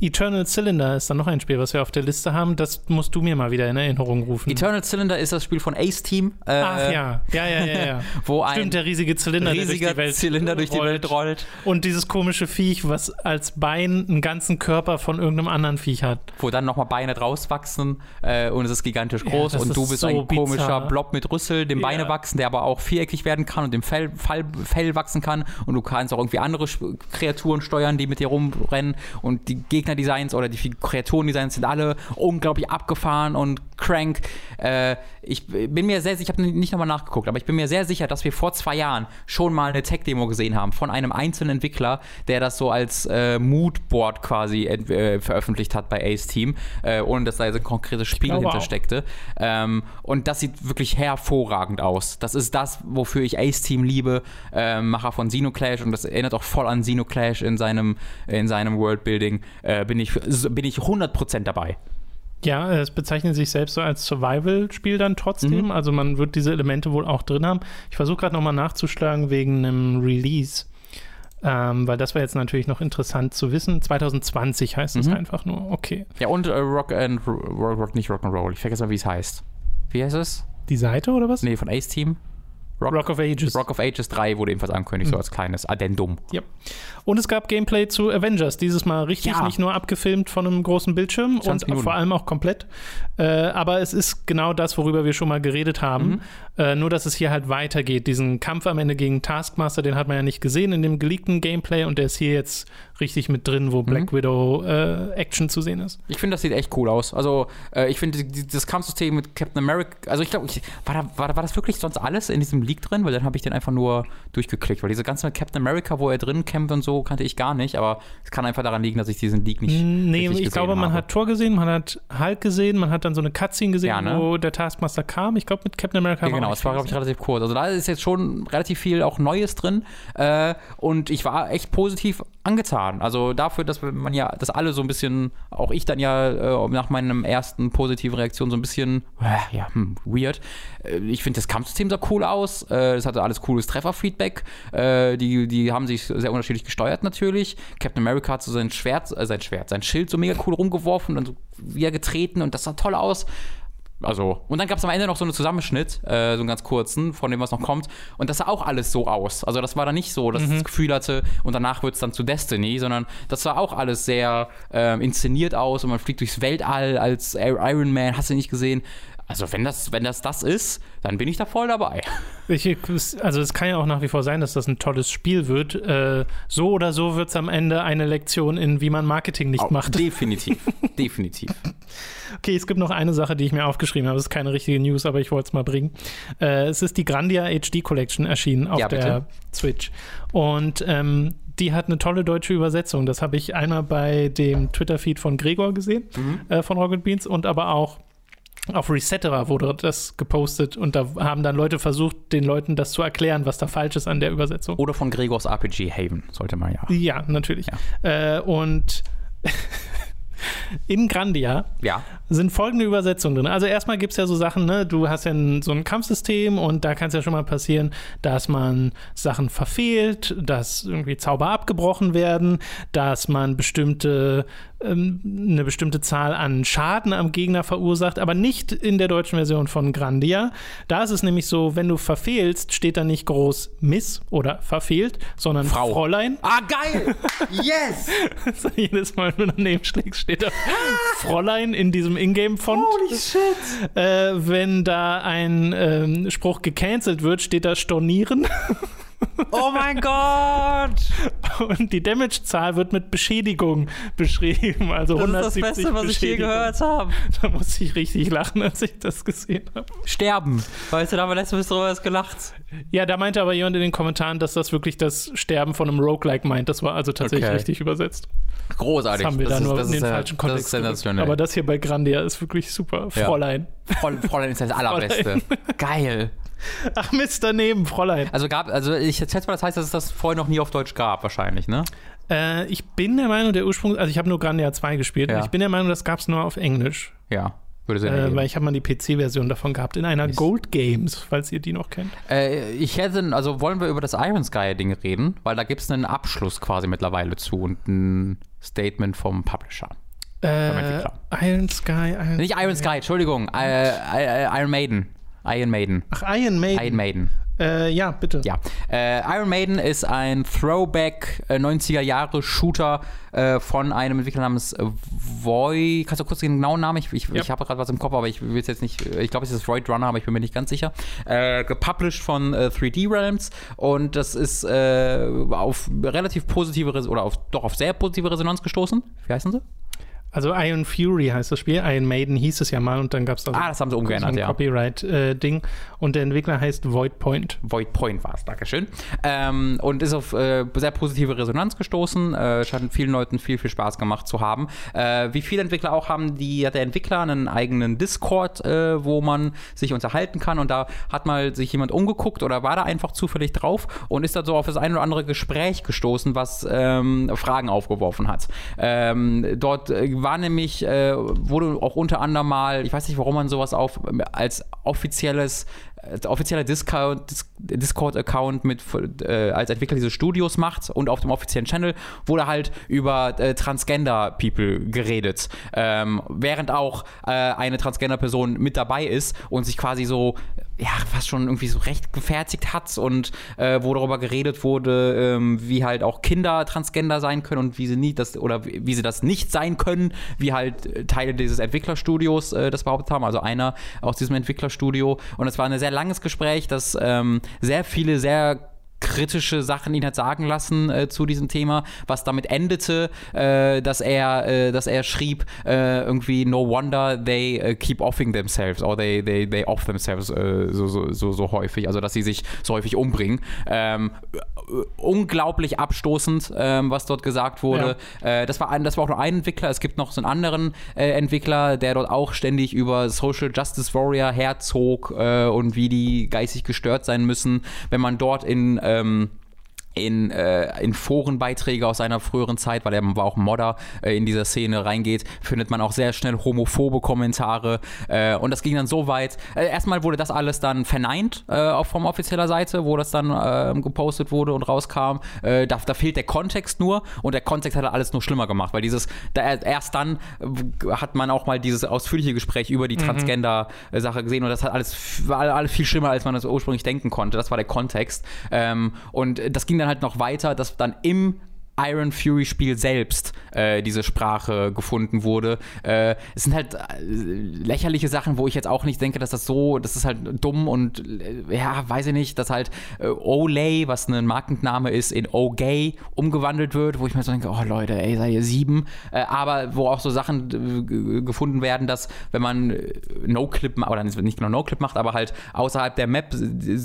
A: Eternal Cylinder ist dann noch ein Spiel, was wir auf der Liste haben. Das musst du mir mal wieder in Erinnerung rufen.
B: Eternal Cylinder ist das Spiel von Ace Team. Äh,
A: Ach ja, ja, ja, ja. ja.
B: Wo ein
A: Stimmt, der riesige Zylinder, der durch
B: riesiger
A: die Welt
B: Zylinder durch die Welt rollt,
A: Und dieses komische Viech, was als Bein einen ganzen Körper von irgendeinem anderen Viech hat.
B: wo dann nochmal Beine draus wachsen äh, und es ist gigantisch
A: Ja,
B: groß
A: das
B: und du
A: ist
B: bist
A: so
B: ein komischer
A: bizarr.
B: Blob mit Rüssel, dem
A: Ja.
B: Beine wachsen, der aber auch viereckig werden kann und dem Fell, Fell, Fell wachsen kann und du kannst auch irgendwie andere Kreaturen steuern, die mit dir rumrennen und die Gegnerdesigns oder die Kreaturendesigns sind alle unglaublich abgefahren und crank. Äh, ich bin mir sehr sicher, ich habe nicht nochmal nachgeguckt, aber ich bin mir sehr sicher, dass wir vor zwei Jahren schon mal eine Tech-Demo gesehen haben von einem einzelnen Entwickler, der das so als äh, Moodboard quasi äh, veröffentlicht hat bei Ace Team, äh, ohne dass da jetzt ein konkretes Spiel hintersteckte. Ähm, und das sieht wirklich hervorragend aus. Das ist das, wofür ich Ace Team liebe, ähm, Macher von Xenoclash und das erinnert auch voll an Xenoclash in seinem, in seinem Worldbuilding. Äh, bin, ich, bin ich 100% dabei.
A: Ja, es bezeichnet sich selbst so als Survival-Spiel dann trotzdem.
B: Mhm.
A: Also man wird diese Elemente wohl auch drin haben. Ich versuche gerade nochmal nachzuschlagen wegen einem Release. Ähm, weil das wäre jetzt natürlich noch interessant zu wissen. 2020 heißt es
B: Mhm.
A: einfach nur. Okay.
B: Ja, und äh, Rock and Rock, Rock, nicht Rock'n'Roll. Ich vergesse mal, wie es heißt. Wie heißt es?
A: Die Seite oder was?
B: Nee, von Ace Team. Rock,
A: Rock of Ages.
B: Rock of Ages 3 wurde ebenfalls angekündigt, so als kleines Addendum.
A: Ja. Und es gab Gameplay zu Avengers, dieses Mal richtig,
B: Ja.
A: nicht nur abgefilmt von einem großen Bildschirm
B: 20
A: und
B: Minuten.
A: vor allem auch komplett. Äh, aber es ist genau das, worüber wir schon mal geredet haben.
B: Mhm.
A: Äh, nur, dass es hier halt weitergeht. Diesen Kampf am Ende gegen Taskmaster, den hat man ja nicht gesehen in dem geleakten Gameplay und der ist hier jetzt richtig mit drin, wo Black Widow äh, Action zu sehen ist.
B: Ich finde, das sieht echt cool aus. Also, äh, ich finde, das Kampfsystem mit Captain America, also ich glaube, war, da, war, war das wirklich sonst alles in diesem Leak drin? Weil dann habe ich den einfach nur durchgeklickt. Weil diese ganze Captain America, wo er drin kämpft und so, kannte ich gar nicht. Aber es kann einfach daran liegen, dass ich diesen Leak nicht.
A: Nee, ich glaube, man
B: habe.
A: hat Thor gesehen, man hat Hulk gesehen, man hat dann so eine Cutscene gesehen,
B: Ja, ne?
A: wo der Taskmaster kam. Ich glaube, mit Captain America
B: Ja,
A: war
B: genau, es war, glaube ich, relativ kurz. Also da ist jetzt schon relativ viel auch Neues drin. Äh, und ich war echt positiv angetan. Also dafür, dass man ja, dass alle so ein bisschen, auch ich dann ja äh, nach meinem ersten positiven Reaktion so ein bisschen, äh, ja, hm, weird. Äh, ich finde, das Kampfsystem sah cool aus. Äh, es hatte alles cooles Trefferfeedback. Äh, die, die haben sich sehr unterschiedlich gesteuert natürlich. Captain America hat so sein Schwert, äh, sein Schwert, sein Schild so mega cool rumgeworfen und so wieder getreten und das sah toll aus. Also, und dann gab es am Ende noch so einen Zusammenschnitt, äh, so einen ganz kurzen, von dem, was noch kommt. Und das sah auch alles so aus. Also, das war dann nicht so, dass ich das Gefühl hatte, und danach wird es dann zu Destiny, sondern das sah auch alles sehr ähm, inszeniert aus und man fliegt durchs Weltall als Iron Man, hast du nicht gesehen. Also, wenn das, wenn das das ist, dann bin ich da voll dabei.
A: Ich, also es kann ja auch nach wie vor sein, dass das ein tolles Spiel wird. Äh, so oder so wird es am Ende eine Lektion in, wie man Marketing nicht macht.
B: Definitiv. Definitiv.
A: Okay, es gibt noch eine Sache, die ich mir aufgeschrieben habe. Das ist keine richtige News, aber ich wollte es mal bringen. Äh, es ist die Grandia HD Collection erschienen auf
B: Ja,
A: der Switch. Und ähm, die hat eine tolle deutsche Übersetzung. Das habe ich einmal bei dem Twitter-Feed von Gregor gesehen,
B: Mhm.
A: äh, von Rocket Beans, und aber auch auf Resetterer wurde das gepostet und da haben dann Leute versucht, den Leuten das zu erklären, was da falsch ist an der Übersetzung.
B: Oder von Gregors RPG Haven, sollte man ja.
A: Ja, natürlich. Äh, und in Grandia
B: Ja.
A: sind folgende Übersetzungen drin. Also erstmal gibt es ja so Sachen, ne? du hast ja so ein Kampfsystem und da kann es ja schon mal passieren, dass man Sachen verfehlt, dass irgendwie Zauber abgebrochen werden, dass man bestimmte ähm, eine bestimmte Zahl an Schaden am Gegner verursacht, aber nicht in der deutschen Version von Grandia. Da ist es nämlich so, wenn du verfehlst, steht da nicht groß Miss oder verfehlt, sondern
B: Frau.
A: Fräulein.
B: Ah, geil! Yes!
A: Also jedes Mal, wenn du daneben schlägst, steht da Fräulein in diesem Ingame-Font.
B: shit!
A: Äh, wenn da ein ähm, Spruch gecancelt wird, steht da Stornieren.
B: Oh mein Gott!
A: Und die Damage-Zahl wird mit Beschädigung beschrieben. Also
B: Das ist das
A: 170
B: Beste, was ich je gehört habe.
A: Da musste ich richtig lachen, als ich das gesehen habe.
B: Sterben. Weißt du, da haben wir letztes Mal drüber erst gelacht.
A: Ja, da meinte aber jemand in den Kommentaren, dass das wirklich das Sterben von einem Roguelike meint. Das war also tatsächlich
B: Okay.
A: richtig übersetzt.
B: Großartig.
A: Das haben wir da
B: ist,
A: nur
B: das
A: in den
B: äh,
A: falschen
B: Das ist
A: Kontext.
B: sensationell.
A: Aber das hier bei Grandia ist wirklich super.
B: Ja.
A: Fräulein.
B: Fräulein, Fräulein ist das Allerbeste. Geil.
A: Ach, Mist, daneben, Fräulein.
B: Also gab, also ich schätze mal, das heißt, dass es das vorher noch nie auf Deutsch gab, wahrscheinlich, ne?
A: Äh, ich bin der Meinung, der Ursprung, also ich habe nur Grandia 2 gespielt,
B: Ja.
A: und ich bin der Meinung, das gab es nur auf Englisch.
B: Ja. Würde Sinn
A: Äh, weil ich habe mal die PC-Version davon gehabt, in einer Gold Games, falls ihr die noch kennt.
B: Äh, ich hätte, also wollen wir über das Iron Sky-Ding reden, weil da gibt es einen Abschluss quasi mittlerweile zu und ein Statement vom Publisher.
A: Äh. Iron Sky, Iron
B: Nicht Iron Sky, Entschuldigung, äh, äh, Iron Maiden. Iron Maiden.
A: Ach, Iron Maiden.
B: Iron Maiden.
A: Äh, ja, bitte.
B: Ja. Äh, Iron Maiden ist ein Throwback äh, 90er Jahre Shooter äh, von einem Entwickler namens äh, Void. Kannst du kurz den genauen Namen? Ich, ich,
A: Ja.
B: ich habe gerade was im Kopf, aber ich will es jetzt nicht. äh, Ich glaube, es ist Void Runner, aber ich bin mir nicht ganz sicher. Äh, gepublished von äh, 3D Realms und das ist äh, auf relativ positive Res oder auf doch auf sehr positive Resonanz gestoßen. Wie heißen sie?
A: Also Iron Fury heißt das Spiel. Iron Maiden hieß es ja mal und dann gab es da so,
B: Ah, das haben sie
A: so
B: umgeändert,
A: ein
B: ja.
A: Copyright-Ding. und der Entwickler heißt Void Point.
B: Void Point war es, Dankeschön. Ähm, und ist auf äh, sehr positive Resonanz gestoßen. Äh, scheint vielen Leuten viel, viel Spaß gemacht zu haben. Äh, wie viele Entwickler auch haben, die hat der Entwickler einen eigenen Discord, äh, wo man sich unterhalten kann. Und da hat mal sich jemand umgeguckt oder war da einfach zufällig drauf und ist da so auf das ein oder andere Gespräch gestoßen, was ähm, Fragen aufgeworfen hat. Ähm, dort äh, war nämlich, äh, wurde auch unter anderem mal, ich weiß nicht, warum man sowas auf als offizielles offizieller Discord-Account mit äh, als Entwickler diese Studios macht und auf dem offiziellen Channel wurde halt über äh, Transgender-People geredet. Ähm, während auch äh, eine Transgender-Person mit dabei ist und sich quasi so ja, fast schon irgendwie so recht gefertigt hat und äh, wo darüber geredet wurde, ähm, wie halt auch Kinder Transgender sein können und wie sie nie das oder wie wie sie das nicht sein können, wie halt äh, Teile dieses Entwicklerstudios äh, das behauptet haben, also einer aus diesem Entwicklerstudio. Und es war ein sehr langes Gespräch, das ähm, sehr viele, sehr kritische Sachen ihn hat sagen lassen äh, zu diesem Thema, was damit endete, äh, dass er, äh, dass er schrieb äh, irgendwie No wonder they äh, keep offing themselves or they they they off themselves äh, so, so, so so häufig, also dass sie sich so häufig umbringen. Ähm, unglaublich abstoßend, ähm, was dort gesagt wurde. Ja. das war ein, das war auch nur ein Entwickler. Es gibt noch so einen anderen Entwickler, der dort auch ständig über Social Justice Warrior herzog und wie die geistig gestört sein müssen, wenn man dort in ähm, in, äh, in Forenbeiträge aus seiner früheren Zeit, weil er war auch Modder äh, in dieser Szene reingeht, findet man auch sehr schnell homophobe Kommentare. Äh, und das ging dann so weit. Äh, erstmal wurde das alles dann verneint äh, auch vom offizieller Seite, wo das dann ähm, gepostet wurde und rauskam. Äh, da, da, fehlt der Kontext nur und der Kontext hat alles nur schlimmer gemacht, weil dieses, da, erst dann hat man auch mal dieses ausführliche Gespräch über die mhm. Transgender-Sache gesehen und das hat alles, war alles viel schlimmer, als man das ursprünglich denken konnte. Das war der Kontext. Ähm, und das ging dann halt noch weiter, dass dann im Iron Fury Spiel selbst äh, diese Sprache gefunden wurde. Äh, es sind halt äh, lächerliche Sachen, wo ich jetzt auch nicht denke, dass das so, das ist halt dumm und äh, ja, weiß ich nicht, dass halt äh, Olay, was ein Markenname ist, in O-Gay umgewandelt wird, wo ich mir so denke, oh Leute, ey, sei ihr sieben. Äh, aber wo auch so Sachen gefunden werden, dass wenn man No-Clip oder nicht genau No-Clip macht, aber halt außerhalb der Map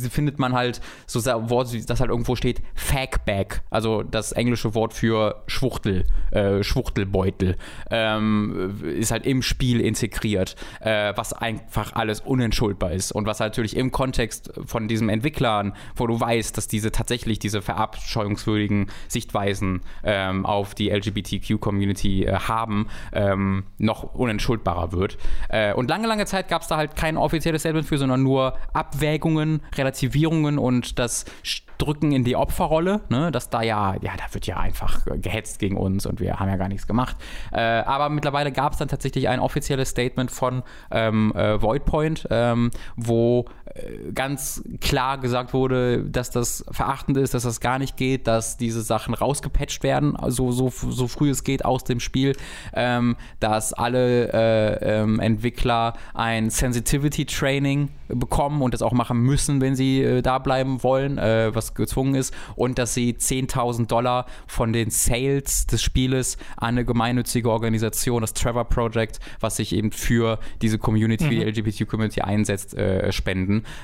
B: findet man halt so Wort, das halt irgendwo steht, Fagback, also das englische Wort Wort für Schwuchtel, äh, Schwuchtelbeutel, ähm, ist halt im Spiel integriert, äh, was einfach alles unentschuldbar ist und was natürlich im Kontext von diesen Entwicklern, wo du weißt, dass diese tatsächlich diese verabscheuungswürdigen Sichtweisen ähm, auf die LGBTQ-Community äh, haben, ähm, noch unentschuldbarer wird. Äh, und lange, lange Zeit gab es da halt kein offizielles Statement für, sondern nur Abwägungen, Relativierungen und das Drücken in die Opferrolle, ne? dass da ja, ja, da wird ja einfach gehetzt gegen uns und wir haben ja gar nichts gemacht. Äh, aber mittlerweile gab es dann tatsächlich ein offizielles Statement von ähm, äh, Voidpoint, ähm, wo ganz klar gesagt wurde, dass das verachtend ist, dass das gar nicht geht, dass diese Sachen rausgepatcht werden, so, so, so früh es geht aus dem Spiel, ähm, dass alle äh, ähm, Entwickler ein Sensitivity Training bekommen und das auch machen müssen, wenn sie äh, da bleiben wollen, äh, was gezwungen ist, und dass sie 10.000 Dollar von den Sales des Spieles an eine gemeinnützige Organisation, das Trevor Project, was sich eben für diese Community, mhm. die LGBTQ-Community einsetzt, äh,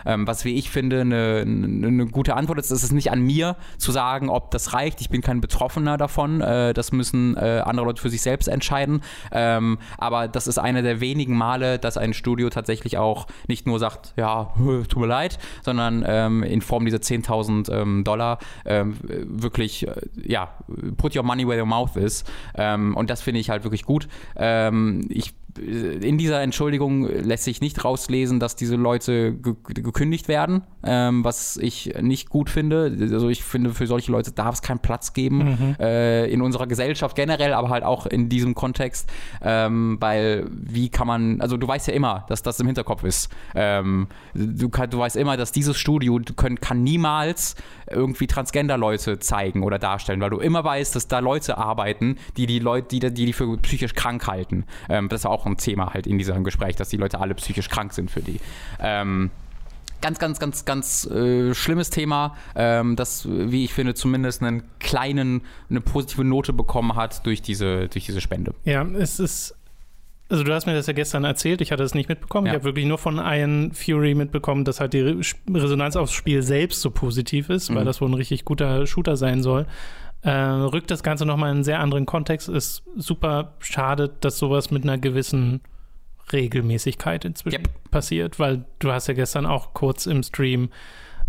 B: Ähm, was, wie ich finde, eine, eine gute Antwort ist. Es ist nicht an mir zu sagen, ob das reicht. Ich bin kein Betroffener davon. Äh, das müssen äh, andere Leute für sich selbst entscheiden. Ähm, aber das ist eine der wenigen Male, dass ein Studio tatsächlich auch nicht nur sagt, ja, tut mir leid, sondern ähm, in Form dieser 10.000 ähm, Dollar ähm, wirklich, äh, ja, put your money where your mouth is. Ähm, und das finde ich halt wirklich gut. Ich in dieser Entschuldigung lässt sich nicht rauslesen, dass diese Leute ge gekündigt werden, ähm, was ich nicht gut finde. Also ich finde, für solche Leute darf es keinen Platz geben mhm. äh, in unserer Gesellschaft generell, aber halt auch in diesem Kontext, ähm, weil wie kann man, also du weißt ja immer, dass das im Hinterkopf ist. Ähm, du, kann, du weißt immer, dass dieses Studio können, kann niemals irgendwie Transgender-Leute zeigen oder darstellen, weil du immer weißt, dass da Leute arbeiten, die die Leute, die die, die für psychisch krank halten. Ähm, das ist auch ein Thema halt in diesem Gespräch, dass die Leute alle psychisch krank sind für die. Ähm, ganz, ganz, ganz, ganz äh, schlimmes Thema, ähm, das, wie ich finde, zumindest einen kleinen, eine positive Note bekommen hat durch diese, durch diese Spende.
A: Ja, es ist. Also du hast mir das ja gestern erzählt, ich hatte es nicht mitbekommen. Ja. Ich habe wirklich nur von Iron Fury mitbekommen, dass halt die Resonanz aufs Spiel selbst so positiv ist, mhm. weil das wohl ein richtig guter Shooter sein soll. Äh, rückt das Ganze nochmal in einen sehr anderen Kontext. Ist super schade, dass sowas mit einer gewissen Regelmäßigkeit inzwischen yep. passiert, weil du hast ja gestern auch kurz im Stream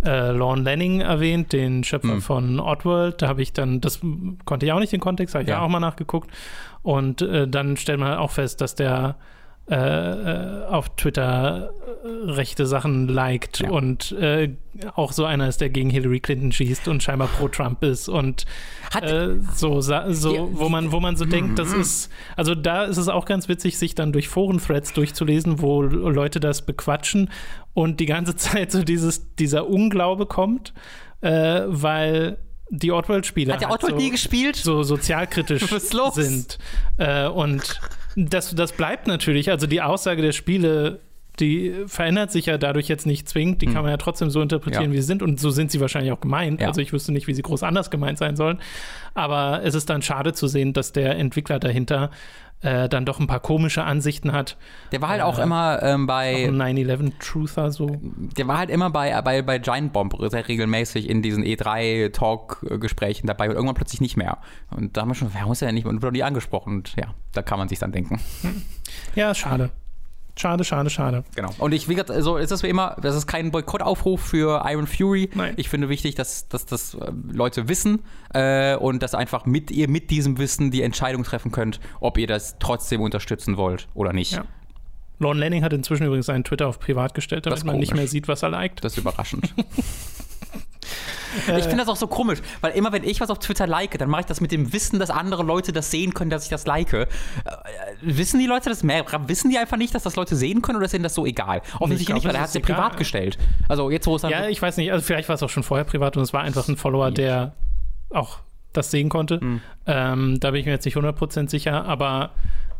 A: äh, Lorne Lanning erwähnt, den Schöpfer mhm. von Oddworld. Da habe ich dann, das konnte ich auch nicht den Kontext, habe ich ja. auch mal nachgeguckt. Und äh, dann stellt man auch fest, dass der äh, äh, auf Twitter äh, rechte Sachen liked ja. und äh, auch so einer ist, der gegen Hillary Clinton schießt und scheinbar pro Trump ist und äh, so, so wo man, wo man so denkt, das mhm. ist, also da ist es auch ganz witzig, sich dann durch Foren-Threads durchzulesen, wo Leute das bequatschen und die ganze Zeit so dieses, dieser Unglaube kommt, äh, weil die Oddworld-Spieler
B: hat der Oddworld so, nie gespielt?
A: so sozialkritisch sind und das, das bleibt natürlich. Also die Aussage der Spiele die verändert sich ja dadurch jetzt nicht zwingend. Die kann man ja trotzdem so interpretieren,
B: Ja.
A: wie sie sind. Und so sind sie wahrscheinlich auch gemeint.
B: Ja.
A: Also ich wüsste nicht, wie sie groß anders gemeint sein sollen. Aber es ist dann schade zu sehen, dass der Entwickler dahinter äh, dann doch ein paar komische Ansichten hat.
B: Der war halt auch immer ähm, bei,
A: ein 9-11-Truther so.
B: der war halt immer bei, bei, bei Giant Bomb sehr regelmäßig in diesen E3-Talk-Gesprächen dabei und irgendwann plötzlich nicht mehr. Und da haben wir schon, warum ist er denn nicht mehr? Und wurde nie angesprochen. Und ja, da kann man sich dann denken.
A: Ja, schade. Schade, schade, schade.
B: Genau. Und ich, wie gesagt, so ist es wie immer, das ist kein Boykottaufruf für Iron Fury.
A: Nein.
B: Ich finde wichtig, dass, dass das äh, Leute wissen äh, und dass einfach mit ihr mit diesem Wissen die Entscheidung treffen könnt, ob ihr das trotzdem unterstützen wollt oder nicht.
A: Ja. Lorne Lanning hat inzwischen übrigens seinen Twitter auf privat gestellt, damit
B: Das
A: man nicht mehr sieht, was er liked.
B: Das ist überraschend. ich finde das auch so komisch, weil immer wenn ich was auf Twitter like, dann mache ich das mit dem Wissen, dass andere Leute das sehen können, dass ich das like. Äh, wissen die Leute das mehr? Wissen die einfach nicht, dass das Leute sehen können oder ist denen das so egal? Offensichtlich
A: glaub,
B: nicht, weil er hat es ja privat gestellt. Also jetzt, wo es dann
A: Ja, ich weiß nicht, also vielleicht war es auch schon vorher privat und es war einfach ein Follower, der auch das sehen konnte.
B: Hm.
A: Ähm, da bin ich mir jetzt nicht 100% sicher, aber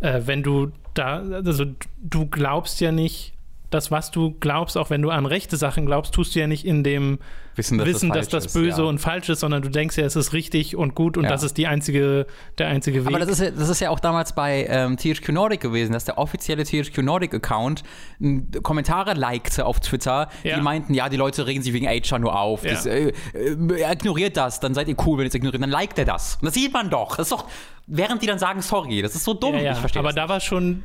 A: äh, wenn du da, also du glaubst ja nicht, das, was du glaubst, auch wenn du an rechte Sachen glaubst, tust du ja nicht in dem
B: Wissen, dass
A: Wissen,
B: das
A: dass das
B: ist,
A: böse
B: ja.
A: und falsch ist, sondern du denkst ja, es ist richtig und gut und
B: Ja.
A: das ist die einzige, der einzige Weg.
B: Aber das ist, ja, das ist ja auch damals bei ähm, THQ Nordic gewesen, dass der offizielle THQ Nordic-Account m, Kommentare likte auf Twitter,
A: Ja.
B: die meinten, ja, die Leute regen sich wegen Asia nur auf.
A: Ja.
B: Das, äh, äh, ignoriert das, dann seid ihr cool, wenn ihr es ignoriert. Dann liked er das. Und das sieht man doch. Das ist doch, während die dann sagen, sorry, das ist so dumm.
A: ja, ja.
B: Ich verstehe
A: aber
B: das.
A: da war schon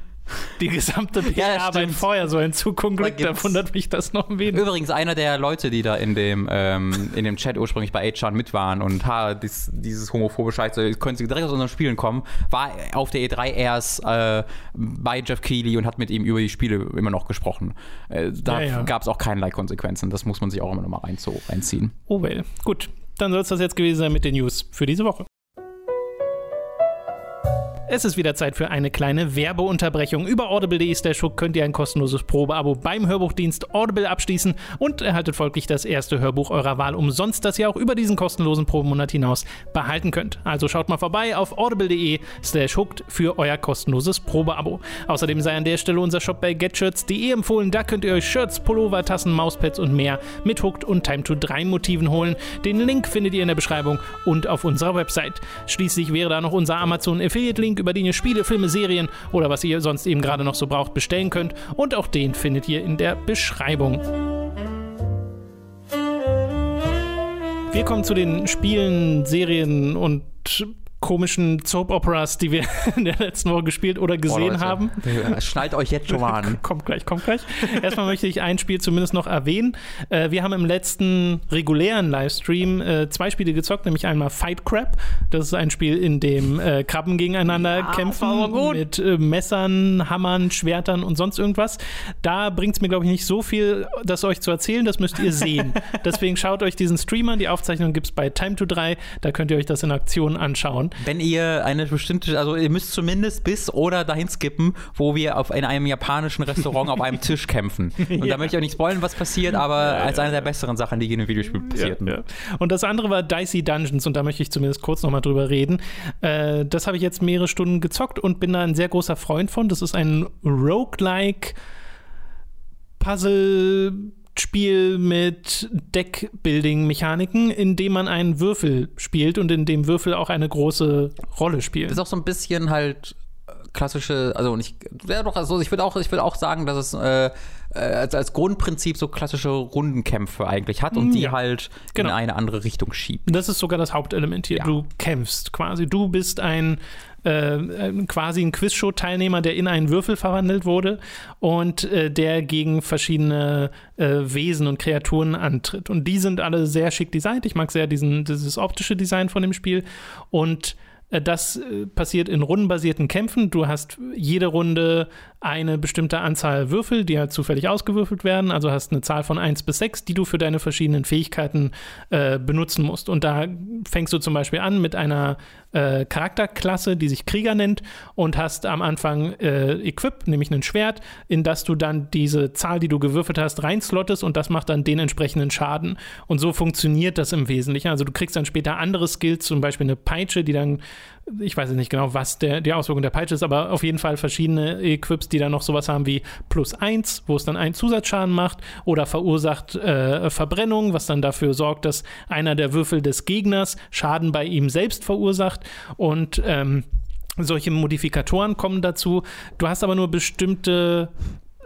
A: die gesamte PR-Arbeit
B: stimmt.
A: vorher so ein Zukunft. Da wundert mich das noch ein wenig.
B: Übrigens, einer der Leute, die da in dem, ähm, in dem Chat ursprünglich bei 8chan mit waren und ha, dies, dieses homophobe Scheiße, können sie direkt aus unseren Spielen kommen, war auf der E3 erst äh, bei Jeff Keighley und hat mit ihm über die Spiele immer noch gesprochen. Äh, da
A: Ja, ja.
B: gab es auch keinerlei Konsequenzen. Das muss man sich auch immer noch mal rein, so, reinziehen.
A: Oh well. Gut, dann soll es das jetzt gewesen sein mit den News für diese Woche. Es ist wieder Zeit für eine kleine Werbeunterbrechung. Über audible.de slash könnt ihr ein kostenloses Probeabo beim Hörbuchdienst Audible abschließen und erhaltet folglich das erste Hörbuch eurer Wahl umsonst, das ihr auch über diesen kostenlosen Probemonat hinaus behalten könnt. Also schaut mal vorbei auf audible.de slash hooked für euer kostenloses Probeabo. Außerdem sei an der Stelle unser Shop bei getshirts.de empfohlen. Da könnt ihr euch Shirts, Pullover, Tassen, Mauspads und mehr mit Hooked und Time to 3 Motiven holen. Den Link findet ihr in der Beschreibung und auf unserer Website. Schließlich wäre da noch unser Amazon Affiliate Link, über den ihr Spiele, Filme, Serien oder was ihr sonst eben gerade noch so braucht bestellen könnt. Und auch den findet ihr in der Beschreibung. Wir kommen zu den Spielen, Serien und komischen Soap-Operas, die wir in der letzten Woche gespielt oder gesehen
B: Leute,
A: haben.
B: äh, Schnallt euch jetzt schon mal an.
A: Kommt gleich, kommt gleich. Erstmal möchte ich ein Spiel zumindest noch erwähnen. Äh, wir haben im letzten regulären Livestream äh, zwei Spiele gezockt, nämlich einmal Fight Crab. Das ist ein Spiel, in dem äh, Krabben gegeneinander
B: Ja,
A: kämpfen mit Messern, Hammern, Schwertern und sonst irgendwas. Da bringt es mir, glaube ich, nicht so viel, das euch zu erzählen. Das müsst ihr sehen. Deswegen schaut euch diesen Stream an. Die Aufzeichnung gibt es bei Time to 3. Da könnt ihr euch das in Aktion anschauen.
B: Wenn ihr eine bestimmte, also ihr müsst zumindest bis oder dahin skippen, wo wir auf, in einem japanischen Restaurant auf einem Tisch kämpfen. Und
A: Ja.
B: da möchte ich auch nicht spoilen, was passiert, aber als eine der besseren Sachen, die in einem Videospiel passierten.
A: Ja, ja. Und das andere war Dicey Dungeons und da möchte ich zumindest kurz nochmal drüber reden. Äh, das habe ich jetzt mehrere Stunden gezockt und bin da ein sehr großer Freund von. Das ist ein Roguelike Puzzle. Spiel mit Deckbuilding-Mechaniken, in dem man einen Würfel spielt und in dem Würfel auch eine große Rolle spielen.
B: Das ist auch so ein bisschen halt äh, klassische, also nicht, ja doch, also ich würde auch, ich würde auch sagen, dass es äh, äh, als, als Grundprinzip so klassische Rundenkämpfe eigentlich hat und die
A: Ja,
B: halt
A: genau.
B: in eine andere Richtung schiebt.
A: Das ist sogar das Hauptelement hier.
B: Ja.
A: Du kämpfst quasi. Du bist ein äh, ein- quasi ein Quizshow-Teilnehmer, der in einen Würfel verwandelt wurde und äh, der gegen verschiedene äh, Wesen und Kreaturen antritt. Und die sind alle sehr schick designt. Ich mag sehr diesen, dieses optische Design von dem Spiel. Und äh, das äh, passiert in rundenbasierten Kämpfen. Du hast jede Runde eine bestimmte Anzahl Würfel, die halt zufällig ausgewürfelt werden. Also hast eine Zahl von 1 bis 6, die du für deine verschiedenen Fähigkeiten äh, benutzen musst. Und da fängst du zum Beispiel an mit einer äh, Charakterklasse, die sich Krieger nennt, und hast am Anfang äh, Equip, nämlich ein Schwert, in das du dann diese Zahl, die du gewürfelt hast, reinslottest und das macht dann den entsprechenden Schaden. Und so funktioniert das im Wesentlichen. Also du kriegst dann später andere Skills, zum Beispiel eine Peitsche, die dann ich weiß nicht genau, was der, die Auswirkung der Peitsche ist, aber auf jeden Fall verschiedene Equips, die dann noch sowas haben wie plus eins, wo es dann einen Zusatzschaden macht oder verursacht äh, Verbrennung, was dann dafür sorgt, dass einer der Würfel des Gegners Schaden bei ihm selbst verursacht und ähm, solche Modifikatoren kommen dazu. Du hast aber nur bestimmte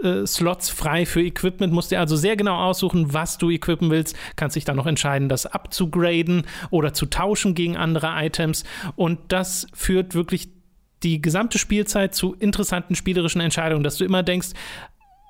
A: äh, Slots frei für Equipment, musst dir also sehr genau aussuchen, was du equippen willst, kannst dich dann noch entscheiden, das abzugraden oder zu tauschen gegen andere Items und das führt wirklich die gesamte Spielzeit zu interessanten spielerischen Entscheidungen, dass du immer denkst,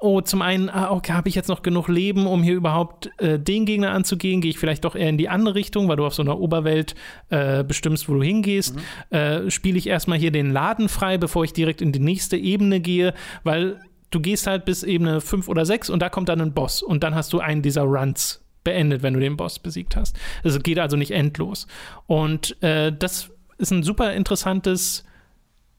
A: oh, zum einen, ah, okay, habe ich jetzt noch genug Leben, um hier überhaupt äh, den Gegner anzugehen? Gehe ich vielleicht doch eher in die andere Richtung, weil du auf so einer Oberwelt äh, bestimmst, wo du hingehst? Mhm. Äh, Spiele ich erstmal hier den Laden frei, bevor ich direkt in die nächste Ebene gehe? Weil du gehst halt bis Ebene 5 oder 6 und da kommt dann ein Boss und dann hast du einen dieser Runs beendet, wenn du den Boss besiegt hast. Es geht also nicht endlos. Und äh, das ist ein super interessantes,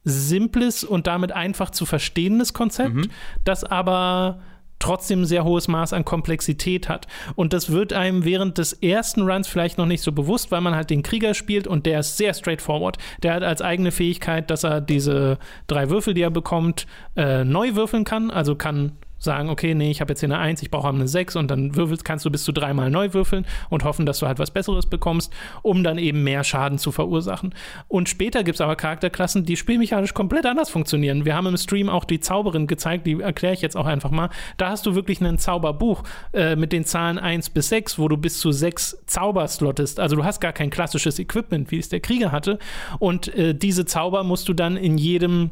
A: simples und damit einfach zu verstehendes Konzept, mhm. das aber trotzdem ein sehr hohes Maß an Komplexität hat. Und das wird einem während des ersten Runs vielleicht noch nicht so bewusst, weil man halt den Krieger spielt und der ist sehr straightforward. Der hat als eigene Fähigkeit, dass er diese drei Würfel, die er bekommt, äh, neu würfeln kann. Also kann sagen, okay, nee, ich habe jetzt hier eine 1, ich brauche eine 6 und dann würfelst, kannst du bis zu dreimal neu würfeln und hoffen, dass du halt was Besseres bekommst, um dann eben mehr Schaden zu verursachen. Und später gibt es aber Charakterklassen, die spielmechanisch komplett anders funktionieren. Wir haben im Stream auch die Zauberin gezeigt, die erkläre ich jetzt auch einfach mal. Da hast du wirklich ein Zauberbuch äh, mit den Zahlen 1 bis 6, wo du bis zu 6 Zauber slottest. Also du hast gar kein klassisches Equipment, wie es der Krieger hatte. Und äh, diese Zauber musst du dann in jedem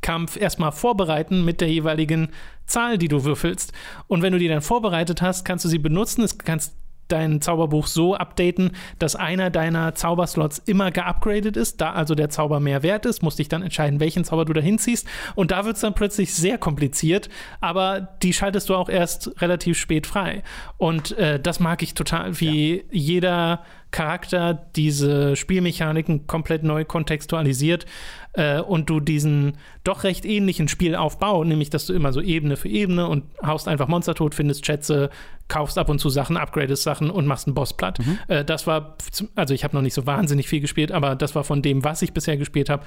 A: Kampf erstmal vorbereiten mit der jeweiligen Zahl, die du würfelst. Und wenn du die dann vorbereitet hast, kannst du sie benutzen. Es kannst dein Zauberbuch so updaten, dass einer deiner Zauberslots immer geupgradet ist, da also der Zauber mehr wert ist, musst dich dann entscheiden, welchen Zauber du da hinziehst. Und da wird es dann plötzlich sehr kompliziert, aber die schaltest du auch erst relativ spät frei. Und äh, das mag ich total, wie ja. jeder Charakter diese Spielmechaniken komplett neu kontextualisiert äh, und du diesen doch recht ähnlichen Spielaufbau, nämlich dass du immer so Ebene für Ebene und haust einfach Monster tot, findest Schätze, kaufst ab und zu Sachen, upgradest Sachen und machst einen Boss platt. Mhm. Äh, das war, also ich habe noch nicht so wahnsinnig viel gespielt, aber das war von dem, was ich bisher gespielt habe,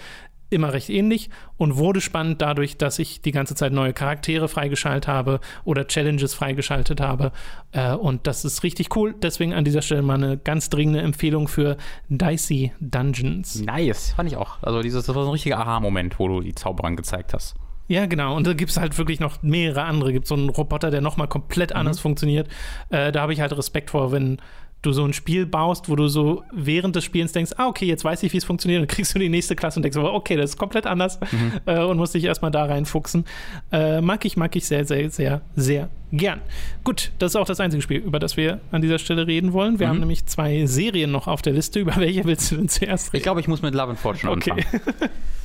A: immer recht ähnlich und wurde spannend dadurch, dass ich die ganze Zeit neue Charaktere freigeschaltet habe oder Challenges freigeschaltet habe. Äh, und das ist richtig cool. Deswegen an dieser Stelle mal eine ganz dringende Empfehlung für Dicey Dungeons.
B: Nice, fand ich auch. Also dieses, das war so ein richtiger Aha-Moment, wo du die Zauberern gezeigt hast.
A: Ja, genau. Und da gibt es halt wirklich noch mehrere andere. Gibt so einen Roboter, der nochmal komplett mhm. anders funktioniert. Äh, da habe ich halt Respekt vor, wenn du so ein Spiel baust, wo du so während des Spielens denkst, ah, okay, jetzt weiß ich, wie es funktioniert, und kriegst du die nächste Klasse und denkst, okay, das ist komplett anders mhm. äh, und musst dich erstmal da reinfuchsen. Äh, mag ich, mag ich sehr, sehr, sehr, sehr gern. Gut, das ist auch das einzige Spiel, über das wir an dieser Stelle reden wollen. Wir mhm. haben nämlich zwei Serien noch auf der Liste. Über welche willst du denn zuerst
B: reden? Ich glaube, ich muss mit Love and Fortune okay. anfangen.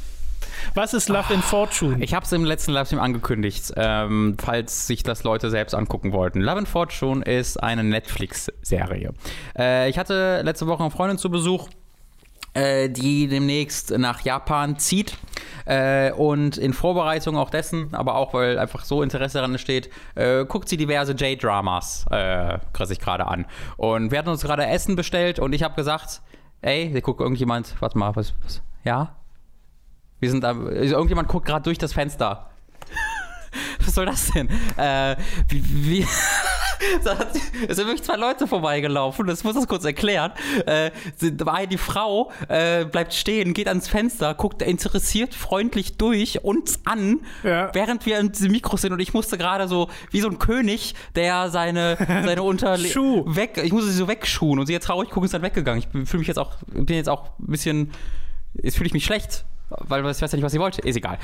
A: Was ist Love in Fortune?
B: Ich habe es im letzten Livestream angekündigt, ähm, falls sich das Leute selbst angucken wollten. Love in Fortune ist eine Netflix-Serie. Äh, ich hatte letzte Woche eine Freundin zu Besuch äh, die demnächst nach Japan zieht. Äh, und in Vorbereitung auch dessen, aber auch weil einfach so Interesse daran steht, äh, guckt sie diverse J-Dramas, äh, sich gerade an. Und wir hatten uns gerade Essen bestellt und ich habe gesagt, ey, guckt irgendjemand, warte mal, was, was, ja? Wir sind da, also irgendjemand guckt gerade durch das Fenster. Was soll das denn? Äh, wie, wie es sind wirklich zwei Leute vorbeigelaufen, das muss das kurz erklären. Äh, die Frau äh, bleibt stehen, geht ans Fenster, guckt interessiert, freundlich durch uns an, ja. während wir in diesem Mikro sind und ich musste gerade so, wie so ein König, der seine, seine Unterlegen weg, ich musste sie so wegschuhen und sie jetzt traurig gucken, ist dann weggegangen. Ich fühle mich jetzt auch, bin jetzt auch ein bisschen, jetzt fühle ich mich schlecht, weil ich weiß ja nicht, was sie wollte. Ist egal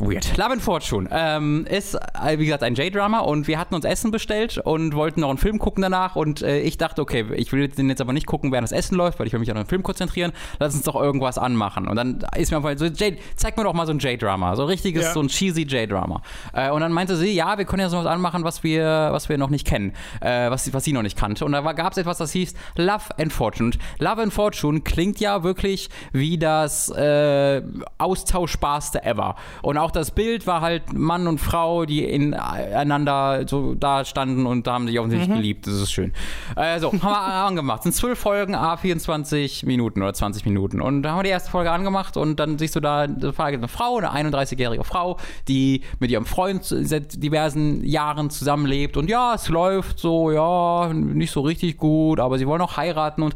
B: weird. Love and Fortune ähm, ist, äh, wie gesagt, ein J-Drama und wir hatten uns Essen bestellt und wollten noch einen Film gucken danach und äh, ich dachte, okay, ich will den jetzt aber nicht gucken, während das Essen läuft, weil ich will mich auf den Film konzentrieren. Lass uns doch irgendwas anmachen. Und dann ist mir einfach so, J, zeig mir doch mal so ein J-Drama, so richtiges, ja. so ein cheesy J-Drama. Äh, und dann meinte sie, ja, wir können ja sowas anmachen, was wir, was wir noch nicht kennen, äh, was, was sie noch nicht kannte. Und da gab es etwas, das hieß Love and Fortune. Und Love and Fortune klingt ja wirklich wie das äh, austauschbarste ever. Und auch das Bild war halt Mann und Frau, die ineinander so da standen und da haben sich offensichtlich mhm. geliebt. Das ist schön. Also, haben wir angemacht. Sind zwölf Folgen, a 24 Minuten oder 20 Minuten. Und da haben wir die erste Folge angemacht und dann siehst du da, eine Frau, eine 31-jährige Frau, die mit ihrem Freund seit diversen Jahren zusammenlebt. Und ja, es läuft so, ja, nicht so richtig gut, aber sie wollen auch heiraten und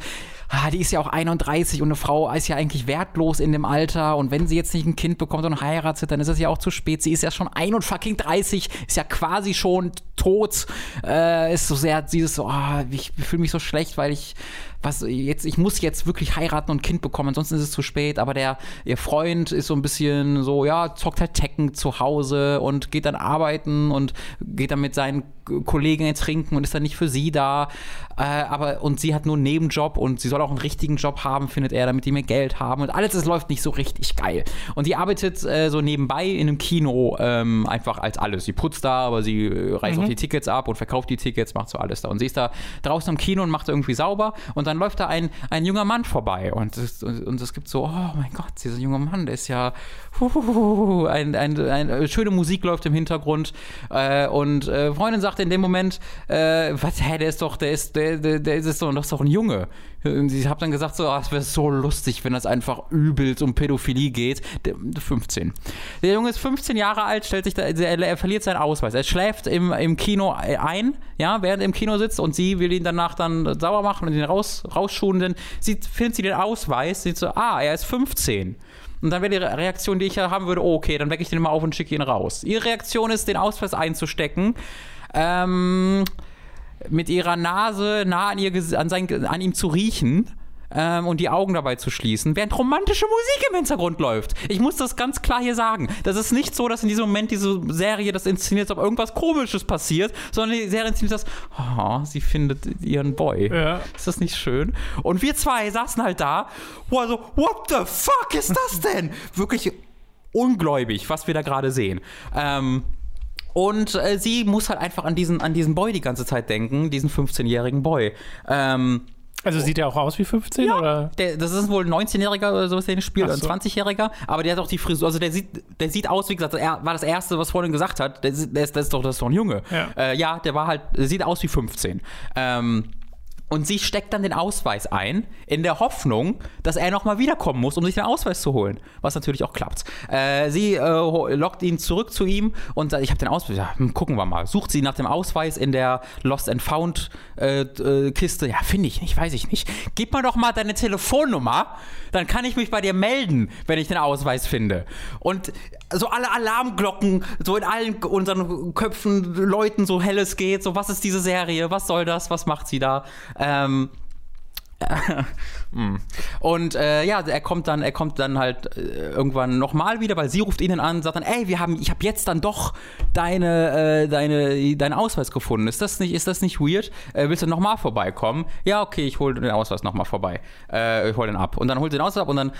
B: ah, die ist ja auch 31 und eine Frau ist ja eigentlich wertlos in dem Alter und wenn sie jetzt nicht ein Kind bekommt und heiratet, dann ist es ja auch zu spät. Sie ist ja schon 31, ist ja quasi schon tot, äh, ist so sehr dieses oh, ich fühle mich so schlecht, weil ich was jetzt, ich muss jetzt wirklich heiraten und ein Kind bekommen, ansonsten ist es zu spät. Aber der, ihr Freund ist so ein bisschen so, ja, zockt halt Tekken zu Hause und geht dann arbeiten und geht dann mit seinen Kollegen trinken und ist dann nicht für sie da. Äh, aber und sie hat nur einen Nebenjob und sie soll auch einen richtigen Job haben, findet er, damit die mehr Geld haben. Und alles, das läuft nicht so richtig geil. Und die arbeitet äh, so nebenbei in einem Kino ähm, einfach als alles. Sie putzt da, aber sie äh, reißt mhm. auch die Tickets ab und verkauft die Tickets, macht so alles da. Und sie ist da draußen im Kino und macht irgendwie sauber. Und dann läuft da ein, ein junger Mann vorbei. Und es, und es gibt so, oh mein Gott, dieser junge Mann, der ist ja. Huhuhu, ein, ein, ein, eine schöne Musik läuft im Hintergrund. Äh, und äh, Freundin sagt in dem Moment, äh, was, hä, der ist doch, der ist, der, der, der ist doch, doch ein Junge. Und ich habe dann gesagt, so, oh, es wäre so lustig, wenn das einfach übelst um Pädophilie geht. Der, 15. Der Junge ist 15 Jahre alt, stellt sich da, er, er verliert seinen Ausweis. Er schläft im, im Kino ein, ja, während er im Kino sitzt und sie will ihn danach dann sauer machen und ihn raus, rausschulen. Denn sie findet sie den Ausweis, sieht so, ah, er ist 15. Und dann wäre die Reaktion, die ich haben würde, oh, okay, dann wecke ich den mal auf und schicke ihn raus. Ihre Reaktion ist, den Ausweis einzustecken. Ähm, mit ihrer Nase nah an, ihr, an, sein, an ihm zu riechen ähm, und die Augen dabei zu schließen, während romantische Musik im Hintergrund läuft. Ich muss das ganz klar hier sagen. Das ist nicht so, dass in diesem Moment diese Serie das inszeniert, als ob irgendwas Komisches passiert, sondern die Serie inszeniert das, oh, sie findet ihren Boy. Ja. Ist das nicht schön? Und wir zwei saßen halt da, also, what the fuck ist das denn? Wirklich ungläubig, was wir da gerade sehen. Ähm, und äh, sie muss halt einfach an diesen, an diesen Boy die ganze Zeit denken, diesen 15-jährigen Boy. Ähm,
A: also sieht er auch aus wie 15
B: ja,
A: oder?
B: Der, das ist wohl ein 19-Jähriger oder sowas, der spielt, so. ein 20-Jähriger, aber der hat auch die Frisur, also der sieht, der sieht aus, wie gesagt, er war das erste, was vorhin gesagt hat, der, der, ist, der ist doch, das ist doch ein Junge. Ja. Äh, ja, der war halt, der sieht aus wie 15. Ähm, und sie steckt dann den Ausweis ein, in der Hoffnung, dass er nochmal wiederkommen muss, um sich den Ausweis zu holen. Was natürlich auch klappt. Äh, sie äh, lockt ihn zurück zu ihm und sagt, ich habe den Ausweis. Ja, hm, gucken wir mal. Sucht sie nach dem Ausweis in der Lost and Found äh, äh, Kiste. Ja, finde ich nicht, weiß ich nicht. Gib mir doch mal deine Telefonnummer, dann kann ich mich bei dir melden, wenn ich den Ausweis finde. Und so alle Alarmglocken, so in allen unseren Köpfen Leuten so helles geht. So, was ist diese Serie? Was soll das? Was macht sie da? Ähm, hm. und äh, ja, er kommt dann, er kommt dann halt äh, irgendwann nochmal wieder, weil sie ruft ihn an, sagt dann, ey, wir haben, ich habe jetzt dann doch deine, äh, deine, deinen Ausweis gefunden. Ist das nicht, ist das nicht weird? Äh, willst du nochmal vorbeikommen? Ja, okay, ich hole den Ausweis nochmal vorbei. Äh, ich hole den ab. Und dann holt den Ausweis ab und dann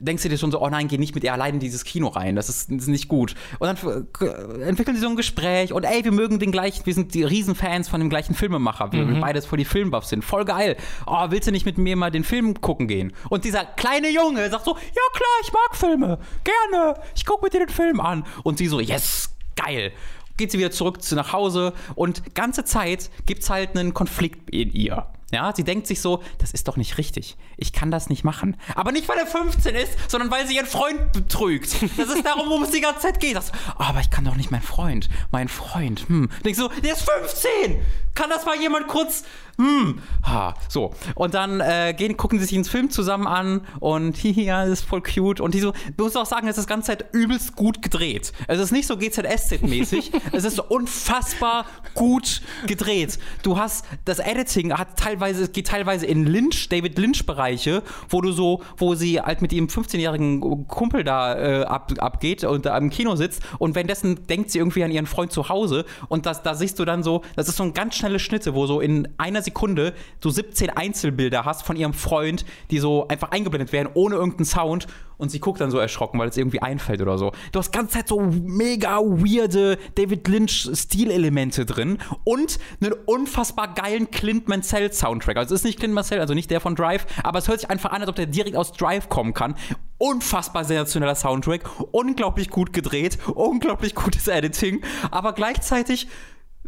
B: denkst du dir schon so, oh nein, geh nicht mit ihr allein in dieses Kino rein, das ist, das ist nicht gut. Und dann äh, entwickeln sie so ein Gespräch und ey, wir mögen den gleichen, wir sind die Riesenfans von dem gleichen Filmemacher, wir mhm. beides voll die Filmbuffs sind, voll geil. Oh, willst du nicht mit mir mal den Film gucken gehen? Und dieser kleine Junge sagt so, ja klar, ich mag Filme, gerne, ich guck mir dir den Film an. Und sie so, yes, geil geht sie wieder zurück zu nach Hause und ganze Zeit gibt es halt einen Konflikt in ihr. Ja, sie denkt sich so, das ist doch nicht richtig. Ich kann das nicht machen. Aber nicht, weil er 15 ist, sondern weil sie ihren Freund betrügt. Das ist darum, worum es die ganze Zeit geht. Das, aber ich kann doch nicht mein Freund. Mein Freund. Hm. Denkst so, der ist 15. Kann das mal jemand kurz hm, ha, so. Und dann äh, gehen, gucken sie sich ins Film zusammen an und ja, das ist voll cute. Und die so, du musst auch sagen, es ist die ganze Zeit übelst gut gedreht. Es ist nicht so GZSZ-mäßig, es ist unfassbar gut gedreht. Du hast, das Editing hat teilweise, es geht teilweise in Lynch, David Lynch-Bereiche, wo du so, wo sie halt mit ihrem 15-jährigen Kumpel da äh, ab, abgeht und da im Kino sitzt und währenddessen denkt sie irgendwie an ihren Freund zu Hause und das, da siehst du dann so, das ist so ein ganz schnelle Schnitte, wo so in einer Sekunde Sekunde so 17 Einzelbilder hast von ihrem Freund, die so einfach eingeblendet werden, ohne irgendeinen Sound. Und sie guckt dann so erschrocken, weil es irgendwie einfällt oder so. Du hast ganze Zeit so mega weirde David Lynch-Stilelemente drin und einen unfassbar geilen Clint Mansell-Soundtrack. Also es ist nicht Clint Mansell, also nicht der von Drive, aber es hört sich einfach an, als ob der direkt aus Drive kommen kann. Unfassbar sensationeller Soundtrack, unglaublich gut gedreht, unglaublich gutes Editing, aber gleichzeitig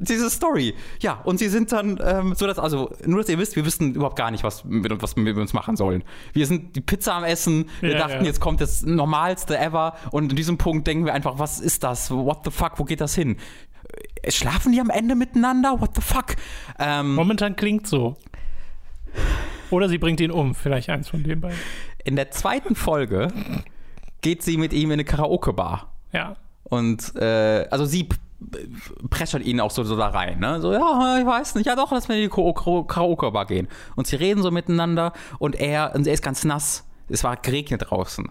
B: diese Story. Ja, und sie sind dann ähm, so, dass, also, nur dass ihr wisst, wir wissen überhaupt gar nicht, was, mit, was wir mit uns machen sollen. Wir sind die Pizza am Essen, wir
A: Ja,
B: dachten,
A: ja.
B: jetzt kommt das Normalste ever und in diesem Punkt denken wir einfach, was ist das? What the fuck, wo geht das hin? Äh, Schlafen die am Ende miteinander? What the fuck? Ähm,
A: Momentan klingt so. Oder sie bringt ihn um, vielleicht eins von den beiden.
B: in der zweiten Folge geht sie mit ihm in eine Karaoke-Bar.
A: Ja.
B: Und äh, also sie p- pressert ihn auch so, so da rein, ne? So, ja, ich weiß nicht, ja doch, lass mir in die Karaoke-Bar gehen. Und sie reden so miteinander und er, und er ist ganz nass. Es war geregnet draußen.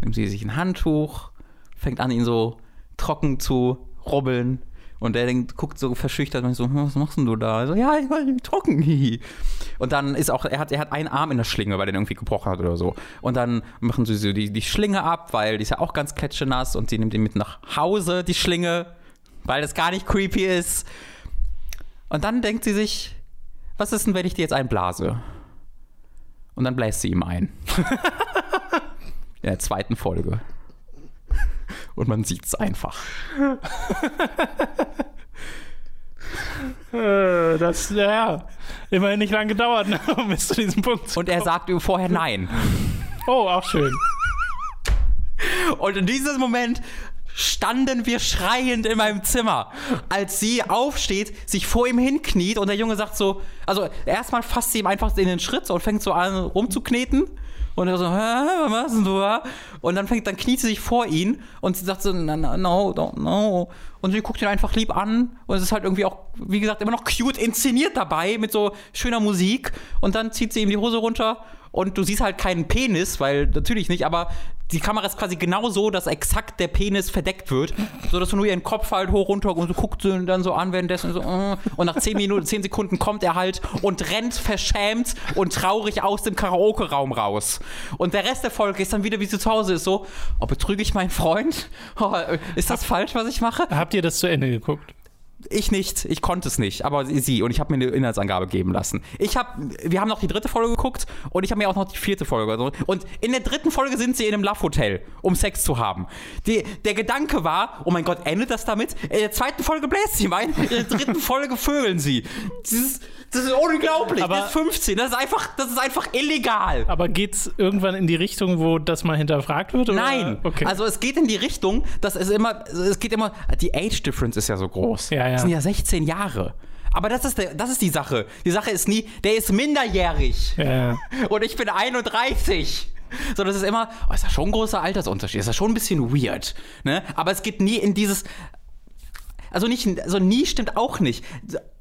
B: Nimmt sie sich ein Handtuch, fängt an, ihn so trocken zu rubbeln. Und er denkt, guckt so verschüchtert und so, "Hm, was machst denn du da? So, ja, ich war trocken. hihi." Und dann ist auch, er hat, er hat einen Arm in der Schlinge, weil er den irgendwie gebrochen hat oder so. Und dann machen sie so die, die Schlinge ab, weil die ist ja auch ganz klatschenass und sie nimmt ihn mit nach Hause, die Schlinge, weil das gar nicht creepy ist. Und dann denkt sie sich, was ist denn, wenn ich dir jetzt einblase? Und dann bläst sie ihm ein. In der zweiten Folge. Und man sieht's einfach.
A: Äh, das, ja, immerhin nicht lange gedauert, ne, um bis zu diesem Punkt zu
B: Und er sagt ihm vorher nein.
A: Oh, auch schön.
B: Und in diesem Moment standen wir schreiend in meinem Zimmer, als sie aufsteht, sich vor ihm hinkniet und der Junge sagt so, also erstmal fasst sie ihm einfach in den Schritt und fängt so an rumzukneten. Und er so, Hä, was denn du? Und dann fängt, dann kniet sie sich vor ihn und sie sagt so, no, no, no, no. Und sie guckt ihn einfach lieb an und es ist halt irgendwie auch, wie gesagt, immer noch cute inszeniert dabei mit so schöner Musik. Und dann zieht sie ihm die Hose runter und du siehst halt keinen Penis, weil natürlich nicht, aber die Kamera ist quasi genau so, dass exakt der Penis verdeckt wird, so dass du nur ihren Kopf halt hoch runter und so guckt sie dann so an währenddessen so, äh, und nach 10 Minuten, 10 Sekunden kommt er halt und rennt verschämt und traurig aus dem Karaoke-Raum raus. Und der Rest der Folge ist dann wieder, wie sie zu Hause ist, so, oh, betrüge ich meinen Freund? Oh, ist das falsch, was ich mache?
A: Habt ihr das zu Ende geguckt?
B: Ich nicht, ich konnte es nicht, aber sie und ich habe mir eine Inhaltsangabe geben lassen. Ich habe, wir haben noch die dritte Folge geguckt und ich habe mir auch noch die vierte Folge so. und in der dritten Folge sind sie in einem Love Hotel, um Sex zu haben. Die, der Gedanke war, oh mein Gott, endet das damit? In der zweiten Folge bläst sie mein, in der dritten Folge vögeln sie. Das das ist unglaublich.
A: Aber-
B: das ist 15, das ist einfach, das ist einfach illegal.
A: Aber geht's irgendwann in die Richtung, wo das mal hinterfragt wird? Oder?
B: Nein,
A: Okay.
B: also es geht in die Richtung, dass es immer, es geht immer, die Age Difference ist ja so groß.
A: Ja, ja.
B: Das sind ja 16 Jahre. Aber das ist, der, das ist die Sache. Die Sache ist nie, der ist minderjährig
A: ja.
B: und ich bin 31. So, das ist immer, oh, ist das schon ein großer Altersunterschied, ist das schon ein bisschen weird. Ne? Aber es geht nie in dieses, also nicht, also nie stimmt auch nicht.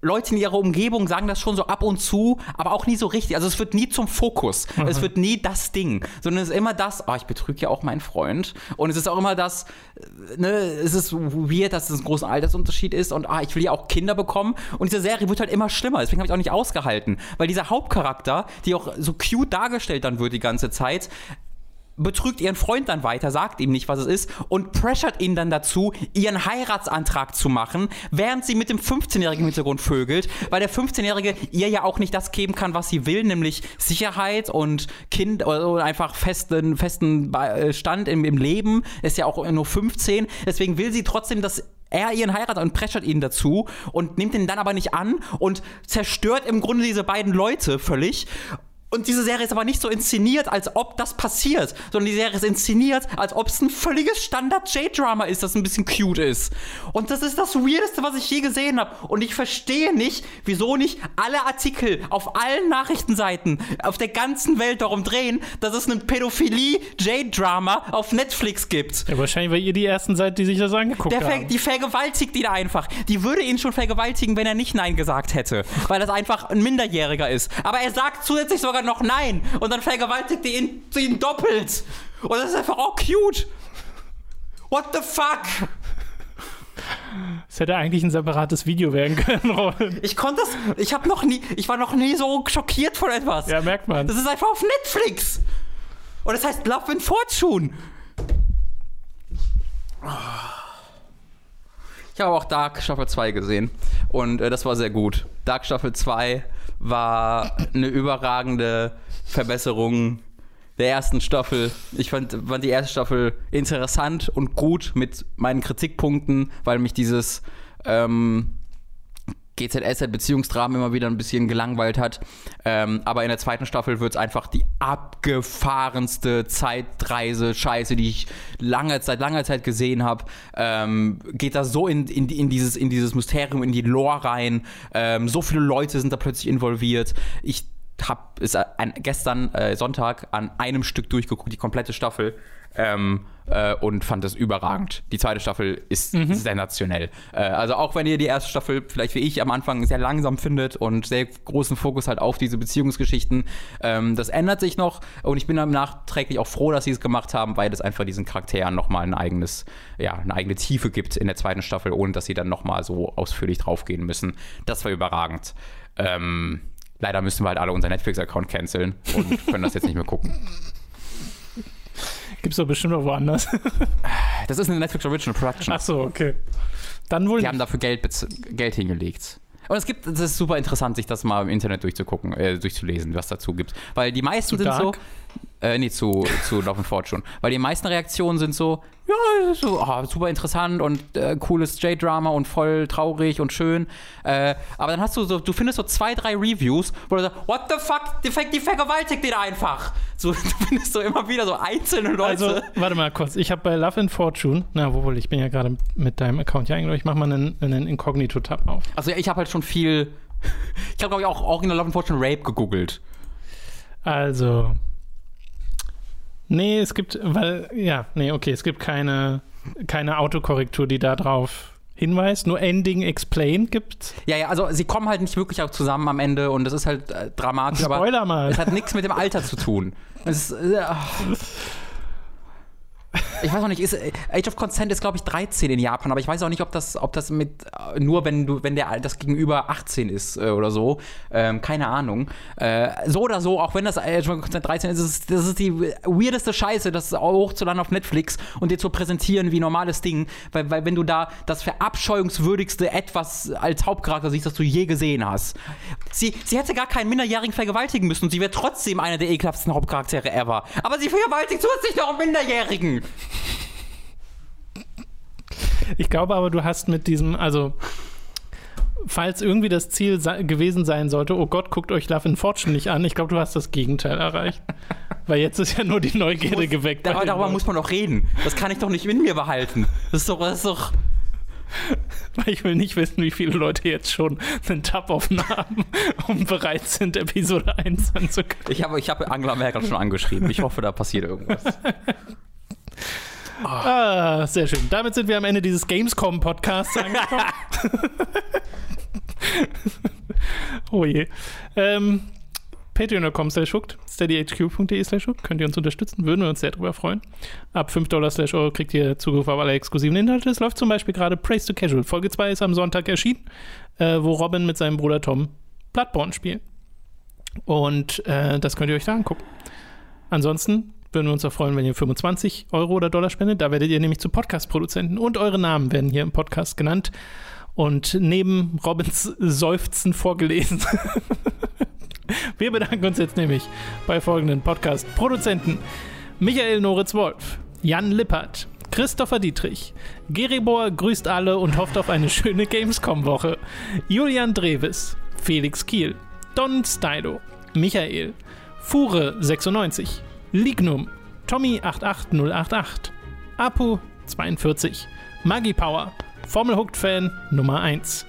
B: Leute in ihrer Umgebung sagen das schon so ab und zu, aber auch nie so richtig. Also es wird nie zum Fokus. Es wird nie das Ding, sondern es ist immer das, oh, ich betrüge ja auch meinen Freund. Und es ist auch immer das, ne, es ist weird, dass es ein großer Altersunterschied ist und ah, ich will ja auch Kinder bekommen. Und diese Serie wird halt immer schlimmer. Deswegen habe ich auch nicht ausgehalten. Weil dieser Hauptcharakter, die auch so cute dargestellt dann wird die ganze Zeit, betrügt ihren Freund dann weiter, sagt ihm nicht, was es ist und pressert ihn dann dazu, ihren Heiratsantrag zu machen, während sie mit dem 15-Jährigen im Hintergrund vögelt, weil der 15-Jährige ihr ja auch nicht das geben kann, was sie will, nämlich Sicherheit und Kind oder einfach festen, festen äh, Stand im, im Leben, ist ja auch nur 15, deswegen will sie trotzdem, dass er ihren heiratet und pressert ihn dazu und nimmt ihn dann aber nicht an und zerstört im Grunde diese beiden Leute völlig. Und diese Serie ist aber nicht so inszeniert, als ob das passiert, sondern die Serie ist inszeniert, als ob es ein völliges Standard-J-Drama ist, das ein bisschen cute ist. Und das ist das Weirdeste, was ich je gesehen habe. Und ich verstehe nicht, wieso nicht alle Artikel auf allen Nachrichtenseiten auf der ganzen Welt darum drehen, dass es einen Pädophilie-J-Drama auf Netflix gibt.
A: ja. Wahrscheinlich, weil ihr die ersten seid, die sich das angeguckt
B: Der
A: haben.
B: die vergewaltigt ihn einfach. Die würde ihn schon vergewaltigen, wenn er nicht Nein gesagt hätte. Weil das einfach ein Minderjähriger ist. Aber er sagt zusätzlich sogar noch Nein. Und dann vergewaltigt er ihn, ihn doppelt. Und das ist einfach auch cute. What the fuck?
A: Es hätte eigentlich ein separates Video werden können, Robin.
B: Ich konnte das. Ich habe noch nie. Ich war noch nie so schockiert von etwas.
A: Ja, merkt man.
B: Das ist einfach auf Netflix. Und es heißt Love and Fortune. Ich habe auch Dark Staffel 2 gesehen und äh, das war sehr gut. Dark Staffel 2 war eine überragende Verbesserung der ersten Staffel. Ich fand, fand die erste Staffel interessant und gut mit meinen Kritikpunkten, weil mich dieses ähm, GZSZ-Beziehungsdramen immer wieder ein bisschen gelangweilt hat. Ähm, aber in der zweiten Staffel wird es einfach die abgefahrenste Zeitreise-Scheiße, die ich lange, seit langer Zeit gesehen habe. Ähm, geht da so in, in, in, dieses, in dieses Mysterium, in die Lore rein. Ähm, so viele Leute sind da plötzlich involviert. Ich habe gestern äh, Sonntag an einem Stück durchgeguckt, die komplette Staffel ähm, äh, und fand es überragend. Die zweite Staffel ist mhm. sensationell. Äh, also auch wenn ihr die erste Staffel vielleicht wie ich am Anfang sehr langsam findet und sehr großen Fokus halt auf diese Beziehungsgeschichten, ähm, das ändert sich noch und ich bin dann nachträglich auch froh, dass sie es gemacht haben, weil es einfach diesen Charakteren nochmal ein eigenes, ja, eine eigene Tiefe gibt in der zweiten Staffel, ohne dass sie dann nochmal so ausführlich draufgehen müssen. Das war überragend. Ähm, leider müssen wir halt alle unser Netflix-Account canceln und können das jetzt nicht mehr gucken.
A: Gibt es doch bestimmt auch woanders.
B: das ist eine Netflix Original Production.
A: Ach so, okay. Dann wohl.
B: Die haben dafür Geld, Geld hingelegt. Und es gibt, es ist super interessant, sich das mal im Internet durchzugucken, äh, durchzulesen, was dazu gibt. Weil die meisten zu sind Dark? so. Äh, nee, zu, zu Love and Fortune. Weil die meisten Reaktionen sind so, ja, so, oh, super interessant und äh, cooles J-Drama und voll traurig und schön. Äh, aber dann hast du so, du findest so zwei, drei Reviews, wo du sagst, what the fuck, die, die vergewaltigt den einfach. So, du findest so immer wieder so einzelne Leute.
A: Also, warte mal kurz, ich habe bei Love and Fortune, na, wohl, ich bin ja gerade mit deinem Account hier eingeloggt, ich mach mal einen, einen Inkognito-Tab auf.
B: Also, ich habe halt schon viel, ich habe, glaube ich, auch Original Love and Fortune Rape gegoogelt.
A: Also, Nee, es gibt, weil, ja, nee, okay, es gibt keine, keine Autokorrektur, die da drauf hinweist. Nur Ending Explain gibt's.
B: Ja, ja, also sie kommen halt nicht wirklich auch zusammen am Ende und das ist halt äh, dramatisch,
A: Spoiler
B: aber
A: mal.
B: es hat nichts mit dem Alter zu tun. Es ist, äh, ich weiß auch nicht, ist, Age of Consent ist, glaube ich, 13 in Japan, aber ich weiß auch nicht, ob das, ob das mit äh, nur wenn du, wenn der das gegenüber 18 ist äh, oder so. Ähm, keine Ahnung. Äh, so oder so, auch wenn das Age of Consent 13 ist, ist das ist die weirdeste Scheiße, das hochzuladen auf Netflix und dir zu präsentieren wie normales Ding. Weil, weil wenn du da das verabscheuungswürdigste etwas als Hauptcharakter siehst, das du je gesehen hast. Sie, sie hätte gar keinen Minderjährigen vergewaltigen müssen und sie wäre trotzdem einer der ekelhaftesten Hauptcharaktere ever. Aber sie vergewaltigt zusätzlich noch einen Minderjährigen.
A: Ich glaube aber, du hast mit diesem, also falls irgendwie das Ziel gewesen sein sollte, oh Gott, guckt euch Love in Fortune nicht an, ich glaube, du hast das Gegenteil erreicht. Weil jetzt ist ja nur die Neugierde muss, geweckt.
B: Aber darüber muss man doch reden. Das kann ich doch nicht in mir behalten. Das ist doch, das ist doch.
A: Weil ich will nicht wissen, wie viele Leute jetzt schon einen Tab offen haben und bereit sind, Episode 1 anzugucken.
B: Ich habe ich hab Angela Merkel schon angeschrieben. Ich hoffe, da passiert irgendwas.
A: Ah, sehr schön. Damit sind wir am Ende dieses Gamescom-Podcasts angekommen. oh je. Ähm, Patreon.com slash hooked, steadyhq.de slash hooked, könnt ihr uns unterstützen, würden wir uns sehr darüber freuen. Ab 5 Dollar slash Euro kriegt ihr Zugriff auf alle exklusiven Inhalte. Es läuft zum Beispiel gerade Praise to Casual. Folge 2 ist am Sonntag erschienen, äh, wo Robin mit seinem Bruder Tom Bloodborne spielt. Und äh, das könnt ihr euch da angucken. Ansonsten würden wir uns auch freuen, wenn ihr 25 Euro oder Dollar spendet. Da werdet ihr nämlich zu Podcast-Produzenten und eure Namen werden hier im Podcast genannt und neben Robins Seufzen vorgelesen. wir bedanken uns jetzt nämlich bei folgenden Podcast-Produzenten: Michael Noritz-Wolf, Jan Lippert, Christopher Dietrich. Geribor grüßt alle und hofft auf eine schöne Gamescom-Woche. Julian Dreves, Felix Kiel, Don Stylo, Michael, Fure96, Lignum, Tommy88088, Apu42, Magipower, Formel Hooked Fan Nummer 1,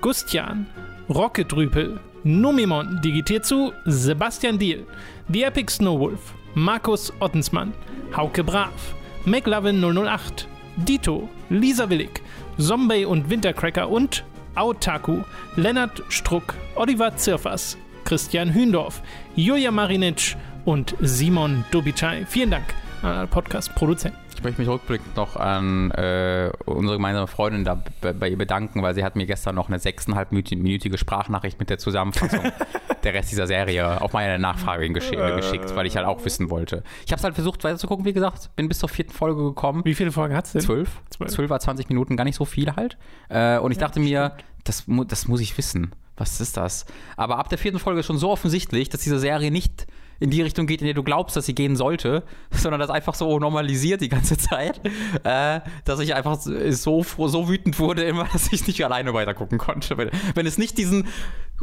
A: Gustian, Rocketrüpel, Numimon digitiert zu Sebastian Diel, The Epic Snowwolf, Markus Ottensmann, Hauke Brav, McLovin 008, Dito, Lisa Willig, Zombie und Wintercracker und Autaku, Lennart Struck, Oliver Zirfers, Christian Hündorf, Julia Marinic und Simon Dobitschei. Vielen Dank an alle Podcast-Produzenten.
B: Ich möchte mich rückblickend noch an äh, unsere gemeinsame Freundin da bei, ihr bedanken, weil sie hat mir gestern noch eine sechseinhalbminütige Sprachnachricht mit der Zusammenfassung der Rest dieser Serie auf meine Nachfrage gesch äh. geschickt, weil ich halt auch wissen wollte. Ich habe es halt versucht weiter zu gucken, wie gesagt, bin bis zur vierten Folge gekommen.
A: Wie viele Folgen hat es denn?
B: Zwölf. Zwölf. Zwölf war 20 Minuten, gar nicht so viel halt. Äh, und ich ja, dachte mir, das, das muss ich wissen. Was ist das? Aber ab der vierten Folge ist schon so offensichtlich, dass diese Serie nicht in die Richtung geht, in der du glaubst, dass sie gehen sollte, sondern das einfach so normalisiert die ganze Zeit, äh, dass ich einfach so, so wütend wurde immer, dass ich nicht alleine weitergucken konnte. Wenn, wenn es nicht diesen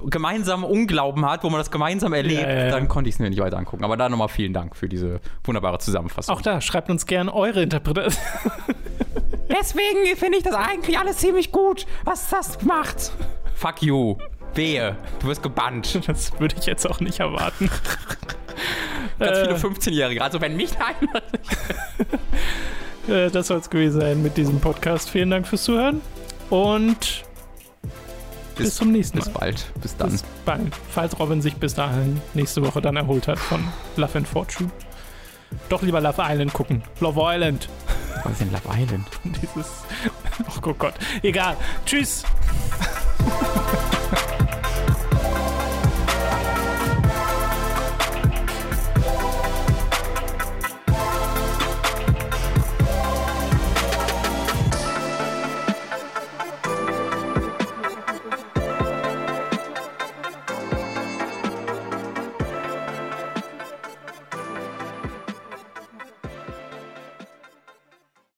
B: gemeinsamen Unglauben hat, wo man das gemeinsam erlebt, ja, ja, ja. dann konnte ich es mir nicht weiter angucken. Aber da nochmal vielen Dank für diese wunderbare Zusammenfassung.
A: Auch da, schreibt uns gerne eure Interpretation.
B: Deswegen finde ich das eigentlich alles ziemlich gut, was das macht. Fuck you. Wehe, du wirst gebannt.
A: Das würde ich jetzt auch nicht erwarten.
B: Ganz viele 15-Jährige, also wenn mich nein.
A: Äh, das soll es gewesen sein mit diesem Podcast. Vielen Dank fürs Zuhören und bis, bis zum nächsten Mal.
B: Bis bald. Bis dann. Bis
A: bald. Falls Robin sich bis dahin nächste Woche dann erholt hat von Love and Fortune. Doch lieber Love Island gucken. Love Island.
B: Was ist denn Love Island?
A: Dieses. Oh Gott. Egal. Tschüss. Thank.